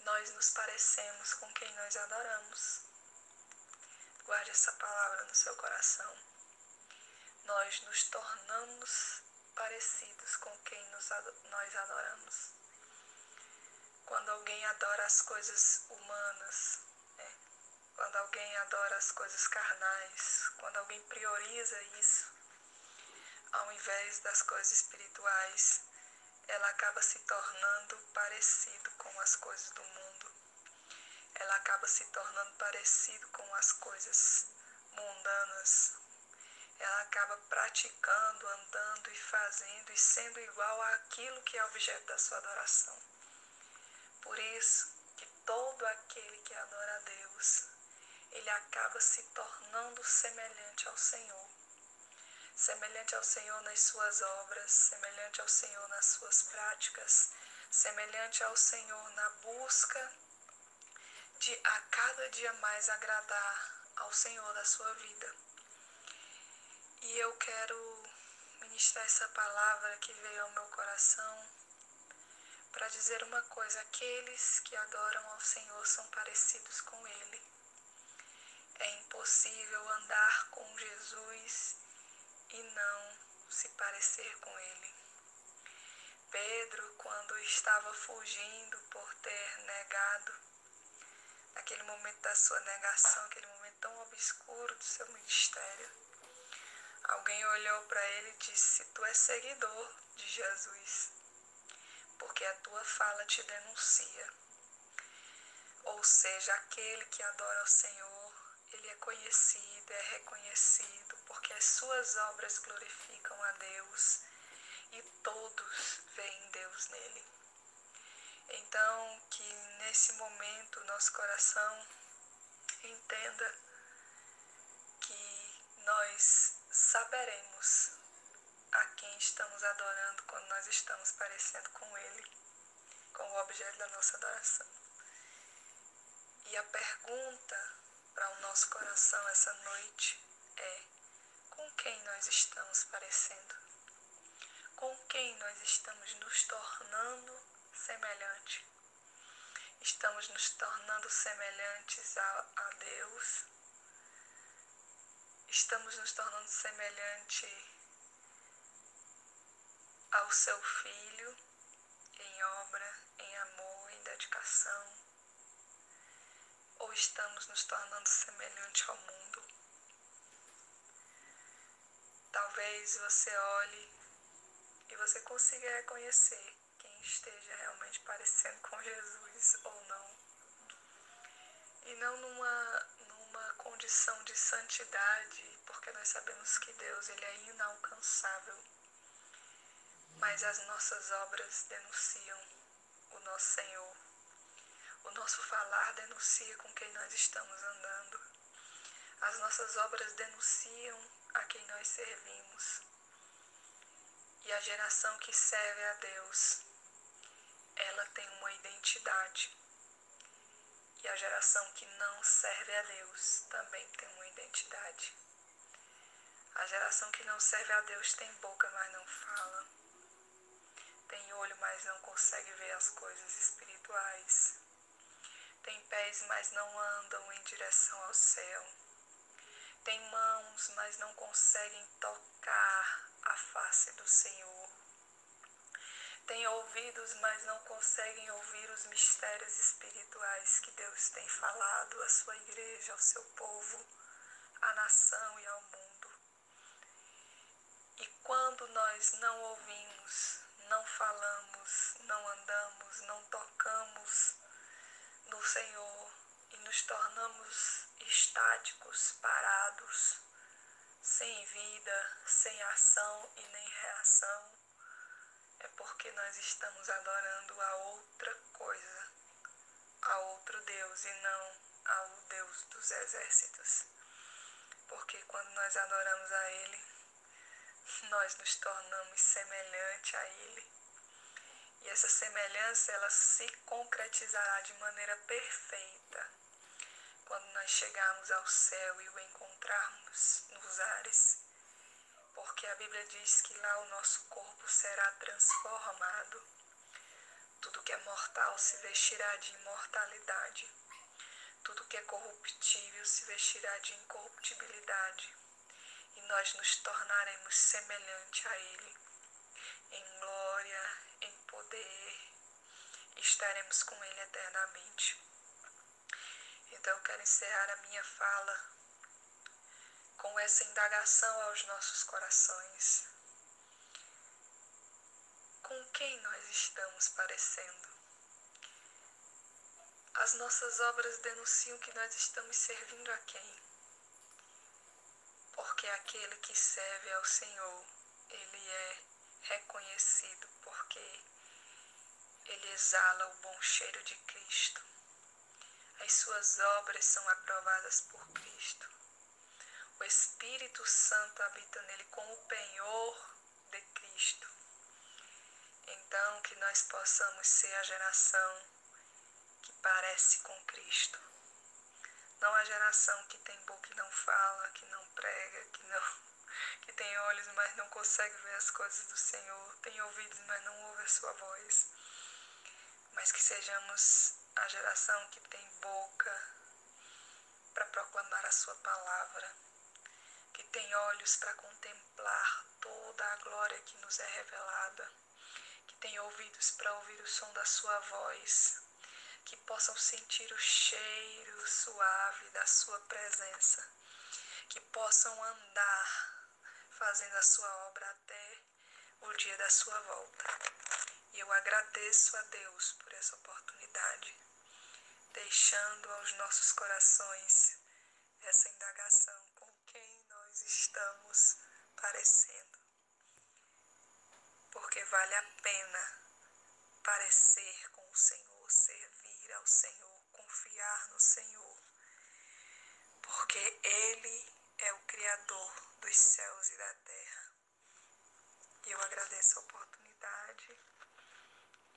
nós nos parecemos com quem nós adoramos. Guarde essa palavra no seu coração. Nós nos tornamos parecidos com quem nos, nós adoramos. Quando alguém adora as coisas humanas, né? quando alguém adora as coisas carnais, quando alguém prioriza isso, ao invés das coisas espirituais, ela acaba se tornando parecido com as coisas do mundo. Ela acaba se tornando parecido com as coisas mundanas. Ela acaba praticando, andando e fazendo e sendo igual àquilo que é objeto da sua adoração. Por isso que todo aquele que adora a Deus, ele acaba se tornando semelhante ao Senhor semelhante ao Senhor nas suas obras, semelhante ao Senhor nas suas práticas, semelhante ao Senhor na busca de a cada dia mais agradar ao Senhor da sua vida. E eu quero ministrar essa palavra que veio ao meu coração para dizer uma coisa: aqueles que adoram ao Senhor são parecidos com Ele. É impossível andar com Jesus e não se parecer com ele. Pedro, quando estava fugindo por ter negado, naquele momento da sua negação, aquele momento tão obscuro do seu ministério, alguém olhou para ele e disse: Tu és seguidor de Jesus, porque a tua fala te denuncia. Ou seja, aquele que adora o Senhor, ele é conhecido, é reconhecido porque as suas obras glorificam a Deus e todos veem Deus nele. Então, que nesse momento nosso coração entenda que nós saberemos a quem estamos adorando quando nós estamos parecendo com Ele, com o objeto da nossa adoração. E a pergunta para o nosso coração essa noite é: com quem nós estamos parecendo, com quem nós estamos nos tornando semelhante. Estamos nos tornando semelhantes a, a Deus, estamos nos tornando semelhante ao seu Filho em obra, em amor, em dedicação, ou estamos nos tornando semelhante ao mundo? Talvez você olhe e você consiga reconhecer esteja realmente parecendo com Jesus ou não. E não numa, numa condição de santidade, porque nós sabemos que Deus ele é inalcançável. Mas as nossas obras denunciam o nosso Senhor. O nosso falar denuncia com quem nós estamos andando. As nossas obras denunciam a quem nós servimos. E a geração que serve a Deus, ela tem uma identidade. E a geração que não serve a Deus também tem uma identidade. A geração que não serve a Deus tem boca, mas não fala. Tem olho, mas não consegue ver as coisas espirituais. Tem pés, mas não andam em direção ao céu. Tem mãos, mas não conseguem tocar a face do Senhor. Tem ouvidos, mas não conseguem ouvir os mistérios espirituais que Deus tem falado à sua igreja, ao seu povo, à nação e ao mundo. E quando nós não ouvimos, não falamos, não andamos, não tocamos no Senhor e nos tornamos estáticos, parados, sem vida, sem ação e nem reação, é porque nós estamos adorando a outra coisa, a outro Deus e não ao Deus dos exércitos. Porque quando nós adoramos a Ele, nós nos tornamos semelhante a Ele. E essa semelhança ela se concretizará de maneira perfeita quando nós chegarmos ao céu e o encontrarmos nos ares. Porque a Bíblia diz que lá o nosso corpo será transformado. Tudo que é mortal se vestirá de imortalidade. Tudo que é corruptível se vestirá de incorruptibilidade e nós nos tornaremos semelhante a Ele em glória, em poder, estaremos com Ele eternamente. Então eu quero encerrar a minha fala com essa indagação aos nossos corações. Com quem nós estamos parecendo? As nossas obras denunciam que nós estamos servindo a quem? porque aquele que serve ao Senhor, ele é reconhecido porque ele exala o bom cheiro de Cristo. As suas obras são aprovadas por Cristo. O Espírito Santo habita nele como o penhor de Cristo. Então, que nós possamos ser a geração que parece com Cristo não a geração que tem boca e não fala, que não prega, que não que tem olhos, mas não consegue ver as coisas do Senhor, tem ouvidos, mas não ouve a sua voz. Mas que sejamos a geração que tem boca para proclamar a sua palavra, que tem olhos para contemplar toda a glória que nos é revelada, que tem ouvidos para ouvir o som da sua voz que possam sentir o cheiro suave da Sua presença, que possam andar fazendo a Sua obra até o dia da Sua volta. E eu agradeço a Deus por essa oportunidade, deixando aos nossos corações essa indagação nós estamos parecendo. Porque vale a pena parecer com o Senhor, servir ao Senhor, confiar no Senhor, porque Ele é o Criador dos céus e da terra. E eu agradeço a oportunidade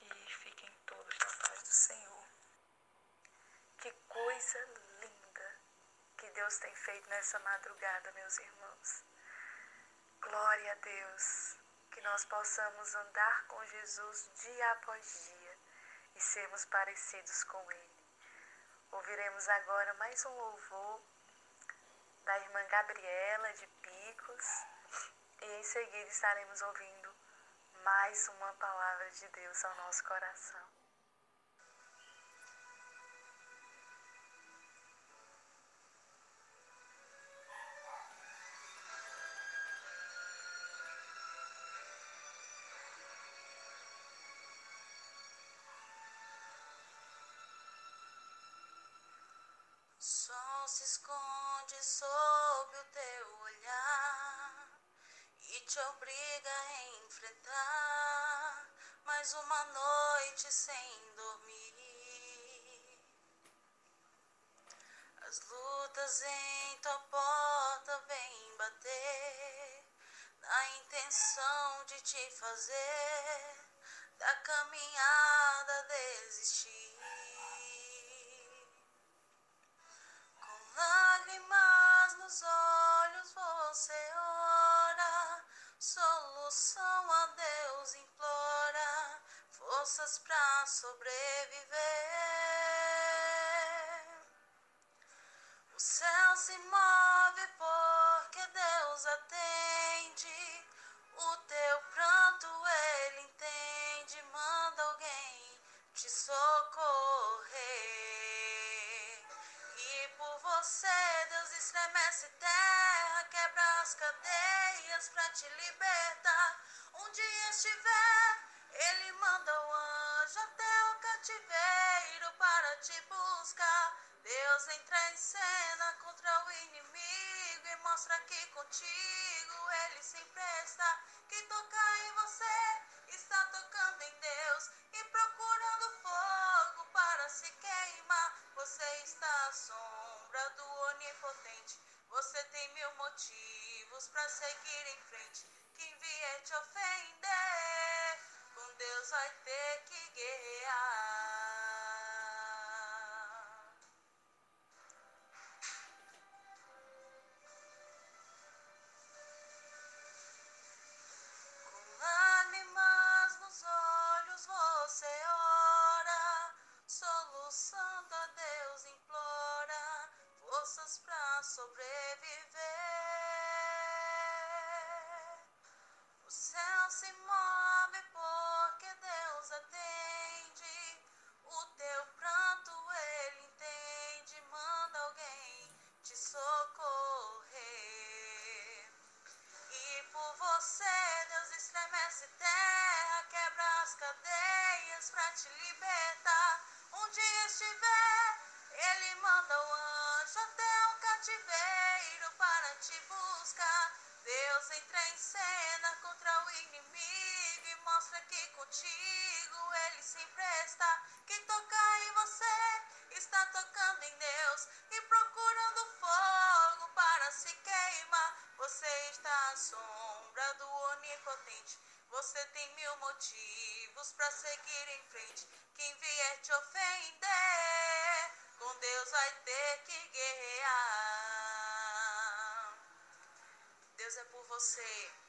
e fiquem todos na paz do Senhor. Que coisa linda Deus tem feito nessa madrugada, meus irmãos. Glória a Deus, que nós possamos andar com Jesus dia após dia e sermos parecidos com Ele. Ouviremos agora mais um louvor da irmã Gabriela de Picos e em seguida estaremos ouvindo mais uma palavra de Deus ao nosso coração. Sob o teu olhar e te obriga a enfrentar mais uma noite sem dormir. As lutas em tua porta vêm bater na intenção de te fazer da caminhada desistir. Com lágrimas nos olhos você ora, solução a Deus implora, forças pra sobreviver. O céu se move te libertar. Onde estiver, ele manda o anjo até o cativeiro para te buscar. Deus entra em cena contra o inimigo e mostra que contigo ele sempre está. Quem toca em você está tocando em Deus e procurando fogo para se queimar. Você está à sombra do onipotente. Você tem mil motivos para seguir em frente. Quem vier te ofender, com Deus vai ter que guerrear. Você.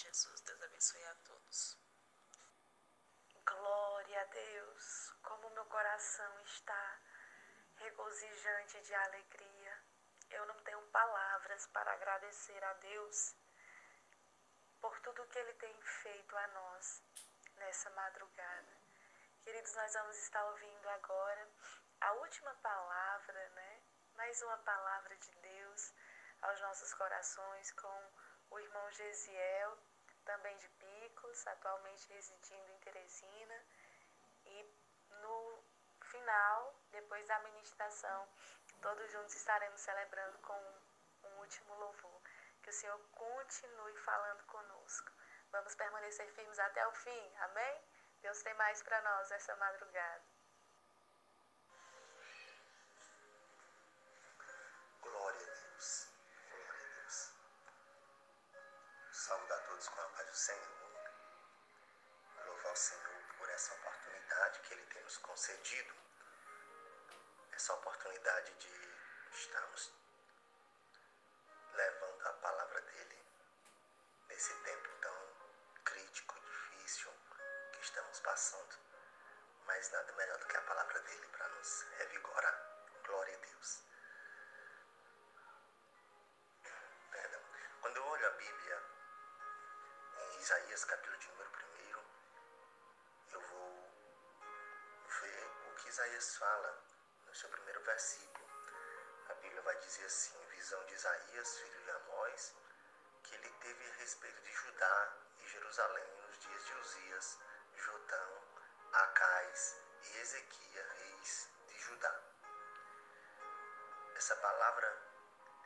Jesus. Deus abençoe a todos. Glória a Deus, como meu coração está regozijante de alegria. Eu não tenho palavras para agradecer a Deus por tudo que Ele tem feito a nós nessa madrugada. Queridos, nós vamos estar ouvindo agora a última palavra, né? Mais uma palavra de Deus aos nossos corações com o irmão Gesiel, também de Picos, atualmente residindo em Teresina. E no final, depois da ministração, todos juntos estaremos celebrando com um último louvor. Que o Senhor continue falando conosco. Vamos permanecer firmes até o fim. Amém? Deus tem mais para nós essa madrugada. Glória a Deus. Glória a Deus. Saúde a todos com a paz do Senhor. Louvar o Senhor por essa oportunidade que Ele tem nos concedido. Essa oportunidade de estarmos levando a palavra dele nesse tempo tão crítico, difícil que estamos passando. Mas nada melhor do que a palavra dele para nos revigorar. Glória a Deus. Perdão. Quando eu olho a Bíblia, em Isaías capítulo de número 1, eu vou ver o que Isaías fala no seu primeiro versículo. A Bíblia vai dizer assim, visão de Isaías, filho de Amós, que ele teve respeito de Judá e Jerusalém nos dias de Uzias, Jotão, Acais e Ezequias, reis de Judá. Essa palavra,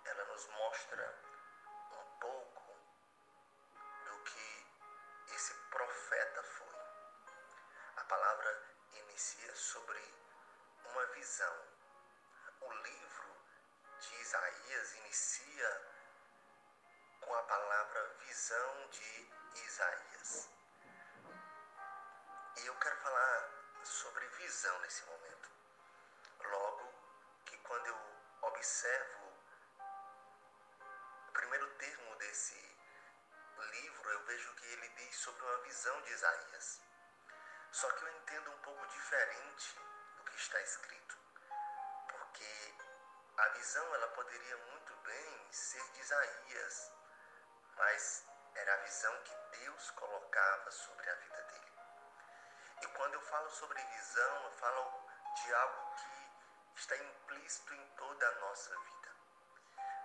ela nos mostra um pouco do que esse profeta foi. A palavra inicia sobre uma visão. O livro de Isaías inicia com a palavra visão de Isaías. E eu quero falar sobre visão nesse momento. Logo que quando eu observo o primeiro termo desse livro, eu vejo que ele diz sobre uma visão de Isaías. Só que eu entendo um pouco diferente do que está escrito. A visão ela poderia muito bem ser de Isaías, mas era a visão que Deus colocava sobre a vida dele. E quando eu falo sobre visão, eu falo de algo que está implícito em toda a nossa vida.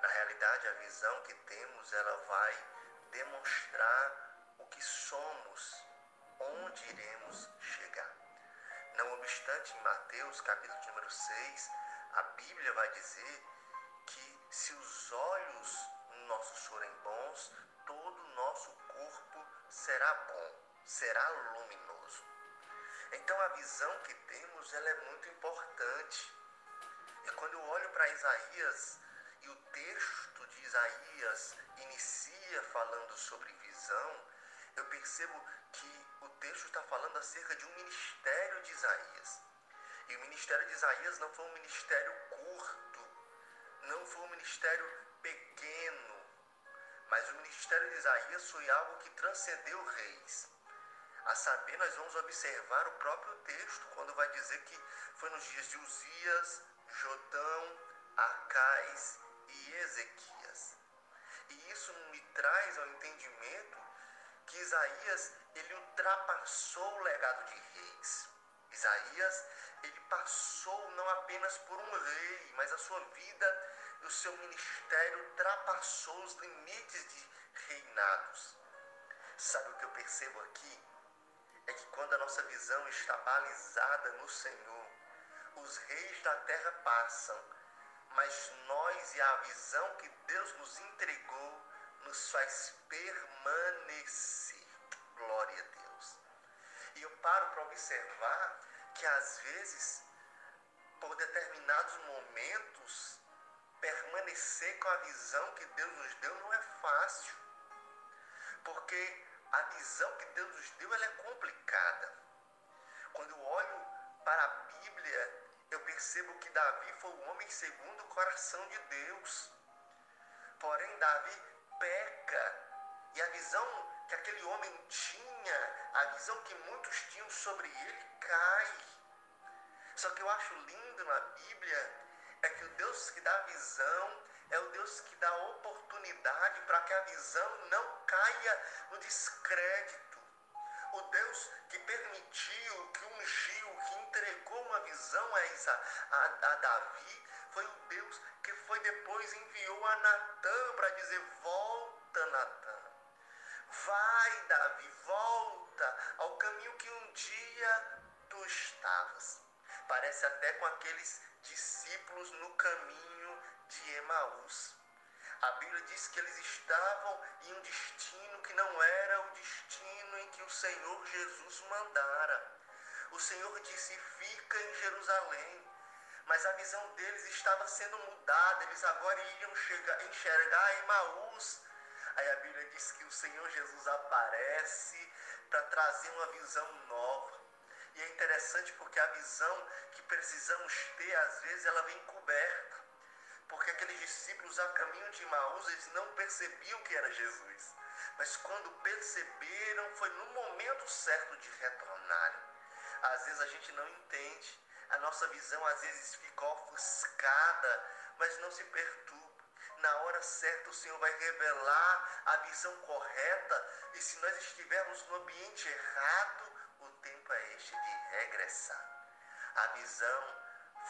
Na realidade, a visão que temos, ela vai demonstrar o que somos, onde iremos chegar. Não obstante, em Mateus, capítulo número 6, a Bíblia vai dizer que se os olhos nossos forem bons, todo o nosso corpo será bom, será luminoso. Então a visão que temos ela é muito importante. E quando eu olho para Isaías e o texto de Isaías inicia falando sobre visão, eu percebo que o texto está falando acerca de um ministério de Isaías. E o ministério de Isaías não foi um ministério curto, não foi um ministério pequeno, mas o ministério de Isaías foi algo que transcendeu reis. A saber, nós vamos observar o próprio texto, quando vai dizer que foi nos dias de Uzias, Jotão, Acais e Ezequias. E isso me traz ao entendimento que Isaías ele ultrapassou o legado de reis. Isaías ele passou não apenas por um rei, mas a sua vida e o seu ministério ultrapassou os limites de reinados. Sabe o que eu percebo aqui? É que quando a nossa visão está balizada no Senhor, os reis da terra passam, mas nós e a visão que Deus nos entregou nos faz permanecer. Glória a Deus. E eu paro para observar que às vezes, por determinados momentos, permanecer com a visão que Deus nos deu não é fácil. Porque a visão que Deus nos deu ela é complicada. Quando eu olho para a Bíblia, eu percebo que Davi foi o homem segundo o coração de Deus. Porém, Davi peca e a visão que aquele homem tinha, a visão que muitos tinham sobre ele, cai. Só que eu acho lindo na Bíblia é que o Deus que dá visão é o Deus que dá oportunidade para que a visão não caia no descrédito. O Deus que permitiu, que ungiu, que entregou uma visão a, Isa, a, a Davi, foi o Deus que foi depois enviou a Natã para dizer: Volta, Natã. Vai, Davi, volta ao caminho que um dia tu estavas. Parece até com aqueles discípulos no caminho de Emaús. A Bíblia diz que eles estavam em um destino que não era o destino em que o Senhor Jesus mandara. O Senhor disse: Fica em Jerusalém. Mas a visão deles estava sendo mudada, eles agora iriam chegar, enxergar Emaús. Aí a Bíblia diz que o Senhor Jesus aparece para trazer uma visão nova. E é interessante porque a visão que precisamos ter, às vezes, ela vem coberta. Porque aqueles discípulos a caminho de Maús, eles não percebiam que era Jesus. Mas quando perceberam, foi no momento certo de retornarem. Às vezes a gente não entende. A nossa visão às vezes fica ofuscada, mas não se perturba. Na hora certa o Senhor vai revelar a visão correta. E se nós estivermos no ambiente errado, o tempo é este de regressar. A visão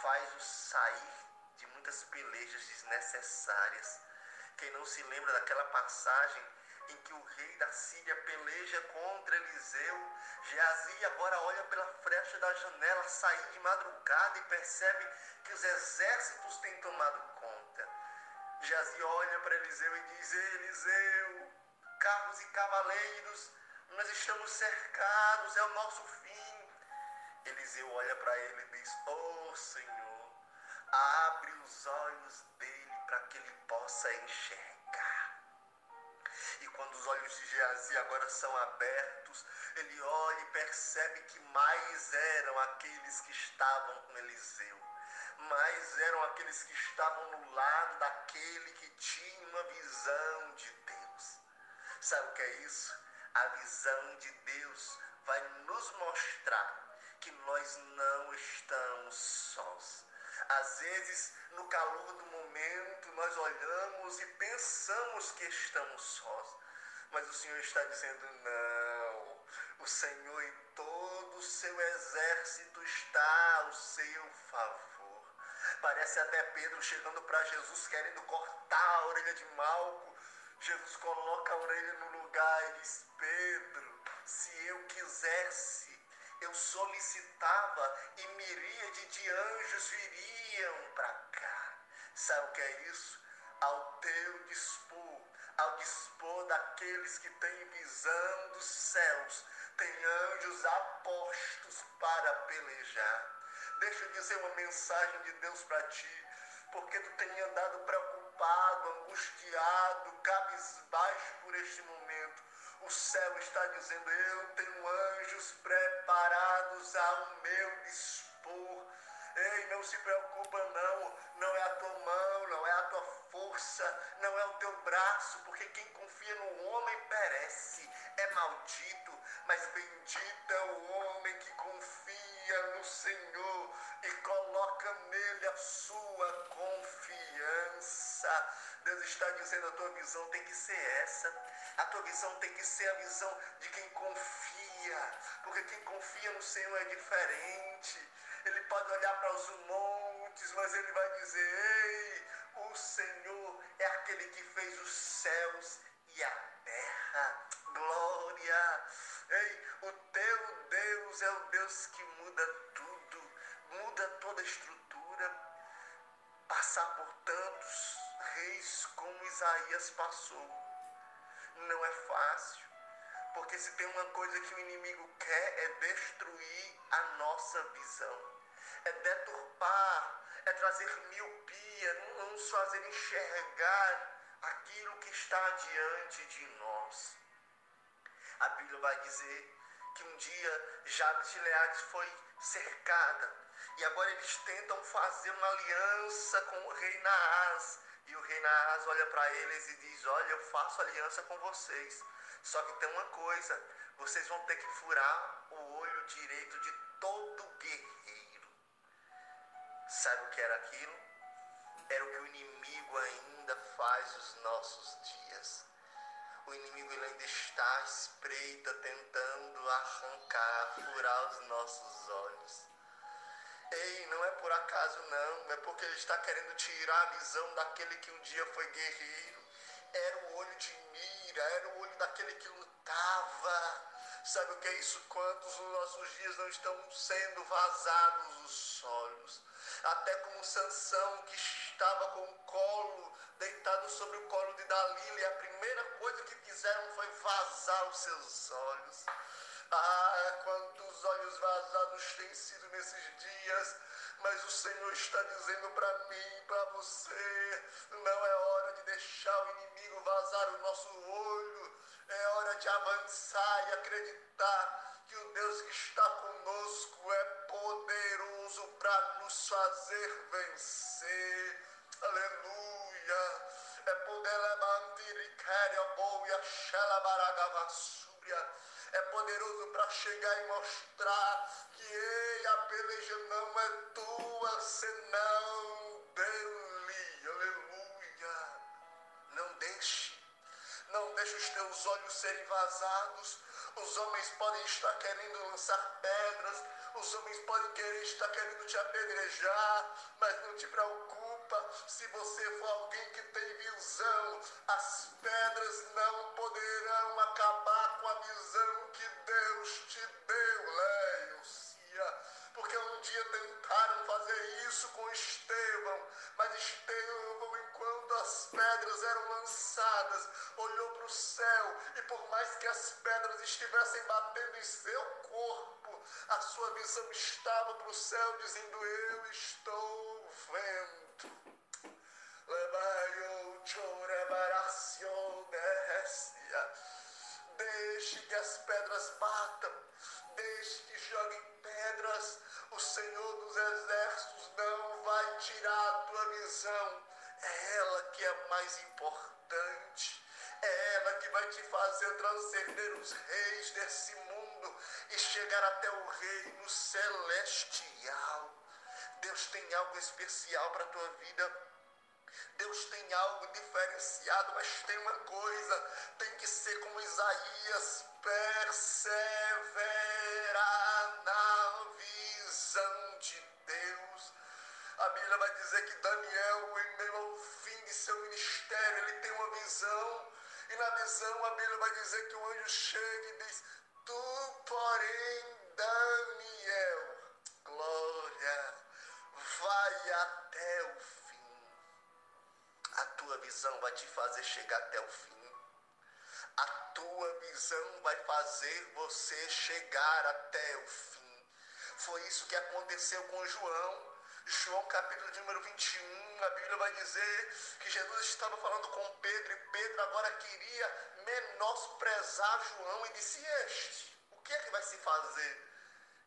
faz-o sair de muitas pelejas desnecessárias. Quem não se lembra daquela passagem em que o rei da Síria peleja contra Eliseu, Geazi agora olha pela frecha da janela, sair de madrugada e percebe que os exércitos têm tomado conta. Geazi olha para Eliseu e diz: Eliseu, carros e cavaleiros, nós estamos cercados, é o nosso fim. Eliseu olha para ele e diz: Oh Senhor, abre os olhos dele para que ele possa enxergar. E quando os olhos de Geazi agora são abertos, ele olha e percebe que mais eram aqueles que estavam com Eliseu. Mais eram aqueles que estavam no lado daquele que tinha uma visão de Deus. Sabe o que é isso? A visão de Deus vai nos mostrar que nós não estamos sós. Às vezes, no calor do momento, nós olhamos e pensamos que estamos sós. Mas o Senhor está dizendo: não. O Senhor e todo o seu exército está ao seu favor. Parece até Pedro chegando para Jesus querendo cortar a orelha de Malco. Jesus coloca a orelha no lugar e diz: Pedro, se eu quisesse, eu solicitava e miríade de anjos viriam para cá. Sabe o que é isso? Ao teu dispor, ao dispor daqueles que têm visão dos céus, tem anjos apostos para pelejar. Deixa eu dizer uma mensagem de Deus para ti, porque tu tem andado preocupado, angustiado, cabisbaixo por este momento. O céu está dizendo: Eu tenho anjos preparados ao meu dispor. Ei, não se preocupa, não. Não é a tua mão, não é a tua força, não é o teu braço, porque quem confia no homem perece, é maldito. Mas bendito é o homem que confia no Senhor e coloca nele a sua confiança. Deus está dizendo: a tua visão tem que ser essa. A tua visão tem que ser a visão de quem confia, porque quem confia no Senhor é diferente. Ele pode olhar para os montes, mas ele vai dizer: Ei, o Senhor é aquele que fez os céus e a terra. Glória! Ei, o teu Deus é o Deus que muda tudo, muda toda a estrutura. Passar por tantos reis como Isaías passou não é fácil. Porque se tem uma coisa que o inimigo quer é destruir a nossa visão, é deturpar, é trazer miopia, não nos fazer enxergar aquilo que está diante de nós. A Bíblia vai dizer que um dia Jabes de Leades foi cercada e agora eles tentam fazer uma aliança com o rei Naás e o rei Naás olha para eles e diz: Olha, eu faço aliança com vocês. Só que tem uma coisa: vocês vão ter que furar o olho direito de todo guerreiro. Sabe o que era aquilo? Era o que o inimigo ainda faz nos nossos dias. O inimigo ainda está à espreita, tentando arrancar, furar os nossos olhos. Ei, não é por acaso não, é porque ele está querendo tirar a visão daquele que um dia foi guerreiro. Era o olho de mira, era o olho daquele que lutava. Sabe o que é isso? Quantos nos nossos dias não estão sendo vazados os olhos? Até como Sansão que estava com o colo deitado sobre o colo de Dalila e a primeira coisa que fizeram foi vazar os seus olhos. Ah, quantos olhos vazados têm sido nesses dias, mas o Senhor está dizendo para mim, para você, não é hora de deixar o inimigo vazar o nosso olho, é hora de avançar e acreditar que o Deus que está conosco é poderoso para nos fazer vencer. Aleluia. é poder levantar e querer a boia, xelabaragavassúria. É poderoso para chegar e mostrar que ei, a peleja não é tua, senão dele. Aleluia. Não deixe, não deixe os teus olhos serem vazados. Os homens podem estar querendo lançar pedras, os homens podem querer estar querendo te apedrejar, mas não te preocupa. Se você for alguém que tem visão, as pedras não poderão acabar a visão que Deus te deu, Leiocia. Porque um dia tentaram fazer isso com Estevão, mas Estevão, enquanto as pedras eram lançadas, olhou para o céu e por mais que as pedras estivessem batendo em seu corpo, a sua visão estava para o céu, dizendo: Eu estou vendo. Deixe que as pedras batam, deixe que joguem pedras. O Senhor dos Exércitos não vai tirar a tua visão. É ela que é mais importante. É ela que vai te fazer transcender os reis desse mundo e chegar até o reino celestial. Deus tem algo especial para a tua vida. Deus tem algo diferenciado, mas tem uma coisa: tem que ser como Isaías, perseverar na visão de Deus. A Bíblia vai dizer que Daniel, em meio ao fim de seu ministério, ele tem uma visão e na visão a Bíblia vai dizer que o anjo chega e diz: Tu, porém, Daniel, glória, vai até o fim. A tua visão vai te fazer chegar até o fim. A tua visão vai fazer você chegar até o fim. Foi isso que aconteceu com João João capítulo número 21, a Bíblia vai dizer que Jesus estava falando com Pedro e Pedro agora queria menosprezar João e disse: Este, o que é que vai se fazer?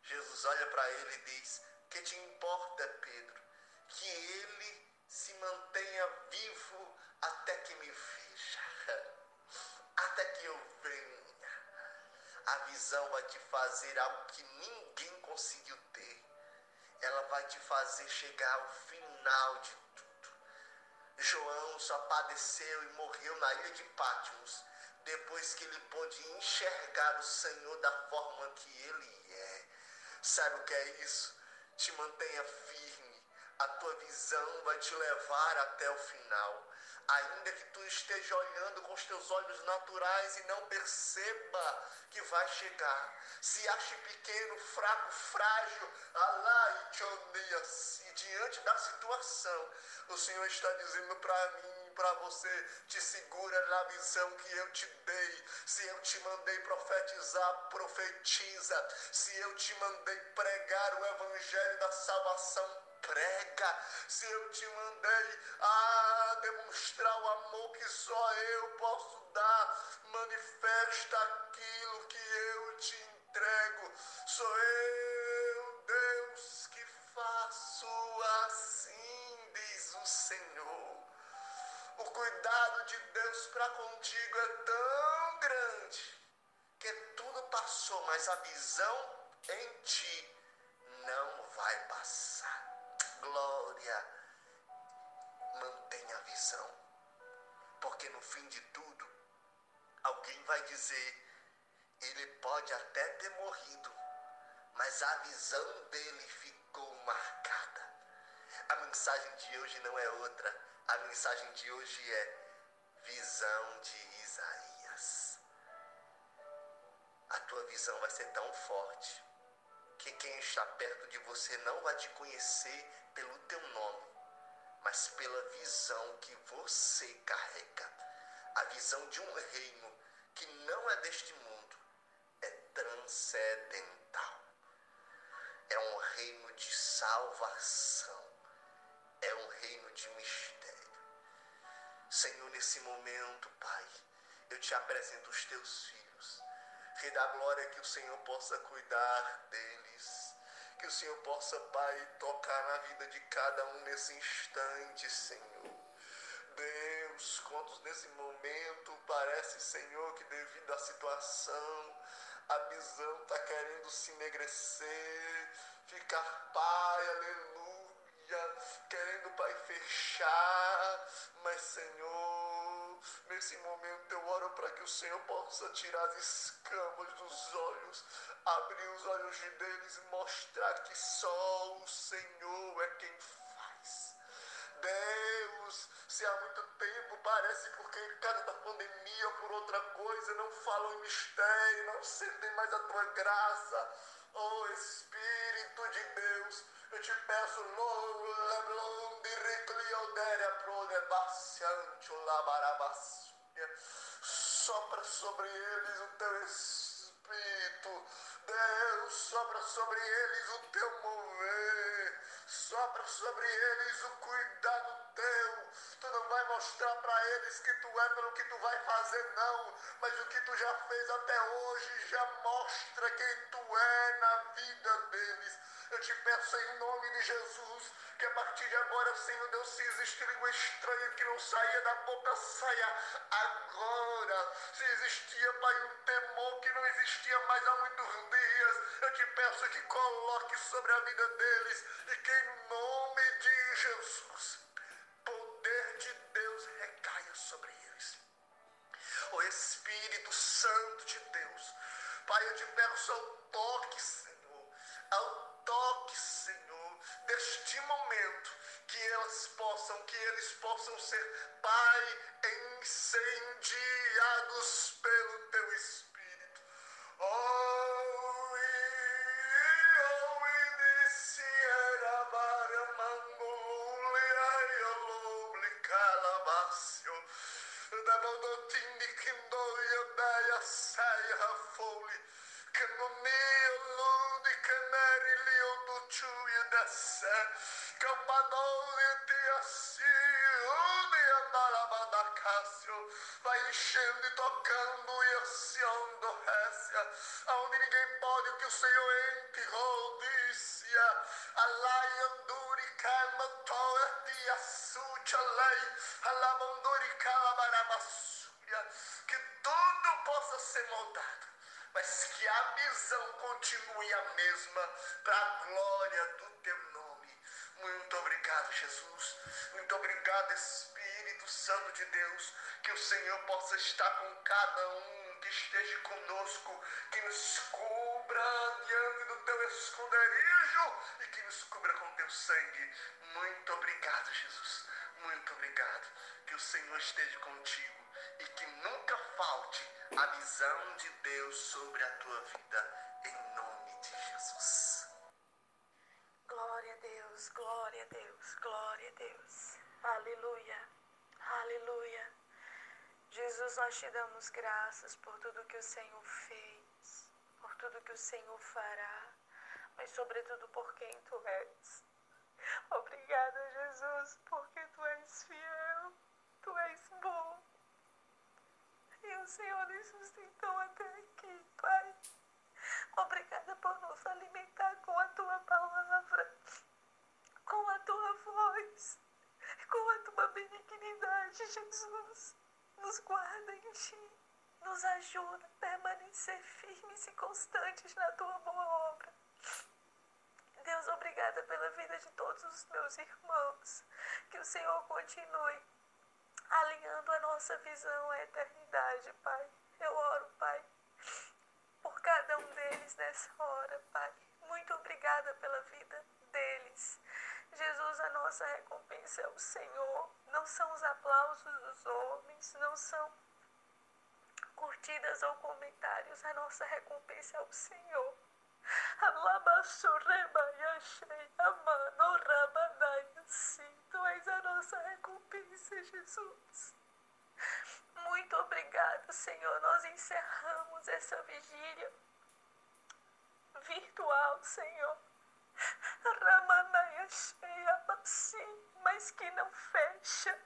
Jesus olha para ele e diz: Que te importa, Pedro, que ele se mantenha vivo até que me veja, até que eu venha. A visão vai te fazer algo que ninguém conseguiu ter ela vai te fazer chegar ao final de tudo. João só padeceu e morreu na ilha de Patmos depois que ele pôde enxergar o Senhor da forma que ele é. Sabe o que é isso? Te mantenha firme. A tua visão vai te levar até o final ainda que tu esteja olhando com os teus olhos naturais e não perceba que vai chegar. Se ache pequeno, fraco, frágil, alá e diante da situação, o Senhor está dizendo para mim, para você, te segura na visão que eu te dei. Se eu te mandei profetizar, profetiza. Se eu te mandei pregar o evangelho da salvação, prega. Se eu te mandei a demonstrar o amor que só eu posso dar, manifesta aquilo que eu te entrego. Sou eu, Deus, que faço assim, diz o Senhor. O cuidado de Deus para contigo é tão grande que tudo passou, mas a visão em ti não vai passar glória. Mantenha a visão, porque no fim de tudo, alguém vai dizer: ele pode até ter morrido, mas a visão dele ficou marcada. A mensagem de hoje não é outra, a mensagem de hoje é visão de Isaías. A tua visão vai ser tão forte que quem está perto de você não vai te conhecer pelo teu nome, mas pela visão que você carrega. A visão de um reino que não é deste mundo, é transcendental. É um reino de salvação. É um reino de mistério. Senhor, nesse momento, Pai, eu te apresento os teus filhos. Rei da glória, que o Senhor possa cuidar deles que o Senhor possa, Pai, tocar na vida de cada um nesse instante, Senhor. Deus, os contos nesse momento. Parece, Senhor, que devido à situação, a visão está querendo se enegrecer, ficar pai, aleluia, querendo, Pai, fechar. Mas, Senhor, nesse momento eu oro para que o Senhor possa tirar as escamas dos olhos, abrir os olhos deles e mostrar que só o Senhor é quem faz. Deus, se há muito tempo parece porque em casa da pandemia ou por outra coisa não falam em mistério, não sentem mais a tua graça. Oh Espírito de Deus, eu te peço, sopra sobre eles o teu Espírito. Deus, sopra sobre eles o teu mover. Sopra sobre eles o cuidado teu. Tu não vai mostrar para eles que tu é pelo que tu vai fazer, não. Mas o que tu já fez até hoje já mostra quem tu é na vida deles. Eu te peço em nome de Jesus que a partir de agora, Senhor Deus, se existe língua estranha que não saia da boca, saia agora. Se existia, Pai, um temor que não existia mais há muitos dias, eu te peço que coloque sobre a vida deles e que em nome de Jesus, poder de Deus recaia sobre eles. O Espírito Santo de Deus, Pai, eu te peço ao toque, Senhor, ao toque, Senhor, deste momento, que elas possam, que eles possam ser, Pai, incendiados pelo Teu Espírito. Oh, dessa. Campanole te assim, udi andalabadacácio. Vai enchendo e tocando e ansiando récia. Aonde ninguém pode que o Senhor entre rodícia. Alaianduri calmantoa de açúcia lei. Alamanduri calabaramassuria. Que tudo possa ser moldado mas que a visão continue a mesma para a glória do teu nome. Muito obrigado, Jesus. Muito obrigado, Espírito Santo de Deus, que o Senhor possa estar com cada um que esteja conosco, que nos cubra diante do teu esconderijo e que nos cubra com teu sangue. Muito obrigado, Jesus. Muito obrigado. Que o Senhor esteja contigo e que nunca falte a visão de Deus sobre a tua vida, em nome de Jesus. Glória a Deus, glória a Deus, glória a Deus. Aleluia, aleluia. Jesus, nós te damos graças por tudo que o Senhor fez, por tudo que o Senhor fará, mas sobretudo por quem tu és. Obrigada, Jesus, porque tu és fiel, tu és bom. E o Senhor nos sustentou até aqui, Pai. Obrigada por nos alimentar com a tua palavra, com a tua voz, com a tua benignidade, Jesus. Nos guarda em ti, nos ajuda a permanecer firmes e constantes na tua boa obra. Deus, obrigada pela vida de todos os meus irmãos. Que o Senhor continue alinhando a nossa visão à eternidade, Pai. Eu oro, Pai, por cada um deles nessa hora, Pai. Muito obrigada pela vida deles. Jesus, a nossa recompensa é o Senhor. Não são os aplausos dos homens, não são curtidas ou comentários. A nossa recompensa é o Senhor. Tu és a nossa recompensa, Jesus. Muito obrigado, Senhor. Nós encerramos essa vigília virtual, Senhor. Ramanaia cheia, sim, mas que não fecha,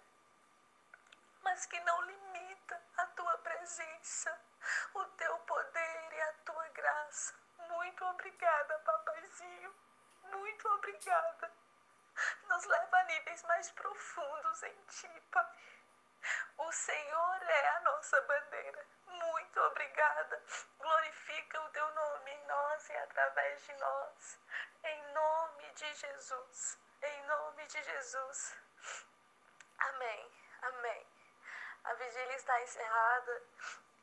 mas que não limita a tua presença, o teu poder e a tua graça. Muito obrigada, papaizinho. Muito obrigada. Nos leva a níveis mais profundos em ti, Pai. O Senhor é a nossa bandeira. Muito obrigada. Glorifica o teu nome em nós e através de nós. Em nome de Jesus. Em nome de Jesus. Amém. Amém. A vigília está encerrada.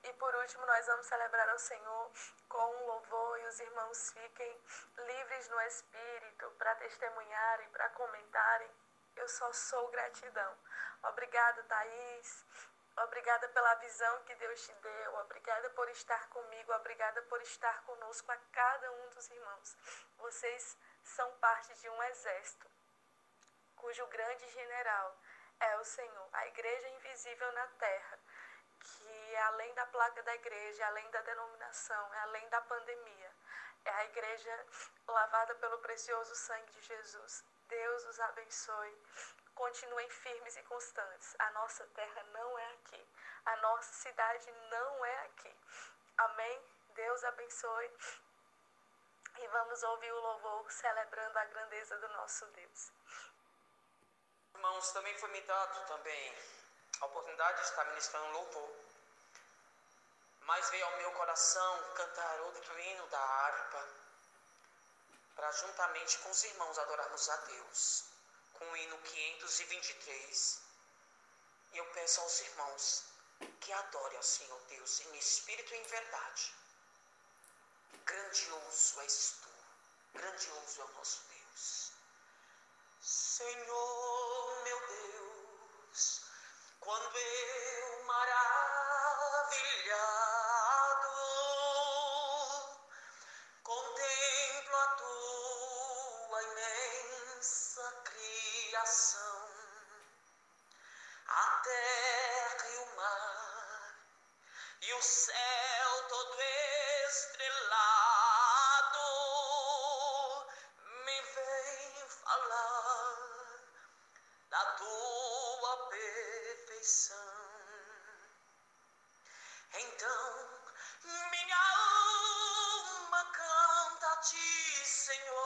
E por último, nós vamos celebrar ao Senhor com um louvor e os irmãos fiquem livres no espírito para testemunharem, para comentarem. Eu só sou gratidão. Obrigada, Thaís. Obrigada pela visão que Deus te deu. Obrigada por estar comigo. Obrigada por estar conosco a cada um dos irmãos. Vocês são parte de um exército cujo grande general é o Senhor, a igreja invisível na terra, que é além da placa da igreja, é além da denominação, é além da pandemia, é a igreja lavada pelo precioso sangue de Jesus. Deus os abençoe. Continuem firmes e constantes. A nossa terra não é aqui. A nossa cidade não é aqui. Amém? Deus abençoe. E vamos ouvir o louvor celebrando a grandeza do nosso Deus. Irmãos, também foi me dado também a oportunidade de estar ministrando louvor. Mas veio ao meu coração cantar outro hino da harpa para juntamente com os irmãos adorarmos a Deus, com o hino 523. E eu peço aos irmãos que adorem ao Senhor Deus em espírito e em verdade. Grandioso és tu, grandioso é o nosso Deus. Senhor meu Deus, quando eu maravilhado contemplo a tua imensa criação, a terra e o mar e o céu todo estrelado, perfeição. Então minha alma canta a ti, Senhor.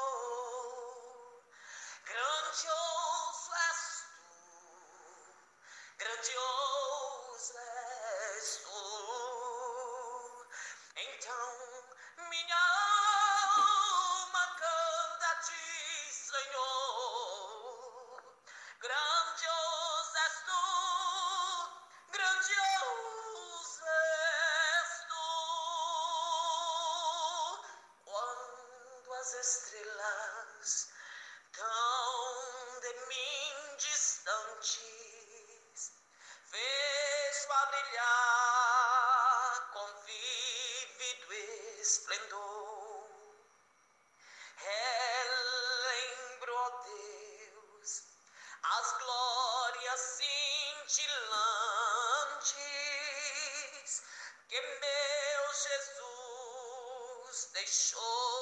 Estrelas tão de mim distantes vejo a brilhar com vívido esplendor. Relembro, ó Deus, as glórias cintilantes que meu Jesus deixou